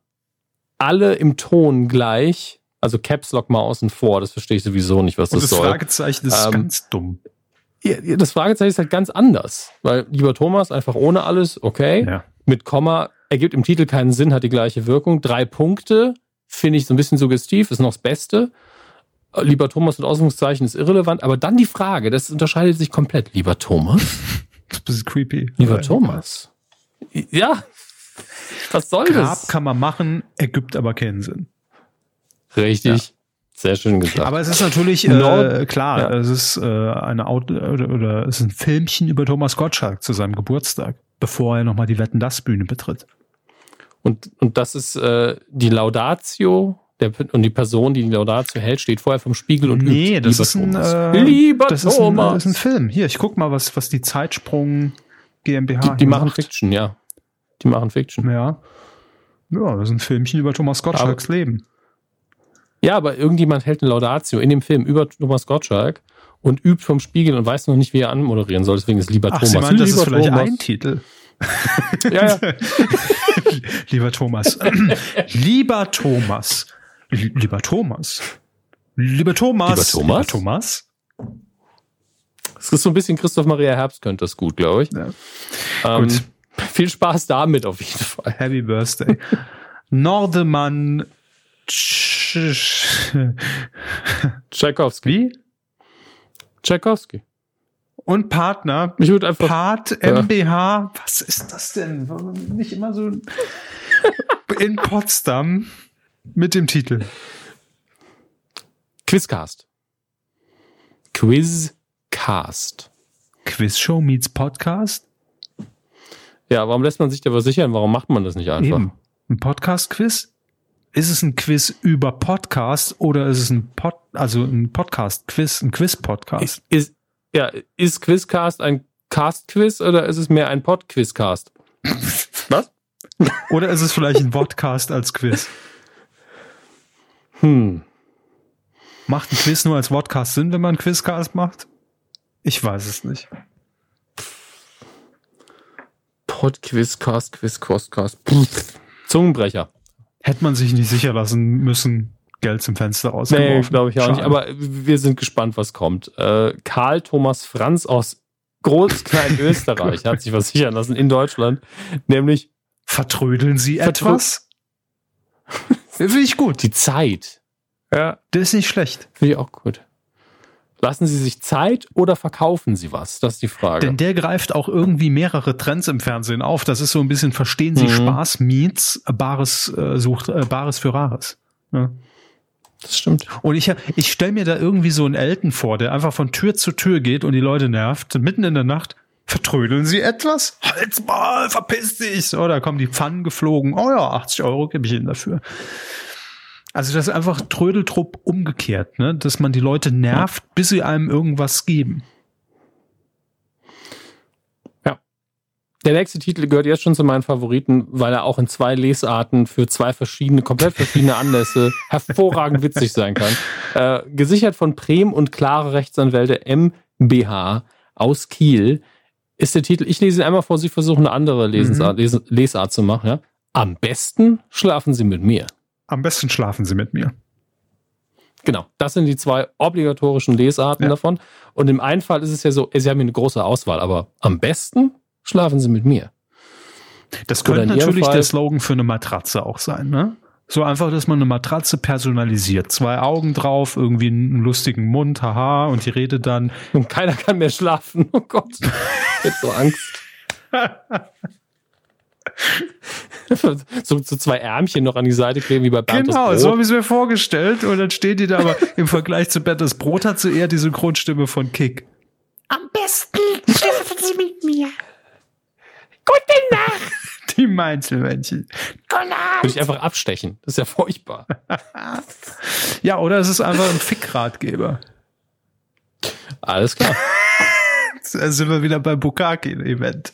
alle im Ton gleich. Also Caps Lock mal außen vor, das verstehe ich sowieso nicht, was das, das soll. Das Fragezeichen ist ähm, ganz dumm. Ja, das Fragezeichen ist halt ganz anders. Weil, lieber Thomas, einfach ohne alles, okay. Ja. Mit Komma ergibt im Titel keinen Sinn, hat die gleiche Wirkung. Drei Punkte, finde ich so ein bisschen suggestiv, ist noch das Beste. Lieber Thomas mit Ausrufungszeichen ist irrelevant, aber dann die Frage, das unterscheidet sich komplett. Lieber Thomas? Das ist creepy. Lieber Thomas. Ja. Was soll Grab das? kann man machen, ergibt aber keinen Sinn. Richtig. Ja. Sehr schön gesagt. Aber es ist natürlich äh, klar, ja. es ist äh, eine Auto oder, oder es ist ein Filmchen über Thomas Gottschalk zu seinem Geburtstag, bevor er nochmal die Wetten das Bühne betritt. Und, und das ist äh, die Laudatio der, und die Person, die die Laudatio hält, steht vorher vom Spiegel und nee, übt. das ist ein, äh, Lieber das Thomas. Ist ein, das ist ein Film. Hier, ich guck mal, was, was die Zeitsprung GmbH Die, die machen macht. Fiction, ja. Die machen Fiction. Ja. Ja, das ist ein Filmchen über Thomas Gottschalks aber, Leben. Ja, aber irgendjemand hält eine Laudatio in dem Film über Thomas Gottschalk und übt vom Spiegel und weiß noch nicht, wie er anmoderieren soll. Deswegen ist lieber Ach, Thomas. Sie meinen, das ist vielleicht Thomas. ein Titel. ja, ja. lieber Thomas. lieber Thomas. Lieber Thomas. Lieber Thomas. Lieber Thomas. Lieber Thomas. Das ist so ein bisschen Christoph Maria Herbst könnte das gut, glaube ich. Ja. Ähm, gut. Viel Spaß damit auf jeden Fall. Happy Birthday. Nordemann Tchaikovsky. Wie? Tchaikovsky. Und Partner. Ich würde einfach. Part MBH. Was ist das denn? Nicht immer so in Potsdam mit dem Titel. Quizcast. Quizcast. Quizshow meets Podcast? Ja, warum lässt man sich da versichern? Warum macht man das nicht einfach? Eben. Ein Podcast-Quiz? Ist es ein Quiz über Podcast oder ist es ein Pod, also ein Podcast-Quiz, ein Quiz-Podcast? Ist, ja, ist Quizcast ein Cast-Quiz oder ist es mehr ein Pod-Quizcast? Was? Oder ist es vielleicht ein Podcast als Quiz? Hm. Macht ein Quiz nur als Podcast Sinn, wenn man einen Quizcast macht? Ich weiß es nicht. Pod, Quizcast, Quizcast, Zungenbrecher. Hätte man sich nicht sicher lassen müssen, Geld zum Fenster rausgeworfen. Nee, glaube ich auch Schade. nicht. Aber wir sind gespannt, was kommt. Äh, Karl Thomas Franz aus Groß-Klein Österreich hat sich versichern lassen in Deutschland, nämlich Vertrödeln Sie Vertrö etwas? Finde ich gut. Die Zeit. Ja. Das ist nicht schlecht. Finde ich auch gut. Lassen Sie sich Zeit oder verkaufen Sie was? Das ist die Frage. Denn der greift auch irgendwie mehrere Trends im Fernsehen auf. Das ist so ein bisschen Verstehen Sie mhm. Spaß meets Bares äh, sucht äh, Bares für Rares. Ja. Das stimmt. Und ich, ich stelle mir da irgendwie so einen Elten vor, der einfach von Tür zu Tür geht und die Leute nervt. Mitten in der Nacht vertrödeln Sie etwas? Halt's mal, verpiss dich! Da kommen die Pfannen geflogen. Oh ja, 80 Euro gebe ich Ihnen dafür. Also das ist einfach Trödeltrupp umgekehrt, ne? dass man die Leute nervt, bis sie einem irgendwas geben. Ja. Der nächste Titel gehört jetzt schon zu meinen Favoriten, weil er auch in zwei Lesarten für zwei verschiedene, komplett verschiedene Anlässe hervorragend witzig sein kann. Äh, gesichert von Prem und klare Rechtsanwälte MBH aus Kiel ist der Titel. Ich lese ihn einmal vor, Sie versuchen eine andere Lesensart, mhm. Lesart zu machen. Ja? Am besten schlafen Sie mit mir. Am besten schlafen Sie mit mir. Genau, das sind die zwei obligatorischen Lesarten ja. davon. Und im einen Fall ist es ja so, Sie haben hier eine große Auswahl, aber am besten schlafen Sie mit mir. Das könnte natürlich Fall, der Slogan für eine Matratze auch sein, ne? So einfach, dass man eine Matratze personalisiert. Zwei Augen drauf, irgendwie einen lustigen Mund, haha, und die redet dann. Und keiner kann mehr schlafen. Oh Gott. Ich hab so Angst. so, so zwei Ärmchen noch an die Seite kleben, wie bei Bernd Genau, so habe ich es mir vorgestellt. Und dann steht die da aber im Vergleich zu Bert das Brot hat sie eher die Synchronstimme von Kick. Am besten schlafen Sie mit mir. Gute Nacht. Die Meinzelmännchen. Gute Nacht. Würde ich einfach abstechen. Das ist ja furchtbar. ja, oder es ist einfach ein Fickratgeber. Alles klar. da sind wir wieder beim Bukaki-Event.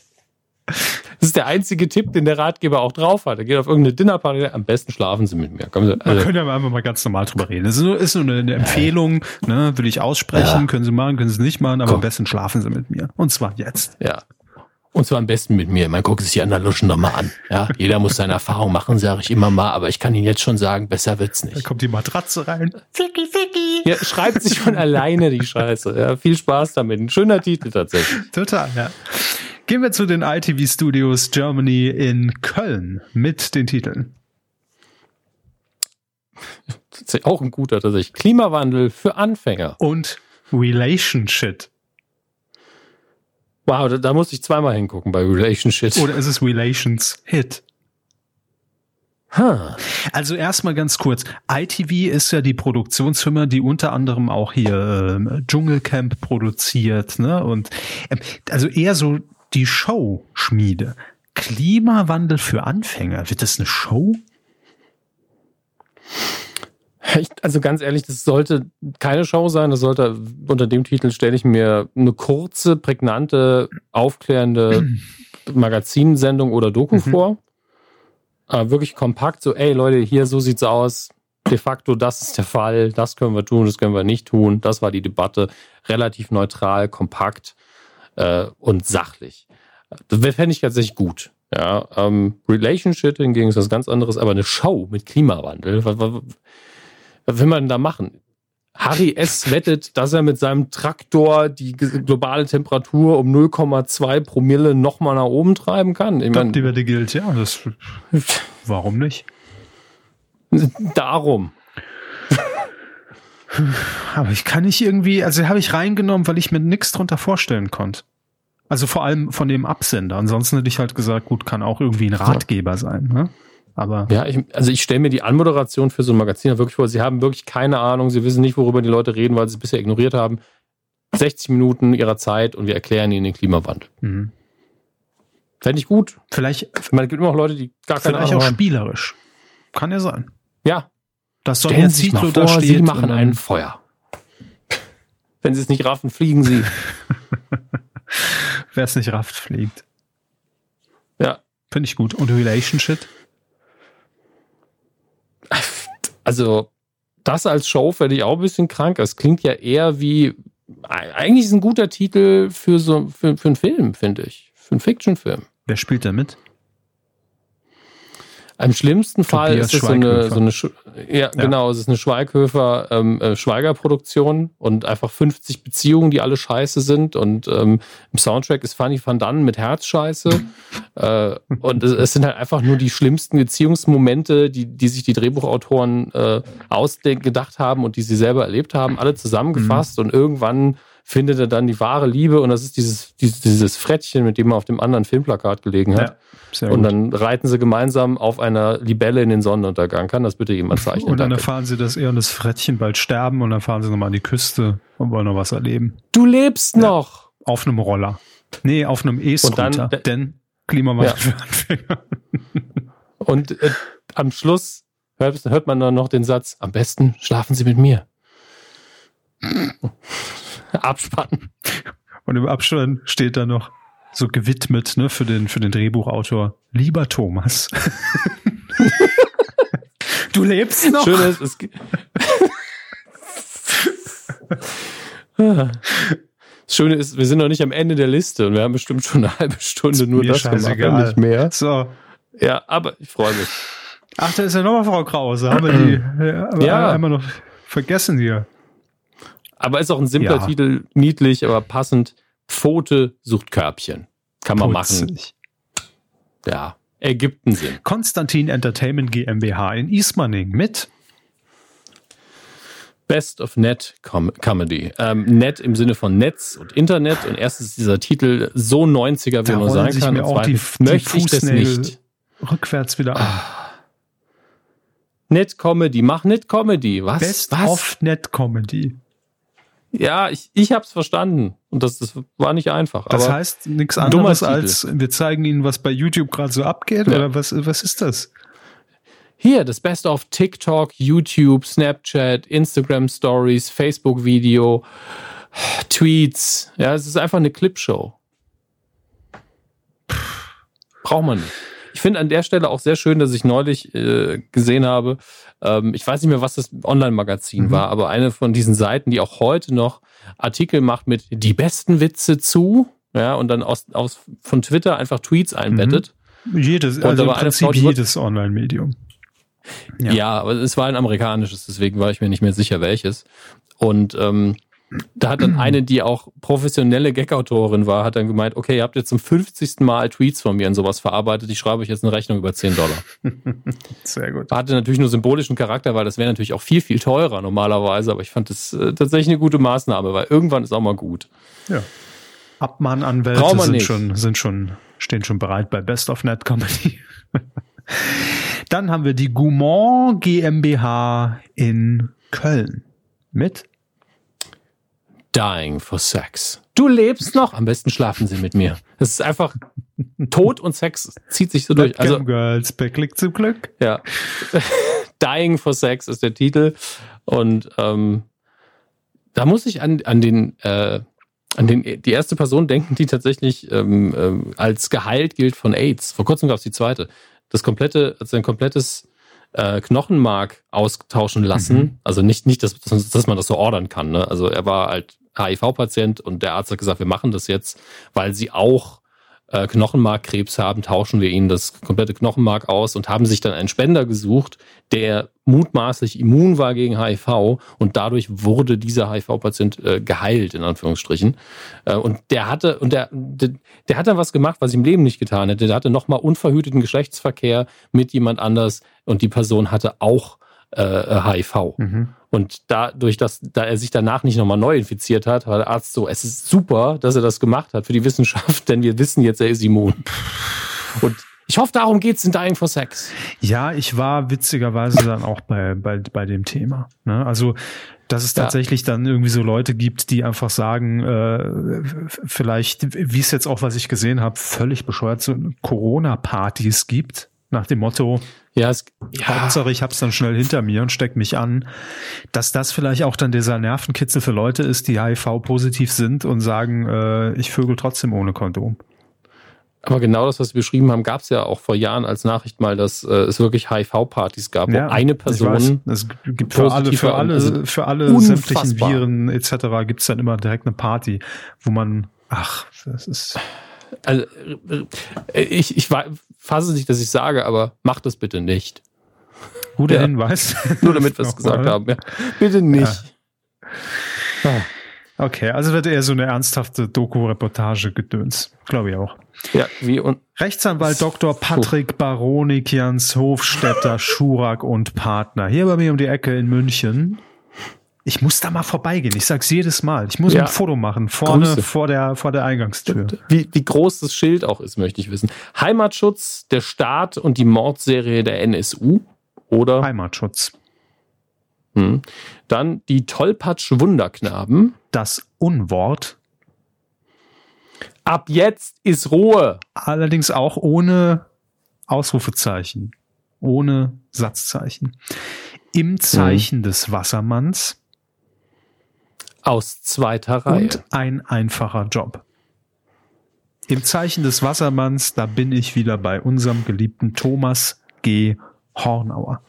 Das ist der einzige Tipp, den der Ratgeber auch drauf hat. Er geht auf irgendeine Dinnerparty, am besten schlafen Sie mit mir. Kommen Sie, also. Man könnte ja einfach mal ganz normal drüber reden. Das ist nur, ist nur eine, Empfehlung, ne, will ich aussprechen, ja. können Sie machen, können Sie nicht machen, aber Komm. am besten schlafen Sie mit mir. Und zwar jetzt. Ja. Und zwar am besten mit mir. Man guckt sich die anderen Luschen nochmal an. Ja, jeder muss seine Erfahrung machen, sage ich immer mal, aber ich kann Ihnen jetzt schon sagen, besser wird's nicht. Da kommt die Matratze rein. Ficky, ficky. Ja, schreibt sich von alleine die Scheiße. Ja, viel Spaß damit. Ein schöner Titel tatsächlich. Total, ja. Gehen wir zu den ITV Studios Germany in Köln mit den Titeln. Auch ein guter tatsächlich. Klimawandel für Anfänger. Und Relationship. Wow, da, da muss ich zweimal hingucken bei Relationship. Oder ist es Relations Hit? Huh. Also erstmal ganz kurz. ITV ist ja die Produktionsfirma, die unter anderem auch hier äh, Dschungelcamp produziert, ne? Und äh, also eher so die Show-Schmiede. Klimawandel für Anfänger. Wird das eine Show? Also ganz ehrlich, das sollte keine Show sein. Das sollte unter dem Titel stelle ich mir eine kurze, prägnante, aufklärende Magazinsendung oder Doku mhm. vor. Äh, wirklich kompakt, so, ey Leute, hier, so sieht's aus. De facto, das ist der Fall, das können wir tun, das können wir nicht tun. Das war die Debatte. Relativ neutral, kompakt äh, und sachlich. Das fände ich tatsächlich gut. Ja, ähm, Relationship hingegen ist was ganz anderes, aber eine Show mit Klimawandel. Was, was, was will man denn da machen? Harry S. wettet, dass er mit seinem Traktor die globale Temperatur um 0,2 Promille nochmal nach oben treiben kann. Ich meine, die Wette gilt, ja. Das, warum nicht? Darum. Aber ich kann nicht irgendwie, also habe ich reingenommen, weil ich mir nichts drunter vorstellen konnte. Also vor allem von dem Absender. Ansonsten hätte ich halt gesagt, gut, kann auch irgendwie ein Ratgeber sein. Ne? Aber ja, ich, also ich stelle mir die Anmoderation für so ein Magazin wirklich vor. Sie haben wirklich keine Ahnung, sie wissen nicht, worüber die Leute reden, weil sie es bisher ignoriert haben. 60 Minuten ihrer Zeit und wir erklären ihnen den Klimawandel. Mhm. Fände ich gut. Vielleicht. Man gibt immer auch Leute, die gar keine Vielleicht Ahnung auch haben. spielerisch. Kann ja sein. Ja. Das soll Stellen Sie sich mal vor, Sie machen ein Feuer. Wenn Sie es nicht raffen, fliegen Sie. Wer es nicht rafft, fliegt. Ja. Finde ich gut. Und Relationship? Also, das als Show fände ich auch ein bisschen krank. Es klingt ja eher wie, eigentlich ist ein guter Titel für so, für, für einen Film, finde ich. Für einen Fiction-Film. Wer spielt da mit? Im schlimmsten Fall Tobias ist es so eine, so eine ja, ja, genau, es ist eine Schweighöfer ähm, äh, Schweiger-Produktion und einfach 50 Beziehungen, die alle scheiße sind und ähm, im Soundtrack ist Fanny van Dannen mit Herzscheiße äh, und es, es, sind halt einfach nur die schlimmsten Beziehungsmomente, die, die sich die Drehbuchautoren äh, ausgedacht haben und die sie selber erlebt haben, alle zusammengefasst mhm. und irgendwann findet er dann die wahre Liebe und das ist dieses, dieses, dieses Frettchen, mit dem er auf dem anderen Filmplakat gelegen hat. Ja, und dann reiten sie gemeinsam auf einer Libelle in den Sonnenuntergang. Kann das bitte jemand zeichnen? Und dann Danke. erfahren sie, dass er und das Frettchen bald sterben und dann fahren sie nochmal an die Küste und wollen noch was erleben. Du lebst ja, noch! Auf einem Roller. Nee, auf einem E-Scooter, denn Klimawandel ja. für Anfänger. Und äh, am Schluss hört, hört man dann noch den Satz, am besten schlafen Sie mit mir. Abspann. Und im Abspann steht da noch so gewidmet, ne, für den, für den Drehbuchautor. Lieber Thomas. du lebst noch. Schön ist, es Das Schöne ist, wir sind noch nicht am Ende der Liste und wir haben bestimmt schon eine halbe Stunde nur das gemacht, nicht mehr. So. Ja, aber ich freue mich. Ach, da ist ja nochmal Frau Krause. Haben wir die ja. einmal noch vergessen hier. Aber ist auch ein simpler ja. Titel, niedlich, aber passend. Pfote sucht Körbchen. Kann man Putzig. machen. Ja, Ägypten Sinn. Konstantin Entertainment GmbH in Ismaning mit Best of Net Com Comedy. Ähm, Net im Sinne von Netz und Internet. Und erstens ist dieser Titel so 90er, wie man nur sein kann. Mir auch die, die möchte ich das nicht. Rückwärts wieder. Ah. Net Comedy, mach Net Comedy. Was? Best Was? of Net Comedy. Ja, ich, ich habe es verstanden und das, das war nicht einfach. Das heißt nichts anderes als wir zeigen Ihnen, was bei YouTube gerade so abgeht ja. oder was, was ist das? Hier, das Beste auf TikTok, YouTube, Snapchat, Instagram Stories, Facebook Video, Tweets. Ja, es ist einfach eine Clipshow. Braucht man nicht. Ich finde an der Stelle auch sehr schön, dass ich neulich äh, gesehen habe, ähm, ich weiß nicht mehr, was das Online-Magazin mhm. war, aber eine von diesen Seiten, die auch heute noch Artikel macht mit die besten Witze zu, ja, und dann aus, aus von Twitter einfach Tweets einbettet. Mhm. Jedes, also im Prinzip jedes Online-Medium. Ja. ja, aber es war ein amerikanisches, deswegen war ich mir nicht mehr sicher, welches. Und ähm, da hat dann eine, die auch professionelle Gag-Autorin war, hat dann gemeint, okay, ihr habt jetzt zum 50. Mal Tweets von mir und sowas verarbeitet, ich schreibe euch jetzt eine Rechnung über 10 Dollar. Sehr gut. Hatte natürlich nur symbolischen Charakter, weil das wäre natürlich auch viel, viel teurer normalerweise, aber ich fand das äh, tatsächlich eine gute Maßnahme, weil irgendwann ist auch mal gut. Ja. Abmahnanwälte sind schon, sind schon, stehen schon bereit bei Best of Net Comedy. Dann haben wir die Goumont GmbH in Köln mit Dying for Sex. Du lebst noch, am besten schlafen sie mit mir. Das ist einfach Tod und Sex zieht sich so durch. Also Girls, per Klick zum Glück. Ja. Dying for Sex ist der Titel und ähm, da muss ich an, an den äh, an den die erste Person denken, die tatsächlich ähm, ähm, als geheilt gilt von AIDS. Vor kurzem gab es die zweite. Das komplette, also ein komplettes äh, Knochenmark austauschen lassen. Mhm. Also nicht, nicht dass, dass man das so ordern kann. Ne? Also er war halt HIV-Patient und der Arzt hat gesagt, wir machen das jetzt, weil sie auch äh, Knochenmarkkrebs haben, tauschen wir ihnen das komplette Knochenmark aus und haben sich dann einen Spender gesucht, der mutmaßlich immun war gegen HIV und dadurch wurde dieser HIV-Patient äh, geheilt, in Anführungsstrichen. Äh, und der hatte, und der, der, der hat dann was gemacht, was ihm im Leben nicht getan hätte. Der hatte nochmal unverhüteten Geschlechtsverkehr mit jemand anders und die Person hatte auch äh, HIV. Mhm. Und dadurch, dass da er sich danach nicht nochmal neu infiziert hat, war der Arzt so, es ist super, dass er das gemacht hat für die Wissenschaft, denn wir wissen jetzt, er ist immun. Und ich hoffe, darum geht's in Dying for Sex. Ja, ich war witzigerweise dann auch bei, bei, bei dem Thema. Ne? Also, dass es tatsächlich ja. dann irgendwie so Leute gibt, die einfach sagen, äh, vielleicht, wie es jetzt auch, was ich gesehen habe, völlig bescheuert, so Corona-Partys gibt, nach dem Motto, ja, es, ja. Hauptsache, ich hab's dann schnell hinter mir und steck mich an, dass das vielleicht auch dann dieser Nervenkitzel für Leute ist, die HIV-positiv sind und sagen, äh, ich vögel trotzdem ohne Kondom. Aber genau das, was wir beschrieben haben, gab es ja auch vor Jahren als Nachricht mal, dass äh, es wirklich HIV-Partys gab, ja, wo eine Person. Es gibt für alle, für alle, also für alle sämtlichen Viren etc. gibt's dann immer direkt eine Party, wo man, ach, das ist also, äh, ich, ich fasse nicht, dass ich sage, aber mach das bitte nicht. Guter ja. Hinweis. Nur damit wir es gesagt haben. Ja. Bitte nicht. Ja. Ah. Okay, also wird eher so eine ernsthafte Doku-Reportage gedöns. Glaube ich auch. Ja, wie und Rechtsanwalt Dr. Patrick Baronikians Hofstetter Schurak und Partner. Hier bei mir um die Ecke in München. Ich muss da mal vorbeigehen. Ich sag's jedes Mal. Ich muss ja. ein Foto machen vorne Grüße. vor der vor der Eingangstür. Wie, wie groß das Schild auch ist, möchte ich wissen. Heimatschutz, der Staat und die Mordserie der NSU oder Heimatschutz. Hm. Dann die Tollpatsch Wunderknaben. Das Unwort. Ab jetzt ist Ruhe. Allerdings auch ohne Ausrufezeichen, ohne Satzzeichen. Im Zeichen hm. des Wassermanns aus zweiter Reihe. Und ein einfacher Job. Im Zeichen des Wassermanns, da bin ich wieder bei unserem geliebten Thomas G. Hornauer.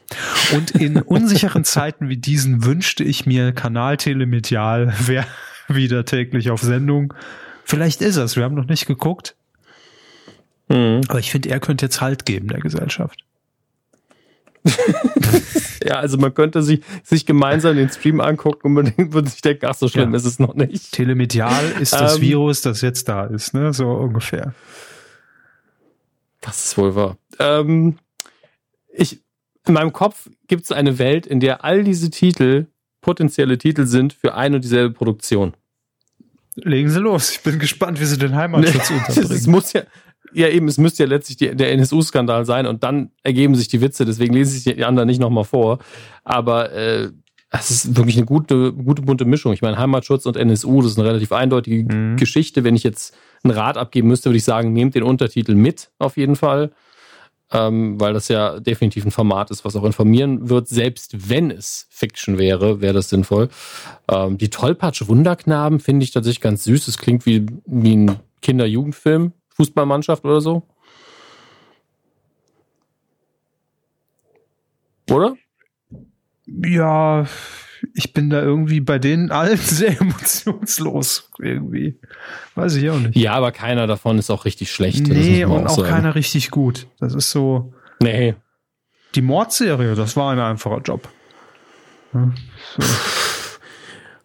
Und in unsicheren Zeiten wie diesen wünschte ich mir Kanal Telemedial wäre wieder täglich auf Sendung. Vielleicht ist es, wir haben noch nicht geguckt. Mhm. Aber ich finde, er könnte jetzt Halt geben der Gesellschaft. ja, also man könnte sich, sich gemeinsam den Stream angucken und man würde sich denken, ach, so schlimm ja. ist es noch nicht. Telemedial ist das ähm, Virus, das jetzt da ist, ne? So ungefähr. Das ist wohl wahr. Ähm, ich, in meinem Kopf gibt es eine Welt, in der all diese Titel potenzielle Titel sind für eine und dieselbe Produktion. Legen Sie los. Ich bin gespannt, wie Sie den Heimatschutz unterbringen. Es muss ja, ja, eben, es müsste ja letztlich die, der NSU-Skandal sein und dann ergeben sich die Witze, deswegen lese ich die anderen nicht nochmal vor. Aber äh, es ist wirklich eine gute, gute bunte Mischung. Ich meine, Heimatschutz und NSU, das ist eine relativ eindeutige mhm. Geschichte. Wenn ich jetzt einen Rat abgeben müsste, würde ich sagen, nehmt den Untertitel mit, auf jeden Fall. Ähm, weil das ja definitiv ein Format ist, was auch informieren wird. Selbst wenn es Fiction wäre, wäre das sinnvoll. Ähm, die Tollpatsch Wunderknaben finde ich tatsächlich ganz süß. Es klingt wie, wie ein Kinder-Jugendfilm. Fußballmannschaft oder so? Oder? Ja, ich bin da irgendwie bei denen allen sehr emotionslos irgendwie. Weiß ich auch nicht. Ja, aber keiner davon ist auch richtig schlecht. Nee, und auch, auch keiner richtig gut. Das ist so. Nee. Die Mordserie, das war ein einfacher Job. Ja, so.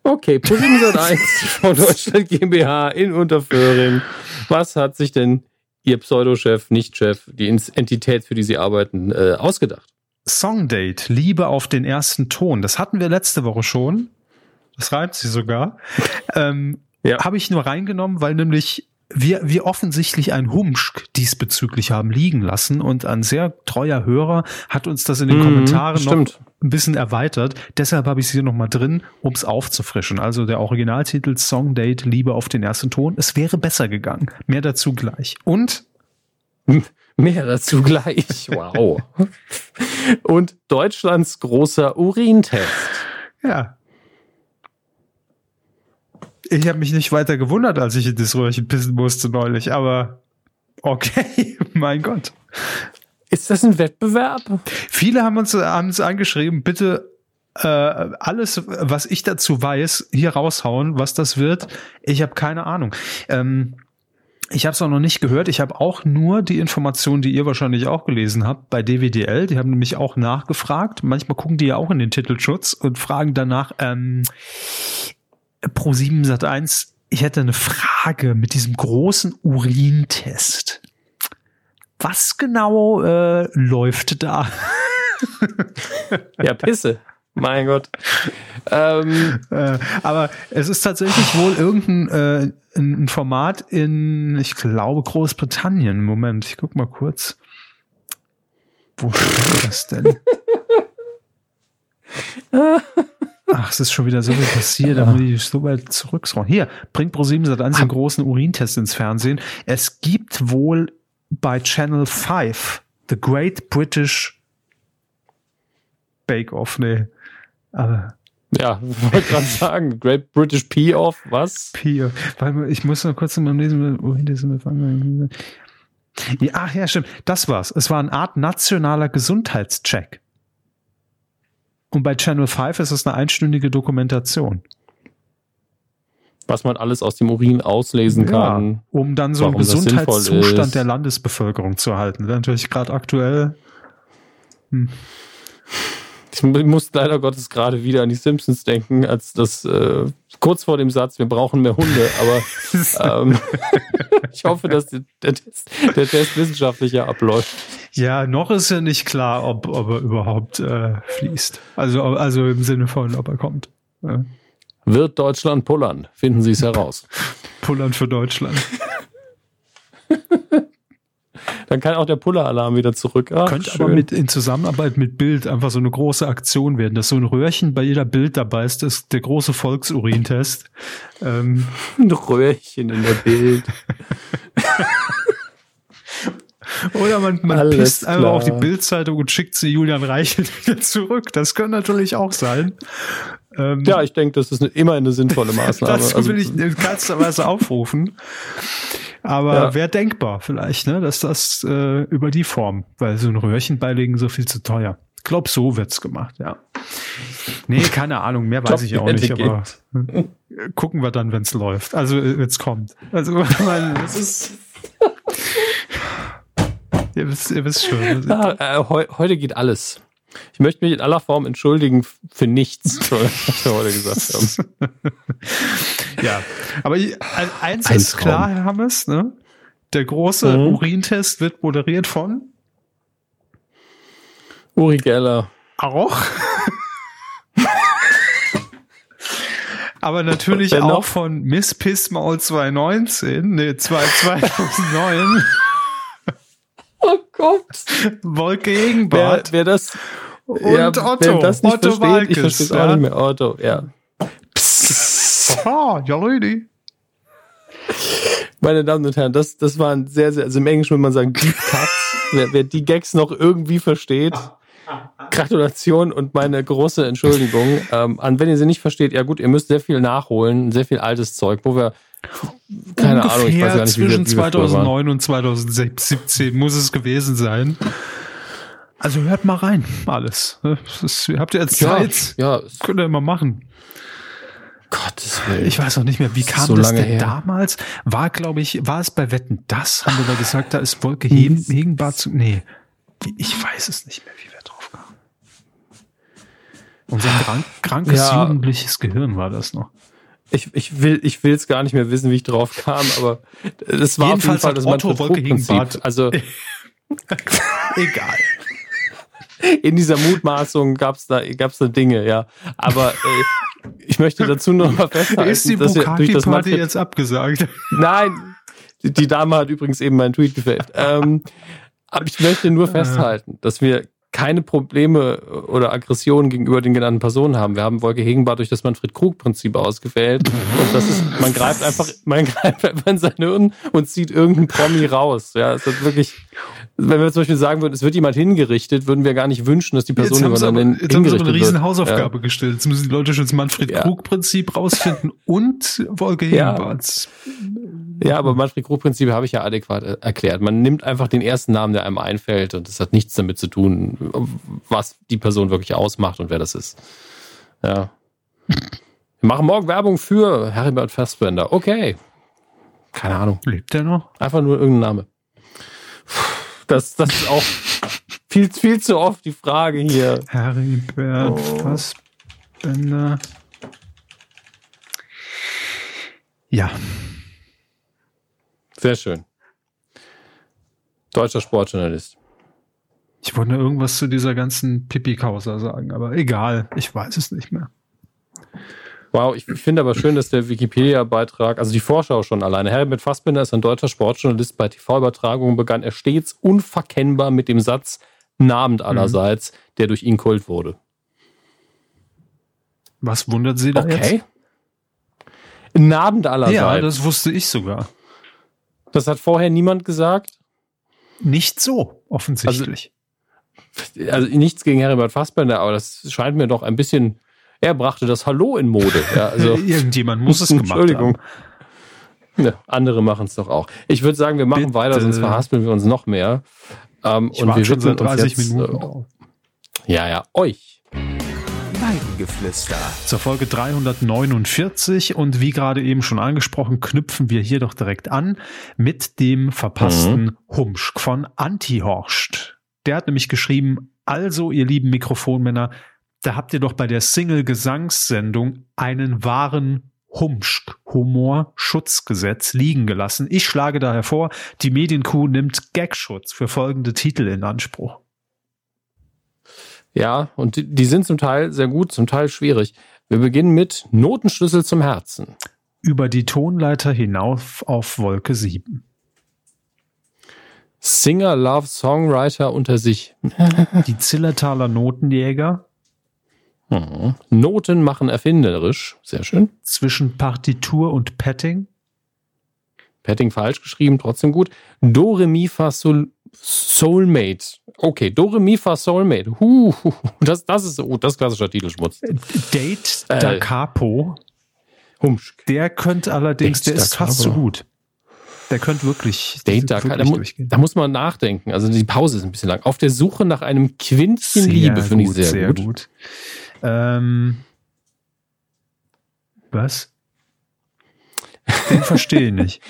Okay, Position 1 von Deutschland GmbH in Unterföhring. Was hat sich denn Ihr Pseudochef, Nicht-Chef, die Entität, für die Sie arbeiten, äh, ausgedacht? Songdate, Liebe auf den ersten Ton. Das hatten wir letzte Woche schon. Das reimt sie sogar. ähm, ja. Habe ich nur reingenommen, weil nämlich wir, wir offensichtlich ein Humschk diesbezüglich haben liegen lassen und ein sehr treuer Hörer hat uns das in den mhm, Kommentaren stimmt. noch ein bisschen erweitert. Deshalb habe ich es hier nochmal drin, um es aufzufrischen. Also der Originaltitel Song Date Liebe auf den ersten Ton. Es wäre besser gegangen. Mehr dazu gleich. Und Mehr dazu gleich. Wow. Und Deutschlands großer Urintest. Ja. Ich habe mich nicht weiter gewundert, als ich in das Röhrchen pissen musste neulich, aber okay, mein Gott. Ist das ein Wettbewerb? Viele haben uns, haben uns angeschrieben, bitte äh, alles, was ich dazu weiß, hier raushauen, was das wird. Ich habe keine Ahnung. Ähm, ich habe es auch noch nicht gehört. Ich habe auch nur die Informationen, die ihr wahrscheinlich auch gelesen habt, bei DWDL. Die haben nämlich auch nachgefragt. Manchmal gucken die ja auch in den Titelschutz und fragen danach ähm, Pro 7 Sat 1. Ich hätte eine Frage mit diesem großen Urintest. Was genau äh, läuft da? ja, Pisse. Mein Gott. Ähm, äh, aber es ist tatsächlich wohl irgendein äh, ein Format in, ich glaube, Großbritannien. Moment, ich guck mal kurz. Wo steht das denn? Ach, es ist schon wieder so viel passiert, da muss ich so weit zurückschauen. Hier, bringt ProSieben seit eins den großen Urintest ins Fernsehen. Es gibt wohl bei Channel 5 The Great British Bake Off, nee. Aber ja, wollte gerade sagen, Great British P-Off, was? P-Off. Ich muss noch kurz in meinem Lesen, wohin das fangen. Ja, ach ja, stimmt. Das war's. Es war eine Art nationaler Gesundheitscheck. Und bei Channel 5 ist es eine einstündige Dokumentation. Was man alles aus dem Urin auslesen kann. Ja, um dann so einen Gesundheitszustand der Landesbevölkerung zu erhalten. Wäre natürlich gerade aktuell. Hm. Ich muss leider Gottes gerade wieder an die Simpsons denken, als das äh, kurz vor dem Satz, wir brauchen mehr Hunde, aber ähm, ich hoffe, dass der, der, Test, der Test wissenschaftlicher abläuft. Ja, noch ist ja nicht klar, ob, ob er überhaupt äh, fließt. Also, also im Sinne von, ob er kommt. Ja. Wird Deutschland pullern? Finden Sie es heraus. pullern für Deutschland. Dann kann auch der Puller-Alarm wieder zurück. Ach, Könnte schön. aber mit, in Zusammenarbeit mit Bild einfach so eine große Aktion werden, dass so ein Röhrchen bei jeder Bild dabei ist, das ist der große Volksurintest. Ähm. Ein Röhrchen in der Bild. Oder man, man pisst einfach auf die Bildzeitung und schickt sie Julian Reichelt wieder zurück. Das könnte natürlich auch sein. Ähm, ja, ich denke, das ist eine, immer eine sinnvolle Maßnahme. das also, will ich in keinster Weise aufrufen. Aber ja. wäre denkbar vielleicht, ne, dass das äh, über die Form, weil so ein Röhrchen beilegen so viel zu teuer. Ich glaube, so wird's gemacht, ja. Nee, keine Ahnung, mehr weiß ich auch nicht, aber gucken wir dann, wenn's läuft. Also, äh, wenn's kommt. Also, man, das ist. ihr, wisst, ihr wisst schon. Ja, äh, heu, heute geht alles. Ich möchte mich in aller Form entschuldigen für nichts, was wir heute gesagt haben. ja, aber eins Ein ist Traum. klar, Herr Hammes, ne? Der große mhm. Urintest wird moderiert von Uri Geller. Auch. aber natürlich auch von Miss Pissmaul 2019, ne, 2009. Gott. Wolke Gegenbart. Wer, wer das, und ja, Otto. Wer das nicht Otto versteht, Walkes, ich verstehe es ja? auch nicht mehr. Otto, ja. Psst. Aha, ja, Rudi. Meine Damen und Herren, das, das waren sehr, sehr, also im Englischen würde man sagen, Deep Cuts. wer, wer die Gags noch irgendwie versteht, Gratulation und meine große Entschuldigung. Ähm, an wenn ihr sie nicht versteht, ja gut, ihr müsst sehr viel nachholen, sehr viel altes Zeug, wo wir keine Ungefähr Ahnung, ich weiß gar nicht, zwischen wie wie 2009 und 2017 muss es gewesen sein. Also hört mal rein, alles. Das, habt ihr jetzt Zeit? Ja, das könnt ihr immer machen. Gottes Willen. Ich weiß noch nicht mehr, wie kam so das denn her. damals? War, glaube ich, war es bei Wetten das? Haben wir da gesagt, da ist Wolke Hegenbart zu. Nee, ich weiß es nicht mehr, wie wir drauf kamen. Unser krank, krankes Ja. jugendliches Gehirn war das noch. Ich, ich will ich will es gar nicht mehr wissen, wie ich drauf kam, aber es war Jedenfalls auf jeden Fall das Otto Wolke Also Egal. in dieser Mutmaßung gab's da gab's da Dinge, ja. Aber äh, ich möchte dazu noch mal festhalten, Ist die dass wir durch das Bukaki-Party Manfred jetzt abgesagt? Nein, die, die Dame hat übrigens eben meinen Tweet gefällt. Ähm, aber ich möchte nur festhalten, dass wir keine Probleme oder Aggressionen gegenüber den genannten Personen haben. Wir haben Wolke Hegenbart durch das Manfred-Krug-Prinzip ausgewählt. Und das ist, man greift einfach, man greift einfach in sein Hirn und zieht irgendeinen Promi raus. Ja, es ist wirklich, wenn wir zum Beispiel sagen würden, es wird jemand hingerichtet, würden wir gar nicht wünschen, dass die Person über sie aber, dann jetzt haben sie aber eine hingerichtet riesen wird. Hausaufgabe gestellt. Jetzt müssen die Leute schon das Ja. Manfred-Krug-Prinzip rausfinden und Wolke Ja. Hegenbarts. Ja, aber Manfred-Krug-Prinzip habe ich ja adäquat äh, erklärt. Man nimmt einfach den ersten Namen, der einem einfällt und das hat nichts damit zu tun, was die Person wirklich ausmacht und wer das ist. Ja. Wir machen morgen Werbung für Heribert Fassbender. Okay. Keine Ahnung. Lebt der noch? Einfach nur irgendein Name. Das, das ist auch viel, viel zu oft die Frage hier. Heribert Oh. Fassbender. Ja, Sehr schön. Deutscher Sportjournalist. ich wollte nur irgendwas zu dieser ganzen Pipi-Causa sagen, aber egal, ich weiß es nicht mehr. Wow, ich finde aber schön, dass der Wikipedia-Beitrag, also die Vorschau schon alleine. Herbert Fassbinder ist ein deutscher Sportjournalist. Bei TV-Übertragungen begann er stets unverkennbar mit dem Satz Nabend allerseits, der durch ihn kult wurde. Was wundert Sie da Okay. jetzt? Nabend allerseits. Ja, das wusste ich sogar. Hat vorher niemand gesagt. Nicht so, offensichtlich. Also nichts gegen Herbert Fassbinder, aber das scheint mir doch ein bisschen. Er brachte das Hallo in Mode. Ja, also, Irgendjemand muss es gemacht Entschuldigung. haben. Ne, andere machen es doch auch. Ich würde sagen, wir machen Bitte. weiter, sonst verhaspeln wir uns noch mehr. Ähm, Ich warte wir schon seit widmen uns 30 jetzt, Minuten äh. Ja, ja, euch. Weidengeflüster. Zur Folge 349 und wie gerade eben schon angesprochen, knüpfen wir hier doch direkt an mit dem verpassten Humschk von Antihorst. Der hat nämlich geschrieben, also ihr lieben Mikrofonmänner, da habt ihr doch bei der Single-Gesangssendung einen wahren Humschk, Humor, Schutzgesetz liegen gelassen. Ich schlage daher vor, die Medienkuh nimmt Gagschutz für folgende Titel in Anspruch. Ja, und die, die sind zum Teil sehr gut, zum Teil schwierig. Wir beginnen mit Notenschlüssel zum Herzen. Über die Tonleiter hinauf auf Wolke 7. Singer, Love, Songwriter unter sich. Die Zillertaler Notenjäger Mhm. Noten machen erfinderisch. Sehr schön. zwischen Partitur und Petting. Petting falsch geschrieben, trotzdem gut. Do, Re, Mi, Fa, Sol, Soulmate. Okay, Do, Re, Mi, Fa, Soulmate. Huh, das, das ist, oh, das ist klassischer Titelschmutz. Date Äh. da Capo. Humschk. Der könnte allerdings, Date der ist fast Capo. so gut. Der könnte wirklich, Date da, wirklich da, mu durchgehen. da muss man nachdenken. Also die Pause ist ein bisschen lang. Auf der Suche nach einem Quintchen Sehr Liebe finde ich sehr, sehr gut. gut. Ähm, was? Den verstehe ich nicht.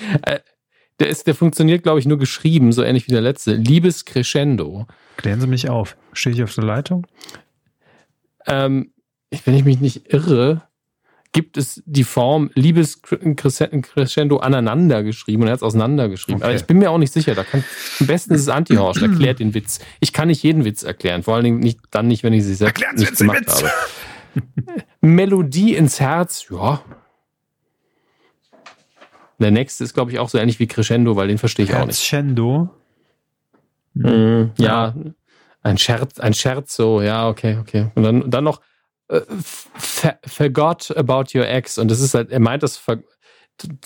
Der, ist, der funktioniert, glaube ich, nur geschrieben, so ähnlich wie der letzte. Liebes Crescendo. Klären Sie mich auf. Stehe ich auf der Leitung? Ähm, wenn ich mich nicht irre, gibt es die Form Liebes Crescendo aneinander geschrieben und er hat es auseinander geschrieben. Okay. Aber ich bin mir auch nicht sicher. Da kann, am besten ist es Antihorst, erklärt den Witz. Ich kann nicht jeden Witz erklären, vor allen Dingen nicht, dann nicht, wenn ich sie selbst Erklären Sie nicht den gemacht Witz. habe. Melodie ins Herz, ja. Der nächste ist, glaube ich, auch so ähnlich wie Crescendo, weil den verstehe ich auch nicht. Herzschendo. Mhm, ja, ein Scherz, ein Scherzo, ja, okay, okay. Und dann, dann noch äh, forgot about your ex. Und das ist halt, er meint das,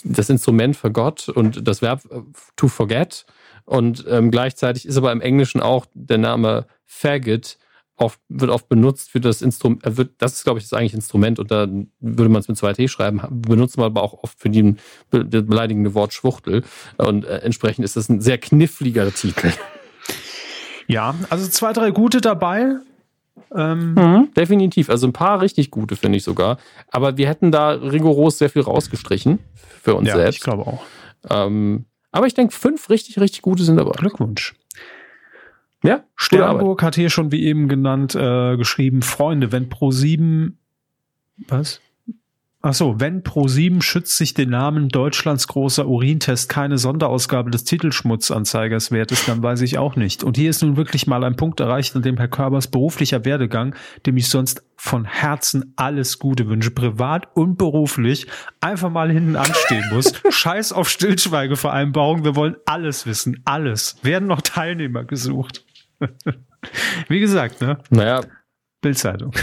das Instrument forgot und das Verb äh, to forget. Und ähm, gleichzeitig ist aber im Englischen auch der Name faggot oft, wird oft benutzt für das Instrument, wird, das ist, glaube ich, das eigentliche Instrument und da würde man es mit zwei T schreiben, benutzt man aber auch oft für die, be- das beleidigende Wort Schwuchtel. Und äh, entsprechend ist das ein sehr kniffliger Titel. Ja, also zwei, drei gute dabei. Ähm, mhm, definitiv. Also ein paar richtig gute, finde ich sogar. Aber wir hätten da rigoros sehr viel rausgestrichen für uns ja, selbst. Ich glaube auch. Ähm, aber ich denke, fünf richtig, richtig gute sind dabei. Glückwunsch. Ja, Sternburg hat hier schon wie eben genannt äh, geschrieben, Freunde, wenn Pro 7 was? Ach so, wenn Pro7 schützt sich den Namen Deutschlands großer Urintest keine Sonderausgabe des Titelschmutzanzeigers wert ist, dann weiß ich auch nicht. Und hier ist nun wirklich mal ein Punkt erreicht, an dem Herr Körbers beruflicher Werdegang, dem ich sonst von Herzen alles Gute wünsche, privat und beruflich, einfach mal hinten anstehen muss. Scheiß auf Stillschweigevereinbarung, wir wollen alles wissen, alles. Werden noch Teilnehmer gesucht. Wie gesagt, ne? Naja. Bildzeitung.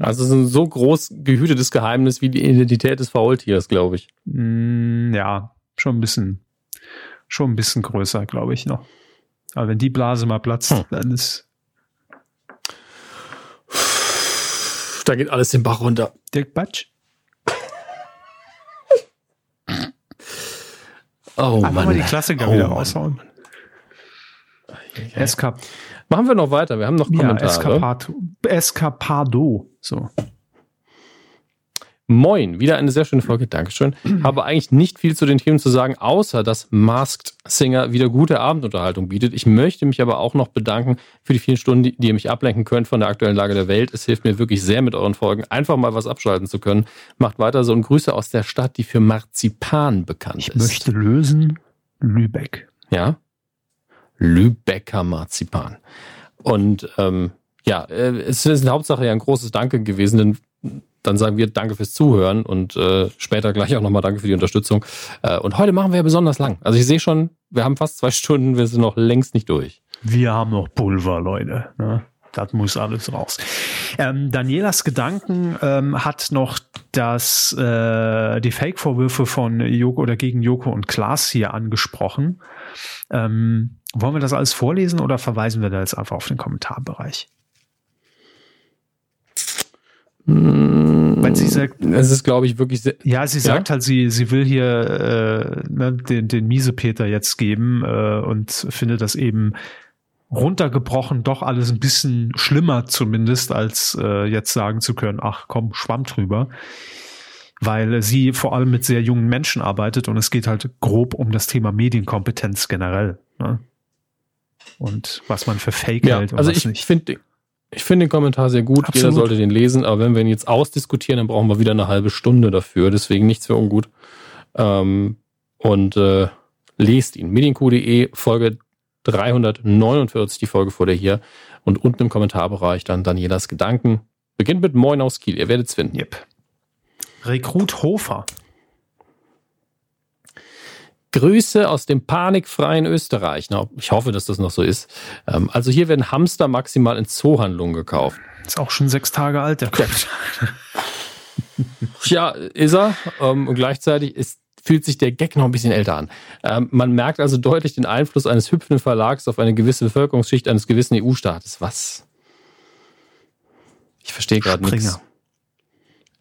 Also es ist ein so groß gehütetes Geheimnis wie die Identität des Faultiers, glaube ich. Mm, ja, schon ein bisschen, schon ein bisschen größer, glaube ich noch. Aber wenn die Blase mal platzt, hm. dann ist da geht alles den Bach runter. Dirk Batsch. Oh Einfach Mann. mal die Klassiker oh, wieder raushauen. Eskap Machen wir noch weiter. Wir haben noch Kommentare. Ja. Eskapado. So. Moin, wieder eine sehr schöne Folge, Dankeschön. Habe eigentlich nicht viel zu den Themen zu sagen, außer dass Masked Singer wieder gute Abendunterhaltung bietet. Ich möchte mich aber auch noch bedanken für die vielen Stunden, die, die ihr mich ablenken könnt von der aktuellen Lage der Welt. Es hilft mir wirklich sehr mit euren Folgen, einfach mal was abschalten zu können. Macht weiter so und Grüße aus der Stadt, die für Marzipan bekannt ich ist. Ich möchte lösen Lübeck. Ja? Lübecker Marzipan. Und ähm, ja, äh, es ist in Hauptsache ja ein großes Danke gewesen, denn dann sagen wir Danke fürs Zuhören und äh, später gleich auch nochmal Danke für die Unterstützung. Äh, und heute machen wir ja besonders lang. Also ich sehe schon, wir haben fast zwei Stunden, wir sind noch längst nicht durch. Wir haben noch Pulver, Leute. Ne? Das muss alles raus. Ähm, Danielas Gedanken ähm, hat noch das, äh, die Fake-Vorwürfe von Joko oder gegen Joko und Klaas hier angesprochen. Ähm, wollen wir das alles vorlesen oder verweisen wir da jetzt einfach auf den Kommentarbereich? Weil sie sagt, es ist, glaube ich, wirklich Ja, sie sagt ja? halt, sie, sie will hier äh, ne, den, den Miesepeter jetzt geben äh, und findet das eben runtergebrochen doch alles ein bisschen schlimmer zumindest, als äh, jetzt sagen zu können, ach komm, schwamm drüber. Weil sie vor allem mit sehr jungen Menschen arbeitet und es geht halt grob um das Thema Medienkompetenz generell. Ne? und was man für Fake ja, hält. Und also ich, ich finde ich finde den Kommentar sehr gut. Absolut. Jeder sollte den lesen, aber wenn wir ihn jetzt ausdiskutieren, dann brauchen wir wieder eine halbe Stunde dafür. Deswegen nichts für ungut. Ähm, und äh, lest ihn. Medienq.de Folge 349, die Folge vor der hier. Und unten im Kommentarbereich dann Danielas Gedanken. Beginnt mit Moin aus Kiel. Ihr werdet es finden. Yep. Rekrut Hofer. Grüße aus dem panikfreien Österreich. Na, ich hoffe, dass das noch so ist. Ähm, also hier werden Hamster maximal in Zoohandlungen gekauft. Ist auch schon sechs Tage alt, der Kopf. Ja, ist er. Ähm, und gleichzeitig ist, fühlt sich der Gag noch ein bisschen älter an. Ähm, man merkt also deutlich den Einfluss eines hüpfenden Verlags auf eine gewisse Bevölkerungsschicht eines gewissen EU-Staates. Was? Ich verstehe gerade nichts.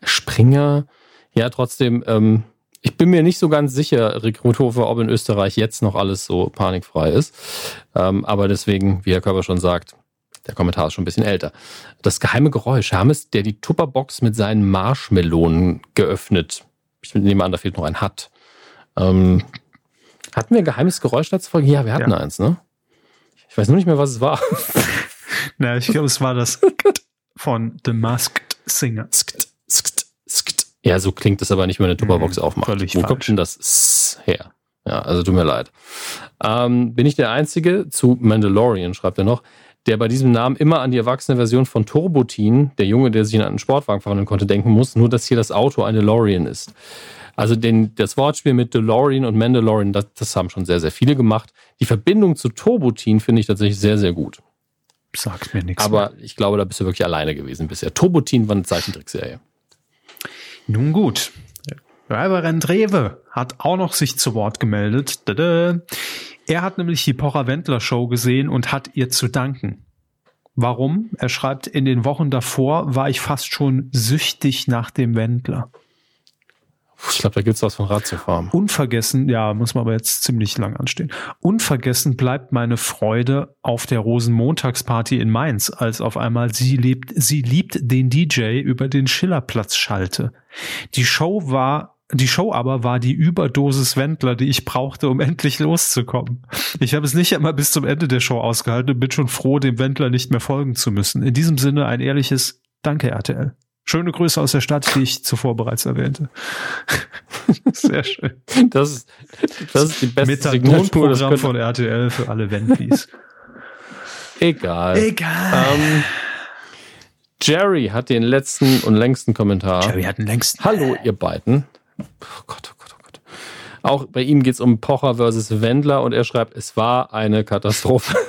Springer. Ja, trotzdem, ähm, ich bin mir nicht so ganz sicher, Rekruthofer, ob in Österreich jetzt noch alles so panikfrei ist. Ähm, aber deswegen, wie Herr Körper schon sagt, der Kommentar ist schon ein bisschen älter. Das geheime Geräusch. Hermes, der die Tupperbox mit seinen Marshmelonen geöffnet. Ich nehme an, da fehlt noch ein Hat. Ähm, hatten wir ein geheimes Geräusch letzte Folge? Ja, wir hatten ja. eins, ne? Ich weiß nur nicht mehr, was es war. Na, ich glaube, es war das von The Masked Singer. Skt, skt, skt. Ja, so klingt es aber nicht, wenn eine Tupperbox mhm, aufmacht. Völlig Wo falsch. kommt denn das her? Ja, also tut mir leid. Ähm, bin ich der Einzige, zu Mandalorian schreibt er noch, der bei diesem Namen immer an die erwachsene Version von Turbotin, der Junge, der sich in einen Sportwagen verwandeln konnte, denken muss, nur dass hier das Auto eine DeLorean ist. Also den, das Wortspiel mit DeLorean und Mandalorian, das, das haben schon sehr, sehr viele gemacht. Die Verbindung zu Turbotin finde ich tatsächlich sehr, sehr gut. Sagt mir nichts. Aber mehr. ich glaube, da bist du wirklich alleine gewesen bisher. Turbotin war eine Zeichentrickserie. Nun gut. Reverend Rewe hat auch noch sich zu Wort gemeldet. Er hat nämlich die Pocher-Wendler-Show gesehen und hat ihr zu danken. Warum? Er schreibt, in den Wochen davor war ich fast schon süchtig nach dem Wendler. Ich glaube, da gibt es was von Ratiofarm. Unvergessen, ja, muss man aber jetzt ziemlich lang anstehen. Unvergessen bleibt meine Freude auf der Rosenmontagsparty in Mainz, als auf einmal sie liebt, sie liebt den DJ über den Schillerplatz schalte. Die Show war die Show aber war die Überdosis Wendler, die ich brauchte, um endlich loszukommen. Ich habe es nicht einmal bis zum Ende der Show ausgehalten und bin schon froh, dem Wendler nicht mehr folgen zu müssen. In diesem Sinne ein ehrliches Danke, RTL. Schöne Grüße aus der Stadt, die ich zuvor bereits erwähnte. Sehr schön. Das ist, das ist die beste Signalprogramm von RTL für alle Wendlis. Egal. Egal. Ähm, Jerry hat den letzten und längsten Kommentar. Jerry hat den längsten. Hallo, ihr beiden. Oh Gott, oh Gott, oh Gott. Auch bei ihm geht es um Pocher versus Wendler und er schreibt, es war eine Katastrophe.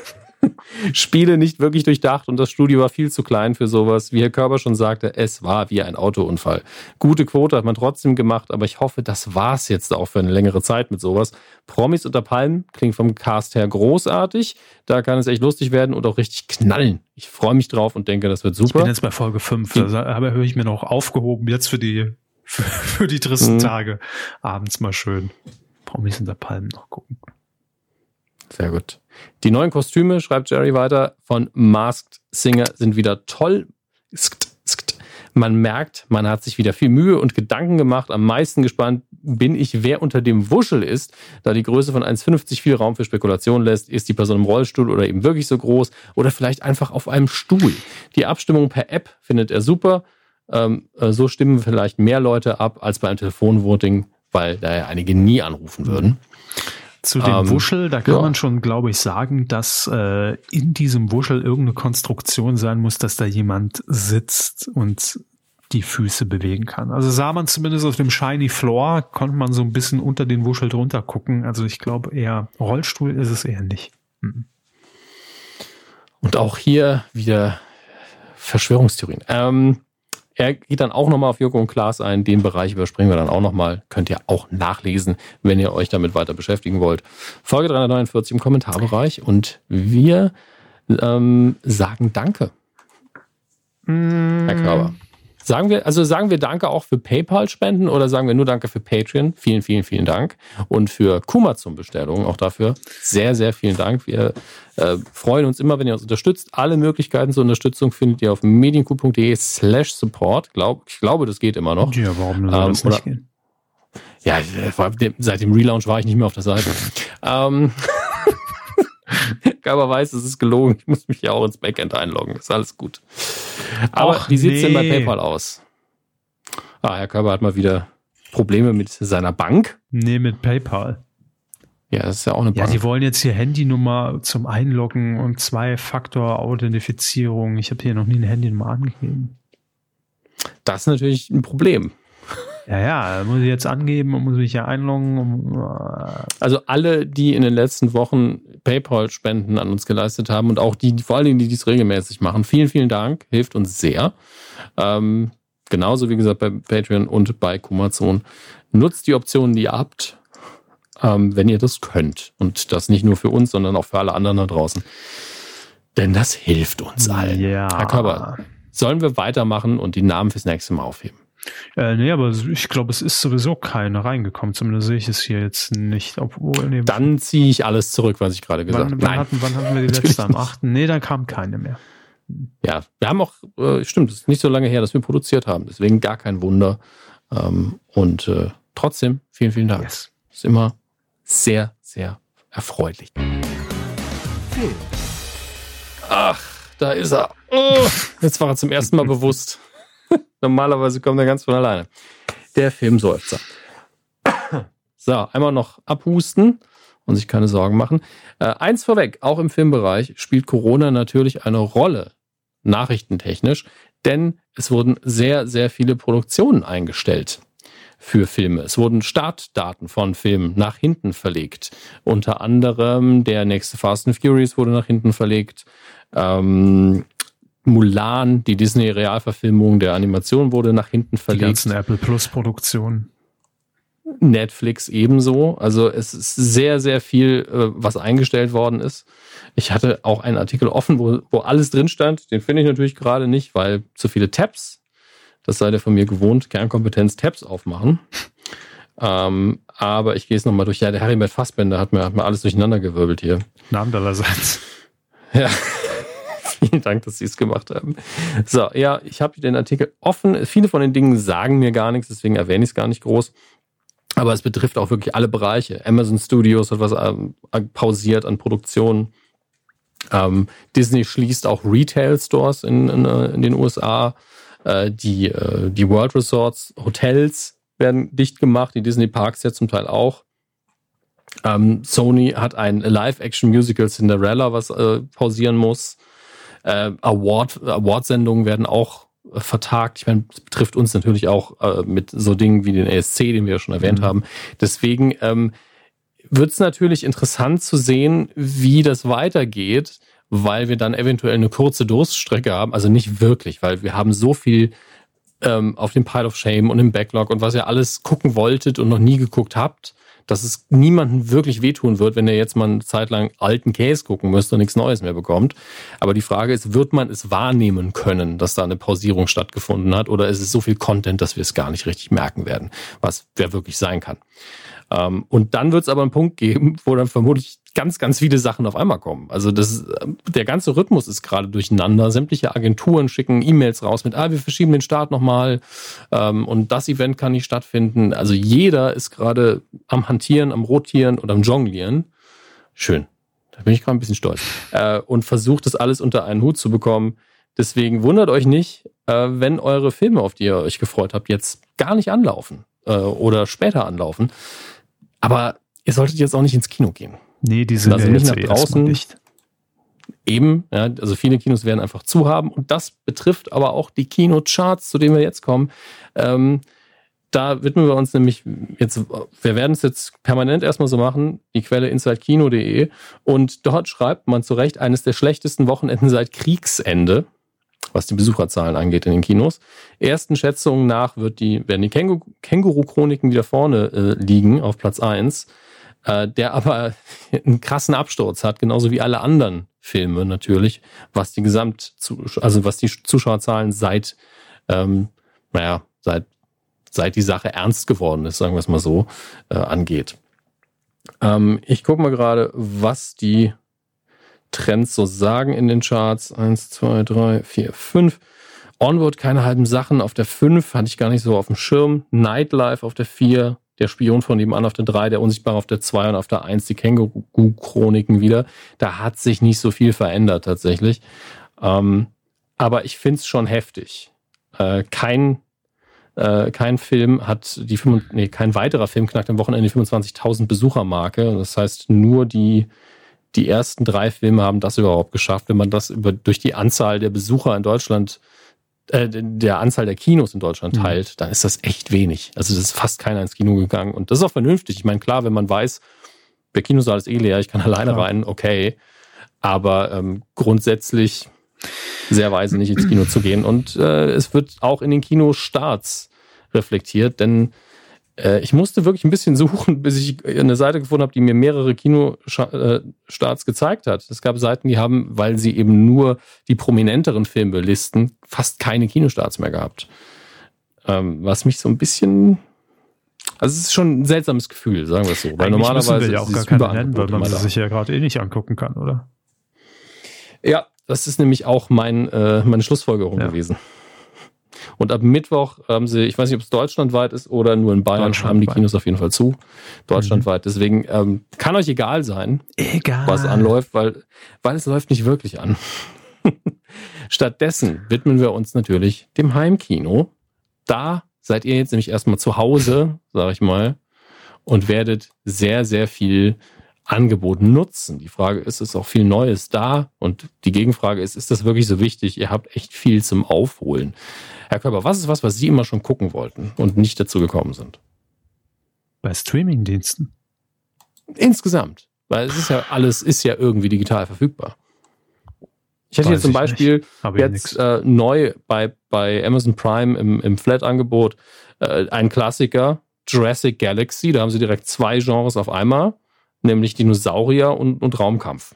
Spiele nicht wirklich durchdacht und das Studio war viel zu klein für sowas. Wie Herr Körber schon sagte, es war wie ein Autounfall. Gute Quote hat man trotzdem gemacht, aber ich hoffe, das war's jetzt auch für eine längere Zeit mit sowas. Promis unter Palmen klingt vom Cast her großartig. Da kann es echt lustig werden und auch richtig knallen. Ich freue mich drauf und denke, das wird super. Ich bin jetzt bei Folge 5, aber höre ich mir noch aufgehoben jetzt für die, für, für die tristen mhm. Tage. Abends mal schön Promis unter Palmen noch gucken. Sehr gut. Die neuen Kostüme, schreibt Jerry weiter, von Masked Singer sind wieder toll. Man merkt, man hat sich wieder viel Mühe und Gedanken gemacht. Am meisten gespannt bin ich, wer unter dem Wuschel ist, da die Größe von 1,50 viel Raum für Spekulation lässt. Ist die Person im Rollstuhl oder eben wirklich so groß oder vielleicht einfach auf einem Stuhl? Die Abstimmung per App findet er super. Ähm, äh, so stimmen vielleicht mehr Leute ab als bei einem Telefonvoting, weil da ja einige nie anrufen würden. Zu dem ähm, Wuschel, da kann ja. man schon, glaube ich, sagen, dass äh, in diesem Wuschel irgendeine Konstruktion sein muss, dass da jemand sitzt und die Füße bewegen kann. Also sah man zumindest auf dem Shiny Floor, konnte man so ein bisschen unter den Wuschel drunter gucken. Also ich glaube eher Rollstuhl ist es eher nicht. Mhm. Und auch hier wieder Verschwörungstheorien. Ähm, er geht dann auch nochmal auf Joko und Klaas ein. Den Bereich überspringen wir dann auch nochmal. Könnt ihr auch nachlesen, wenn ihr euch damit weiter beschäftigen wollt. Folge 349 im Kommentarbereich. Und wir ähm, sagen Danke. Mm. Herr Körber. Sagen wir, also sagen wir Danke auch für PayPal-Spenden oder sagen wir nur Danke für Patreon? Vielen, vielen, vielen Dank. Und für Kumazum-Bestellungen auch dafür sehr, sehr vielen Dank. Wir äh, freuen uns immer, wenn ihr uns unterstützt. Alle Möglichkeiten zur Unterstützung findet ihr auf medienku.de slash support. Glaub, ich glaube, das geht immer noch. Ja, warum soll ähm, das nicht gehen? Ja, seit dem Relaunch war ich nicht mehr auf der Seite. ähm, Körper weiß, es ist gelogen. Ich muss mich ja auch ins Backend einloggen. Ist alles gut. Aber Ach, wie sieht es nee. denn bei PayPal aus? Ah, Herr Körber hat mal wieder Probleme mit seiner Bank. Nee, mit PayPal. Ja, das ist ja auch eine Bank. Ja, die wollen jetzt hier Handynummer zum Einloggen und Zwei-Faktor-Authentifizierung. Ich habe hier noch nie eine Handynummer angegeben. Das ist natürlich ein Problem. Ja, ja, muss ich jetzt angeben und muss mich ja einloggen. Äh also alle, die in den letzten Wochen PayPal-Spenden an uns geleistet haben und auch die, vor allen Dingen, die dies regelmäßig machen, vielen, vielen Dank, hilft uns sehr. Ähm, genauso wie gesagt bei Patreon und bei Kumazon. Nutzt die Optionen, die ihr habt, ähm, wenn ihr das könnt. Und das nicht nur für uns, sondern auch für alle anderen da draußen. Denn das hilft uns allen. Ja. Herr Körber, sollen wir weitermachen und die Namen fürs nächste Mal aufheben? Äh, nee, aber ich glaube, es ist sowieso keine reingekommen. Zumindest sehe ich es hier jetzt nicht. Obwohl, nee, Dann ziehe ich alles zurück, was ich gerade gesagt habe. Wann, wann, hatten, wann hatten wir die letzte? Am 8. Nee, dann kam keine mehr. Ja, wir haben auch, äh, stimmt, es ist nicht so lange her, dass wir produziert haben. Deswegen gar kein Wunder. Ähm, und äh, trotzdem, vielen, vielen Dank. Yes. Ist immer sehr, sehr erfreulich. Ach, da ist er. Oh, jetzt war er zum ersten Mal bewusst. Normalerweise kommt er ganz von alleine. Der Filmseufzer. So, einmal noch abhusten und sich keine Sorgen machen. Äh, eins vorweg, auch im Filmbereich spielt Corona natürlich eine Rolle, nachrichtentechnisch, denn es wurden sehr, sehr viele Produktionen eingestellt für Filme. Es wurden Startdaten von Filmen nach hinten verlegt. Unter anderem der nächste Fast and Furious wurde nach hinten verlegt. Ähm, Mulan, die Disney-Realverfilmung der Animation wurde nach hinten verlegt. Die ganzen Apple Plus-Produktionen. Netflix ebenso. Also es ist sehr, sehr viel, äh, was eingestellt worden ist. Ich hatte auch einen Artikel offen, wo, wo alles drin stand. Den finde ich natürlich gerade nicht, weil zu viele Tabs. Das seid ihr von mir gewohnt. Kernkompetenz Tabs aufmachen. Ähm, aber ich gehe es nochmal durch. Ja, der Harry Matt Fassbender hat mir, hat mir alles durcheinandergewirbelt hier. Namen allerseits. Ja. Vielen Dank, dass Sie es gemacht haben. So, ja, ich habe den Artikel offen. Viele von den Dingen sagen mir gar nichts, deswegen erwähne ich es gar nicht groß. Aber es betrifft auch wirklich alle Bereiche. Amazon Studios hat was ähm, pausiert an Produktionen. Ähm, Disney schließt auch Retail-Stores in, in, äh, in, den USA. Äh, die, äh, die World Resorts, Hotels werden dicht gemacht, die Disney Parks ja zum Teil auch. Ähm, Sony hat ein Live-Action-Musical Cinderella, was äh, pausieren muss. Äh, Award, Award-Sendungen werden auch äh, vertagt. Ich meine, das betrifft uns natürlich auch äh, mit so Dingen wie den ESC, den wir ja schon erwähnt mhm. haben. Deswegen ähm, wird es natürlich interessant zu sehen, wie das weitergeht, weil wir dann eventuell eine kurze Durststrecke haben. Also nicht wirklich, weil wir haben so viel ähm, auf dem Pile of Shame und im Backlog und was ihr alles gucken wolltet und noch nie geguckt habt dass es niemandem wirklich wehtun wird, wenn er jetzt mal eine Zeit lang alten Käse gucken müsste und nichts Neues mehr bekommt. Aber die Frage ist, wird man es wahrnehmen können, dass da eine Pausierung stattgefunden hat oder ist es so viel Content, dass wir es gar nicht richtig merken werden, was wer wirklich sein kann. Ähm, und dann wird es aber einen Punkt geben, wo dann vermutlich ganz, ganz viele Sachen auf einmal kommen. Also das, der ganze Rhythmus ist gerade durcheinander. Sämtliche Agenturen schicken E-Mails raus mit, ah, wir verschieben den Start nochmal ähm, und das Event kann nicht stattfinden. Also jeder ist gerade am Hantieren, am Rotieren und am Jonglieren. Schön. Da bin ich gerade ein bisschen stolz. Äh, und versucht das alles unter einen Hut zu bekommen. Deswegen wundert euch nicht, äh, wenn eure Filme, auf die ihr euch gefreut habt, jetzt gar nicht anlaufen äh, oder später anlaufen. Aber ihr solltet jetzt auch nicht ins Kino gehen. Nee, die sind also ja nicht nach draußen. Nicht. Eben, ja, also viele Kinos werden einfach zu haben und das betrifft aber auch die Kinocharts, zu denen wir jetzt kommen. Ähm, da widmen wir uns nämlich jetzt, wir werden es jetzt permanent erstmal so machen, die Quelle insidekino.de und dort schreibt man zu Recht eines der schlechtesten Wochenenden seit Kriegsende, was die Besucherzahlen angeht in den Kinos. Ersten Schätzungen nach wird die, werden die Känguru-Chroniken wieder vorne äh, liegen auf Platz eins äh, der aber einen krassen Absturz hat, genauso wie alle anderen Filme natürlich, was die Gesamt, also was die Zuschauerzahlen seit, ähm, naja, seit, seit die Sache ernst geworden ist, sagen wir es mal so, äh, angeht. Ähm, ich gucke mal gerade, was die Trends so sagen in den Charts. Eins, zwei, drei, vier, fünf. Onward keine halben Sachen auf der fünf hatte ich gar nicht so auf dem Schirm. Nightlife auf der vier der Spion von nebenan auf der 3, der Unsichtbare auf der 2 und auf der 1 die Känguru-Chroniken wieder. Da hat sich nicht so viel verändert tatsächlich. Ähm, aber ich finde es schon heftig. Äh, kein, äh, kein Film hat die, nee, kein weiterer Film knackt am Wochenende die 25.000 Besuchermarke. Das heißt, nur die, die ersten drei Filme haben das überhaupt geschafft. Wenn man das über, durch die Anzahl der Besucher in Deutschland äh, der Anzahl der Kinos in Deutschland mhm. teilt, mhm. dann ist das echt wenig. Also das ist fast keiner ins Kino gegangen. Und das ist auch vernünftig. Ich meine, klar, wenn man weiß, der Kinosaal ist eh leer, ich kann alleine klar. rein, okay. Aber ähm, grundsätzlich sehr weise, nicht ins Kino zu gehen. Und äh, es wird auch in den Kinostarts reflektiert, denn ich musste wirklich ein bisschen suchen, bis ich eine Seite gefunden habe, die mir mehrere Kinostarts gezeigt hat. Es gab Seiten, die haben, weil sie eben nur die prominenteren Filme listen, fast keine Kinostarts mehr gehabt. Ähm, was mich so ein bisschen also es ist schon ein seltsames Gefühl, sagen wir es so. Weil Eigentlich normalerweise wir ja auch gar keine nennen, weil man sie sich ja gerade eh nicht angucken kann, oder? Ja, das ist nämlich auch mein, äh, meine Schlussfolgerung ja. gewesen. Und ab Mittwoch haben sie, ich weiß nicht, ob es deutschlandweit ist oder nur in Bayern, haben die Kinos auf jeden Fall zu. Deutschlandweit. Mhm. Deswegen ähm, kann euch egal sein, egal. was anläuft, weil, weil es läuft nicht wirklich an. Stattdessen widmen wir uns natürlich dem Heimkino. Da seid ihr jetzt nämlich erstmal zu Hause, sag ich mal, und werdet sehr, sehr viel Angebot nutzen. Die Frage ist, ist auch viel Neues da? Und die Gegenfrage ist, ist das wirklich so wichtig? Ihr habt echt viel zum Aufholen. Herr Körper, was ist was, was Sie immer schon gucken wollten und nicht dazu gekommen sind? Bei Streamingdiensten? Insgesamt. Weil es ist ja alles, ist ja irgendwie digital verfügbar. Ich hätte jetzt zum Beispiel jetzt äh, neu bei, bei Amazon Prime im, im Flat-Angebot äh, ein Klassiker, Jurassic Galaxy. Da haben sie direkt zwei Genres auf einmal nämlich Dinosaurier und, und Raumkampf.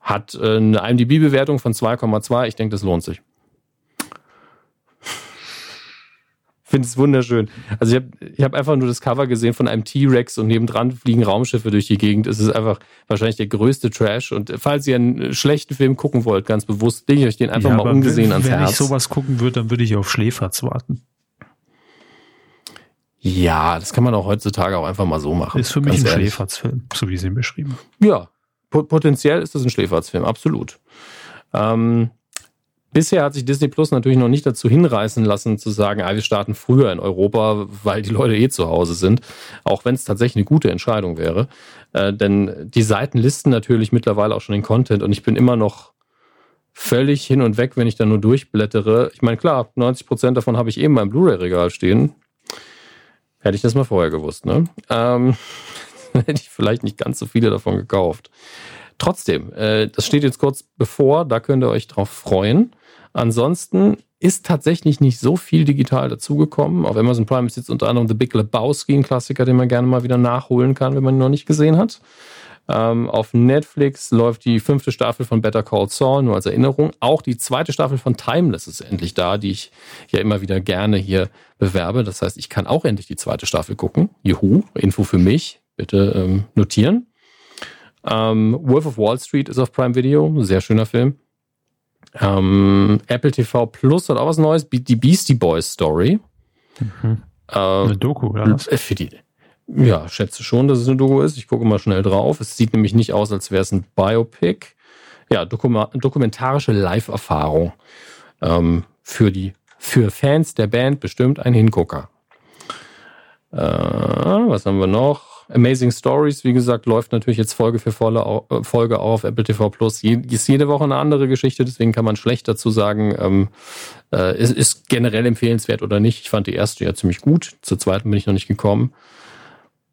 Hat äh, eine IMDb-Bewertung von 2,2. Ich denke, das lohnt sich. Finde es wunderschön. Also ich habe ich hab einfach nur das Cover gesehen von einem T-Rex und nebendran fliegen Raumschiffe durch die Gegend. Es ist einfach wahrscheinlich der größte Trash. Und falls ihr einen schlechten Film gucken wollt, ganz bewusst, lege ich euch den einfach ja, mal ungesehen wenn, ans wenn Herz. Wenn ich sowas gucken würde, dann würde ich auf Schläferz warten. Ja, das kann man auch heutzutage auch einfach mal so machen. Ist für mich ein Schläferzfilm, so wie Sie ihn beschrieben. Ja, potenziell ist das ein Schläferzfilm, absolut. Ähm, bisher hat sich Disney Plus natürlich noch nicht dazu hinreißen lassen, zu sagen, ah, wir starten früher in Europa, weil die Leute eh zu Hause sind. Auch wenn es tatsächlich eine gute Entscheidung wäre. Äh, denn die Seiten listen natürlich mittlerweile auch schon den Content und ich bin immer noch völlig hin und weg, wenn ich da nur durchblättere. Ich meine, klar, 90 Prozent davon habe ich eben beim Blu-ray-Regal stehen. Hätte ich das mal vorher gewusst, ne? Ähm, hätte ich vielleicht nicht ganz so viele davon gekauft. Trotzdem, äh, das steht jetzt kurz bevor, da könnt ihr euch drauf freuen. Ansonsten ist tatsächlich nicht so viel digital dazugekommen. Auf Amazon Prime ist jetzt unter anderem The Big Lebowski, ein Klassiker, den man gerne mal wieder nachholen kann, wenn man ihn noch nicht gesehen hat. Ähm, auf Netflix läuft die fünfte Staffel von Better Call Saul, nur als Erinnerung. Auch die zweite Staffel von Timeless ist endlich da, die ich ja immer wieder gerne hier bewerbe. Das heißt, ich kann auch endlich die zweite Staffel gucken. Juhu, Info für mich. Bitte ähm, notieren. Ähm, Wolf of Wall Street ist auf Prime Video, sehr schöner Film. Ähm, Apple TV Plus hat auch was Neues, die Beastie Boys Story. Mhm. Äh, Eine Doku, oder was? Für die, ja, schätze schon, dass es eine Doku ist. Ich gucke mal schnell drauf. Es sieht nämlich nicht aus, als wäre es ein Biopic. Ja, dokumentarische Live-Erfahrung. Ähm, für die, für Fans der Band bestimmt ein Hingucker. Äh, was haben wir noch? Amazing Stories, wie gesagt, läuft natürlich jetzt Folge für äh, Folge auch auf Apple TV Plus. Ist jede Woche eine andere Geschichte, deswegen kann man schlecht dazu sagen, ähm, äh, ist, ist generell empfehlenswert oder nicht. Ich fand die erste ja ziemlich gut. Zur zweiten bin ich noch nicht gekommen.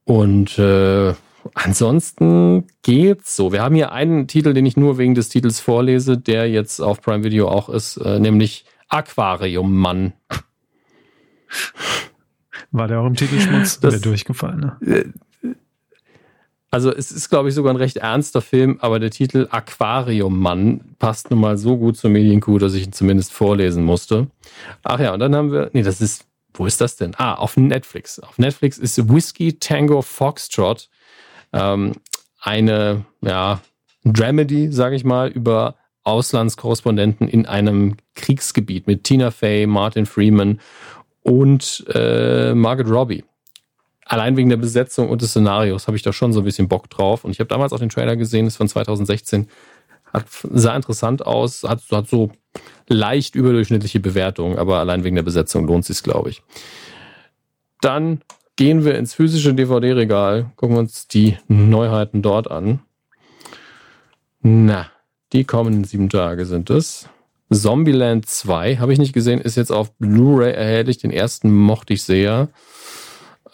Und äh, ansonsten geht's so. Wir haben hier einen Titel, den ich nur wegen des Titels vorlese, der jetzt auf Prime Video auch ist, äh, nämlich Aquarium Mann. War der auch im Titelschmutz? Das, der durchgefallen? Also es ist, glaube ich, sogar ein recht ernster Film, aber der Titel Aquarium Mann passt nun mal so gut zur Medienkuh, dass ich ihn zumindest vorlesen musste. Ach ja, und dann haben wir, nee, das ist wo ist das denn? Ah, auf Netflix. Auf Netflix ist Whiskey Tango Foxtrot ähm, eine ja, Dramedy, sage ich mal, über Auslandskorrespondenten in einem Kriegsgebiet mit Tina Fey, Martin Freeman und äh, Margaret Robbie. Allein wegen der Besetzung und des Szenarios habe ich da schon so ein bisschen Bock drauf. Und ich habe damals auch den Trailer gesehen, ist von 2016. Hat, sah interessant aus, hat, hat so leicht überdurchschnittliche Bewertung, aber allein wegen der Besetzung lohnt sich glaube ich. Dann gehen wir ins physische DVD-Regal, gucken uns die Neuheiten dort an. Na, die kommenden sieben Tage sind es. Zombieland 2 habe ich nicht gesehen, ist jetzt auf Blu-ray erhältlich. Den ersten mochte ich sehr.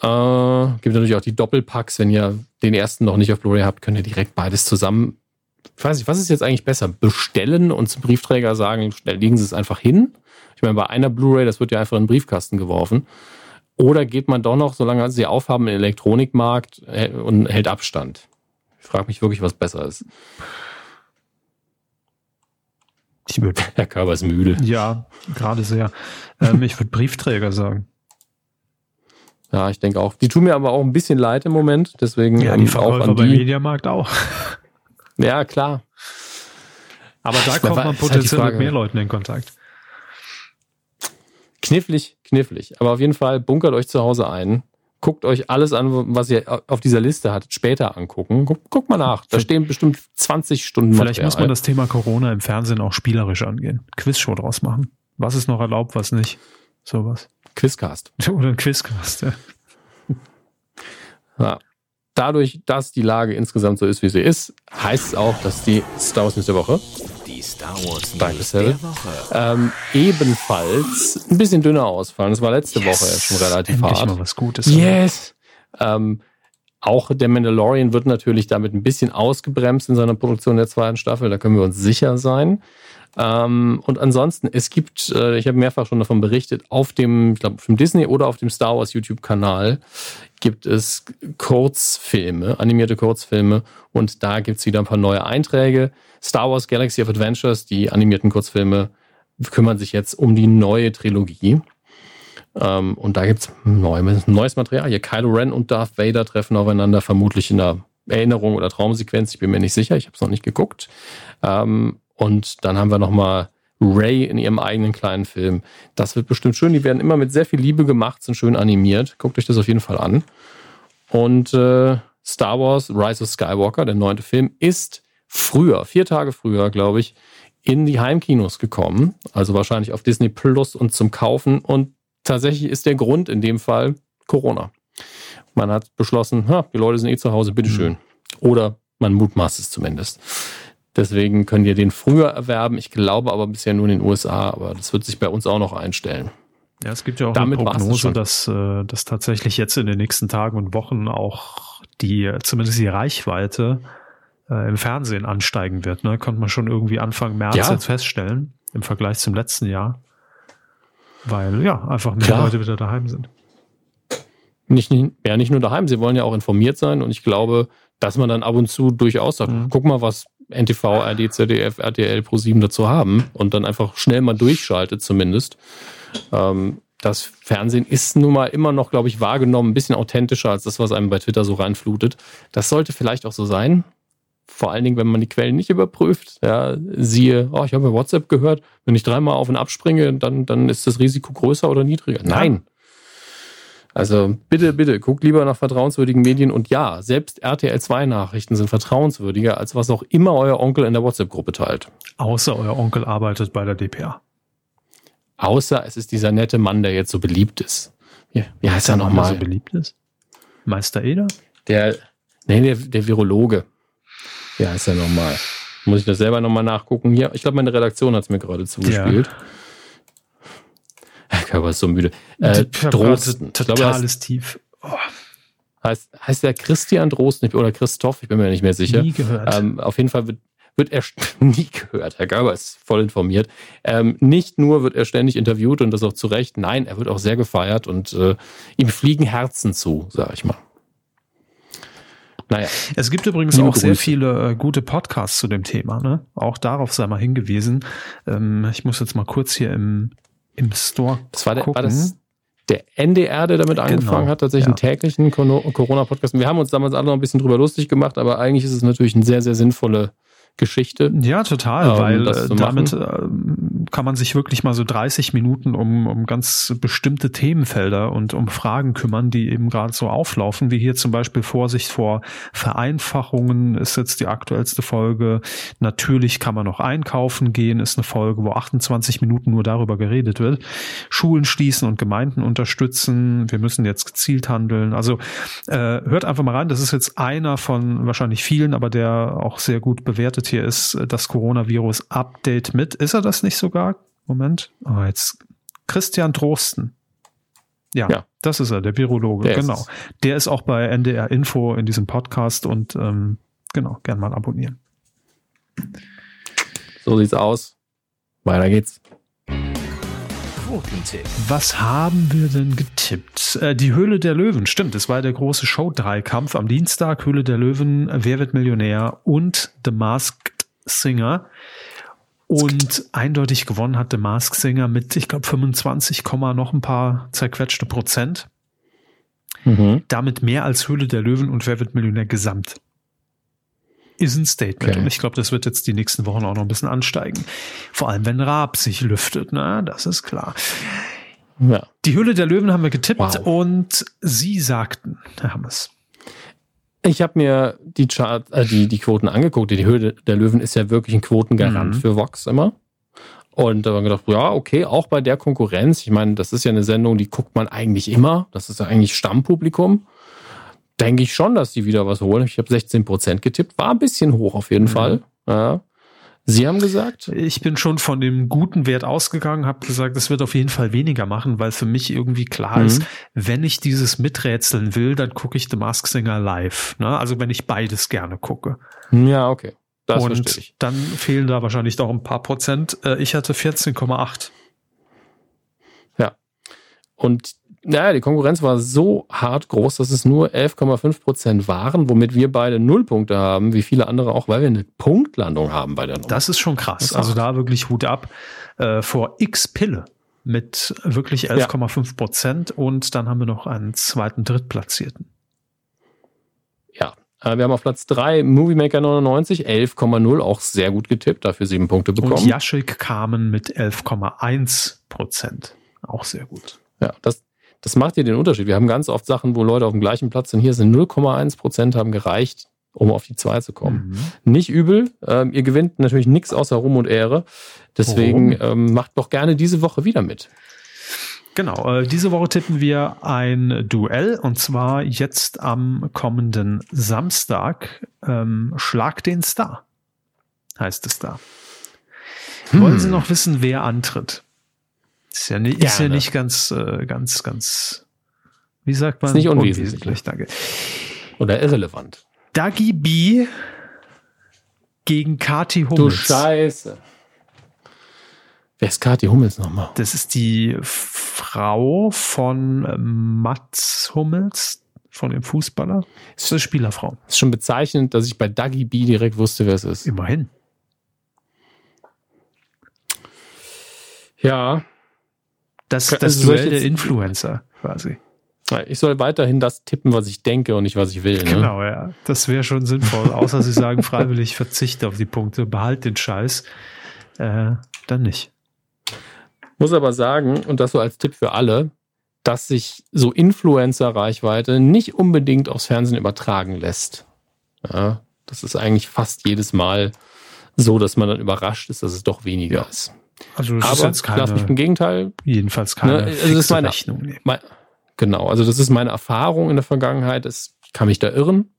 Äh, gibt natürlich auch die Doppelpacks. Wenn ihr den ersten noch nicht auf Blu-ray habt, könnt ihr direkt beides zusammen ich weiß nicht, was ist jetzt eigentlich besser? Bestellen und zum Briefträger sagen, legen Sie es einfach hin? Ich meine, bei einer Blu-ray, das wird ja einfach in den Briefkasten geworfen. Oder geht man doch noch, solange Sie aufhaben, in den Elektronikmarkt äh, und hält Abstand? Ich frage mich wirklich, was besser ist. Ich würde, Herr Körber ist müde. Ja, gerade sehr. Ähm, ich würde Briefträger sagen. Ja, ich denke auch. Die tun mir aber auch ein bisschen leid im Moment, deswegen ja, die ähm, Verkäufer auch an die. beim Mediamarkt auch. Ja, klar. Aber da kommt man halt potenziell halt mit mehr Leuten in Kontakt. Knifflig, knifflig. Aber auf jeden Fall bunkert euch zu Hause ein. Guckt euch alles an, was ihr auf dieser Liste hattet, später angucken. Guckt, guckt mal nach. Da stehen bestimmt 20 Stunden Vielleicht muss man das Thema Corona im Fernsehen auch spielerisch angehen. Quizshow draus machen. Was ist noch erlaubt, was nicht? Sowas. Quizcast. Oder ein Quizcast, ja. ja dadurch, dass die Lage insgesamt so ist, wie sie ist, heißt es auch, dass die Star Wars News der Woche, die Star Wars News der Woche, ähm, ebenfalls ein bisschen dünner ausfallen. Das war letzte yes. Woche schon relativ Endlich hart. Mal was Gutes. Yes. Ähm, auch der Mandalorian wird natürlich damit ein bisschen ausgebremst in seiner Produktion der zweiten Staffel. Da können wir uns sicher sein. Ähm, und ansonsten, es gibt, äh, ich habe mehrfach schon davon berichtet, auf dem, ich glaube, auf dem Disney oder auf dem Star Wars YouTube-Kanal gibt es Kurzfilme, animierte Kurzfilme und da gibt es wieder ein paar neue Einträge. Star Wars Galaxy of Adventures, die animierten Kurzfilme, kümmern sich jetzt um die neue Trilogie. Ähm, und da gibt es neu, neues Material. Hier Kylo Ren und Darth Vader treffen aufeinander, vermutlich in einer Erinnerung oder Traumsequenz. Ich bin mir nicht sicher, ich habe es noch nicht geguckt. Ähm, und dann haben wir nochmal Ray in ihrem eigenen kleinen Film. Das wird bestimmt schön. Die werden immer mit sehr viel Liebe gemacht, sind schön animiert. Guckt euch das auf jeden Fall an. Und äh, Star Wars Rise of Skywalker, der neunte Film, ist früher, vier Tage früher, glaube ich, in die Heimkinos gekommen. Also wahrscheinlich auf Disney Plus und zum Kaufen. Und tatsächlich ist der Grund in dem Fall Corona. Man hat beschlossen, ha, die Leute sind eh zu Hause, bitteschön. Mhm. Oder man mutmaßt es zumindest. Deswegen könnt ihr den früher erwerben. Ich glaube aber bisher nur in den USA, aber das wird sich bei uns auch noch einstellen. Ja, es gibt ja auch Damit eine Prognose, dass, äh, dass tatsächlich jetzt in den nächsten Tagen und Wochen auch die, zumindest die Reichweite äh, im Fernsehen ansteigen wird. Ne? Konnte man schon irgendwie Anfang März ja. jetzt feststellen, im Vergleich zum letzten Jahr. Weil ja, einfach mehr Klar. Leute wieder daheim sind. Nicht, nicht, ja, nicht nur daheim, sie wollen ja auch informiert sein und ich glaube, dass man dann ab und zu durchaus sagt, mhm. guck mal, was NTV, RD, ZDF, RTL, Pro7 dazu haben und dann einfach schnell mal durchschaltet zumindest. Ähm, das Fernsehen ist nun mal immer noch, glaube ich, wahrgenommen, ein bisschen authentischer als das, was einem bei Twitter so reinflutet. Das sollte vielleicht auch so sein. Vor allen Dingen, wenn man die Quellen nicht überprüft. Ja, siehe, oh, ich habe bei WhatsApp gehört, wenn ich dreimal auf und abspringe, dann, dann ist das Risiko größer oder niedriger. Nein. Also bitte, bitte, guckt lieber nach vertrauenswürdigen Medien und ja, selbst RTL 2 Nachrichten sind vertrauenswürdiger, als was auch immer euer Onkel in der WhatsApp-Gruppe teilt. Außer euer Onkel arbeitet bei der DPA. Außer es ist dieser nette Mann, der jetzt so beliebt ist. Wie, wie heißt er nochmal? so beliebt ist? Meister Eder? Der, nee, der, der Virologe. Wie heißt er nochmal? Muss ich das selber nochmal nachgucken? Hier, ich glaube, meine Redaktion hat es mir gerade zugespielt. Ja. Herr Körper ist so müde. Äh, Drosten. Totales Tief. Oh. Heißt, heißt der Christian Drosten oder Christoph? Ich bin mir nicht mehr sicher. Nie gehört. Ähm, auf jeden Fall wird, wird er nie gehört. Herr Gerber ist voll informiert. Ähm, nicht nur wird er ständig interviewt und das auch zu Recht. Nein, er wird auch sehr gefeiert und äh, ihm fliegen Herzen zu, sag ich mal. Naja. Es gibt übrigens auch sehr viele äh, gute Podcasts zu dem Thema. Ne? Auch darauf sei mal hingewiesen. Ähm, ich muss jetzt mal kurz hier im im Store das war, der, war das der NDR, der damit angefangen genau, hat, tatsächlich ja. einen täglichen Corona-Podcast. Wir haben uns damals alle noch ein bisschen drüber lustig gemacht, aber eigentlich ist es natürlich eine sehr, sehr sinnvolle Geschichte. Ja, total, ähm, weil äh, damit äh, kann man sich wirklich mal so 30 Minuten um, um ganz bestimmte Themenfelder und um Fragen kümmern, die eben gerade so auflaufen, wie hier zum Beispiel Vorsicht vor Vereinfachungen ist jetzt die aktuellste Folge. Natürlich kann man noch einkaufen gehen, ist eine Folge, wo 28 Minuten nur darüber geredet wird. Schulen schließen und Gemeinden unterstützen. Wir müssen jetzt gezielt handeln. Also äh, hört einfach mal rein. Das ist jetzt einer von wahrscheinlich vielen, aber der auch sehr gut bewertet hier ist das Coronavirus-Update mit. Ist er das nicht sogar? Moment. Oh, jetzt Christian Drosten. Ja, ja, das ist er, der Virologe. Der genau. Ist der ist auch bei NDR Info in diesem Podcast und ähm, genau, gern mal abonnieren. So sieht's aus. Weiter geht's. Quotentipp. Was haben wir denn getippt? Äh, die Höhle der Löwen, stimmt. Es war der große Show-Dreikampf am Dienstag. Höhle der Löwen, Wer wird Millionär und The Masked Singer. Und eindeutig gewonnen hat The Masked Singer mit, ich glaube, 25, noch ein paar zerquetschte Prozent. Mhm. Damit mehr als Höhle der Löwen und Wer wird Millionär gesamt ist ein Statement. Okay. Und ich glaube, das wird jetzt die nächsten Wochen auch noch ein bisschen ansteigen. Vor allem, wenn Raab sich lüftet, ne? Das ist klar. Ja. Die Hülle der Löwen haben wir getippt wow. und Sie sagten, Herr Hammers. Ich habe mir die, Chart, äh, die, die Quoten angeguckt. Die Höhle der Löwen ist ja wirklich ein Quotengarant mhm. für Vox immer. Und da haben wir gedacht, ja, okay, auch bei der Konkurrenz. Ich meine, das ist ja eine Sendung, die guckt man eigentlich immer. Das ist ja eigentlich Stammpublikum denke ich schon, dass die wieder was holen. Ich habe 16 Prozent getippt, war ein bisschen hoch auf jeden mhm. Fall. Ja. Sie haben gesagt? Ich bin schon von dem guten Wert ausgegangen, habe gesagt, es wird auf jeden Fall weniger machen, weil für mich irgendwie klar mhm. ist, wenn ich dieses miträtseln will, dann gucke ich The Mask Singer live. Ne? Also wenn ich beides gerne gucke. Ja, okay. Das Und ich. dann fehlen da wahrscheinlich doch ein paar Prozent. Äh, ich hatte 14,8. Ja. Und naja, die Konkurrenz war so hart groß, dass es nur 11,5 Prozent waren, womit wir beide null Punkte haben, wie viele andere auch, weil wir eine Punktlandung haben bei der Nummer. Das ist schon krass. Also da wirklich Hut ab äh, vor X Pille. mit wirklich 11,5 Prozent ja. und dann haben wir noch einen zweiten Drittplatzierten. Ja, äh, wir haben auf Platz 3 Movie Maker 99, 11,0, auch sehr gut getippt, dafür sieben Punkte bekommen. Und Jaschik kamen mit 11,1 Prozent, auch sehr gut. Ja, das, das macht hier den Unterschied. Wir haben ganz oft Sachen, wo Leute auf dem gleichen Platz sind. Hier sind 0,1 Prozent haben gereicht, um auf die 2 zu kommen. Mhm. Nicht übel. Ähm, ihr gewinnt natürlich nichts außer Ruhm und Ehre. Deswegen ähm, macht doch gerne diese Woche wieder mit. Genau, äh, diese Woche tippen wir ein Duell und zwar jetzt am kommenden Samstag. Ähm, Schlag den Star heißt es da. Hm. Wollen Sie noch wissen, wer antritt? Ist ja nicht, ist ja nicht ganz, äh, ganz, ganz, wie sagt man? Ist nicht unwesentlich. unwesentlich danke. Oder irrelevant. Dagi B gegen Kati Hummels. Du Scheiße. Wer ist Kati Hummels nochmal? Das ist die Frau von ähm, Mats Hummels, von dem Fußballer. Das ist eine Spielerfrau. Ist schon bezeichnend, dass ich bei Dagi B direkt wusste, wer es ist. Immerhin. Ja, das, das also Duell der Influencer quasi. Ich soll weiterhin das tippen, was ich denke und nicht, was ich will. Ne? Genau, ja. Das wäre schon sinnvoll. Außer Sie sagen freiwillig, verzichte auf die Punkte, behalt den Scheiß. Äh, dann nicht. Muss aber sagen, und das so als Tipp für alle, dass sich so Influencer-Reichweite nicht unbedingt aufs Fernsehen übertragen lässt. Ja, das ist eigentlich fast jedes Mal so, dass man dann überrascht ist, dass es doch weniger ist. Also das Aber ist jetzt keine, im Gegenteil. Jedenfalls keine ne, also ist meine, Rechnung. Nee. Mein, genau, also das ist meine Erfahrung in der Vergangenheit. Es kann mich da irren.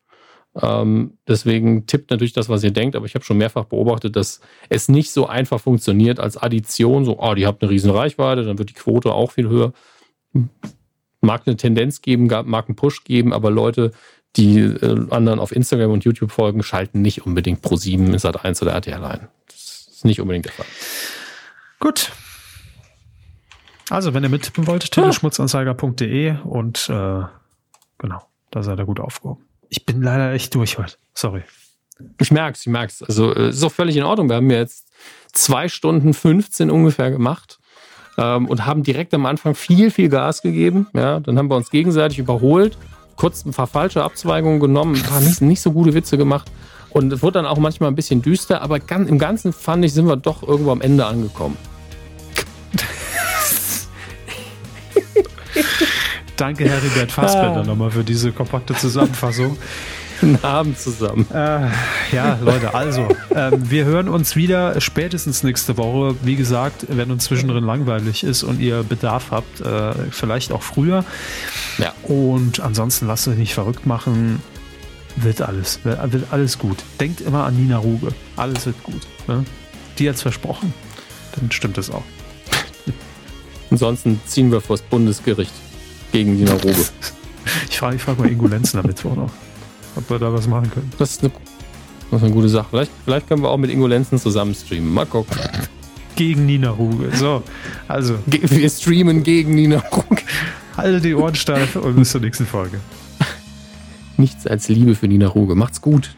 Ähm, deswegen tippt natürlich das, was ihr denkt, aber ich habe schon mehrfach beobachtet, dass es nicht so einfach funktioniert als Addition, so, oh, die habt eine riesen Reichweite, dann wird die Quote auch viel höher. Mag eine Tendenz geben, mag einen Push geben, aber Leute, die äh, anderen auf Instagram und YouTube folgen, schalten nicht unbedingt pro 7 Sat1 oder RTL ein. Das ist nicht unbedingt der Fall. Gut. Also, wenn ihr mittippen wollt, teleschmutzanzeiger.de und äh, genau, da seid ihr gut aufgehoben. Ich bin leider echt durch heute. Sorry. Ich merk's, ich merk's. Also, äh, ist auch völlig in Ordnung. Wir haben jetzt zwei Stunden 15 ungefähr gemacht ähm, und haben direkt am Anfang viel, viel Gas gegeben. Ja, dann haben wir uns gegenseitig überholt, kurz ein paar falsche Abzweigungen genommen, ein paar nicht, nicht so gute Witze gemacht. Und es wurde dann auch manchmal ein bisschen düster, aber ganz, im Ganzen fand ich, sind wir doch irgendwo am Ende angekommen. Danke, Heribert Fassbender, ah. nochmal für diese kompakte Zusammenfassung. Guten Abend zusammen. Äh, ja, Leute, also, äh, wir hören uns wieder spätestens nächste Woche. Wie gesagt, wenn uns zwischendrin langweilig ist und ihr Bedarf habt, äh, vielleicht auch früher. Ja. Und ansonsten lasst euch nicht verrückt machen wird alles, wird, alles gut. Denkt immer an Nina Ruge. Alles wird gut. Ne? Die hat's versprochen. Dann stimmt es auch. Ansonsten ziehen wir vor das Bundesgericht gegen Nina Ruge. ich frage ich frag mal Ingo Lenzen damit vor noch, ob wir da was machen können. Das ist eine, das ist eine gute Sache. Vielleicht, vielleicht können wir auch mit Ingo Lenzen zusammen streamen. Mal gucken. Gegen Nina Ruge. So, also. Wir streamen gegen Nina Ruge. Halte die Ohren steif und bis zur nächsten Folge nichts als Liebe für Nina Ruge. Macht's gut.